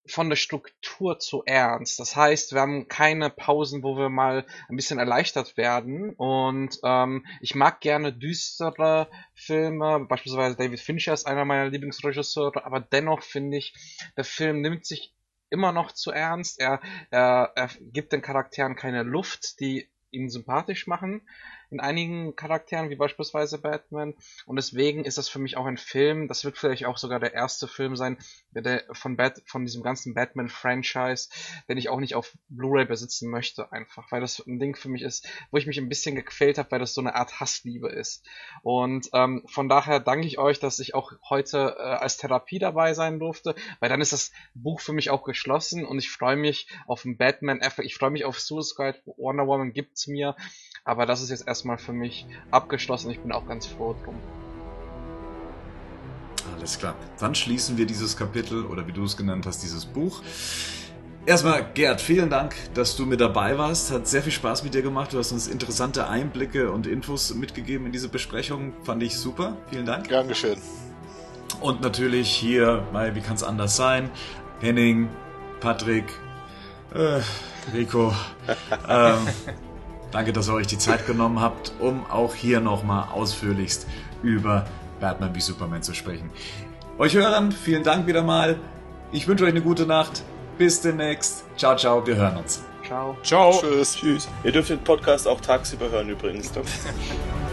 von der Struktur zu ernst. Das heißt, wir haben keine Pausen, wo wir mal ein bisschen erleichtert werden. Und ähm, ich mag gerne düstere Filme. Beispielsweise David Fincher ist einer meiner Lieblingsregisseure. Aber dennoch finde ich, der Film nimmt sich immer noch zu ernst. Er, er, er gibt den Charakteren keine Luft, die ihn sympathisch machen in einigen Charakteren, wie beispielsweise Batman. Und deswegen ist das für mich auch ein Film, das wird vielleicht auch sogar der erste Film sein, der von, Bat, von diesem ganzen Batman-Franchise, den ich auch nicht auf Blu-ray besitzen möchte, einfach. Weil das ein Ding für mich ist, wo ich mich ein bisschen gequält habe, weil das so eine Art Hassliebe ist. Und ähm, von daher danke ich euch, dass ich auch heute äh, als Therapie dabei sein durfte, weil dann ist das Buch für mich auch geschlossen und ich freue mich auf einen Batman, ich freue mich auf Suicide, Wonder Woman gibt's mir, aber das ist jetzt erstmal für mich abgeschlossen. Ich bin auch ganz froh drum. Alles klar. Dann schließen wir dieses Kapitel oder wie du es genannt hast, dieses Buch. Erstmal, Gerd, vielen Dank, dass du mit dabei warst. Hat sehr viel Spaß mit dir gemacht. Du hast uns interessante Einblicke und Infos mitgegeben in diese Besprechung. Fand ich super. Vielen Dank. Gern geschehen. Und natürlich hier, wie kann es anders sein? Henning, Patrick, äh, Rico. ähm, Danke, dass ihr euch die Zeit genommen habt, um auch hier nochmal ausführlichst über Batman wie Superman zu sprechen. Euch Hörern, vielen Dank wieder mal. Ich wünsche euch eine gute Nacht. Bis demnächst. Ciao, ciao. Wir hören uns. Ciao. Ciao. Tschüss. Tschüss. Ihr dürft den Podcast auch tagsüber hören übrigens.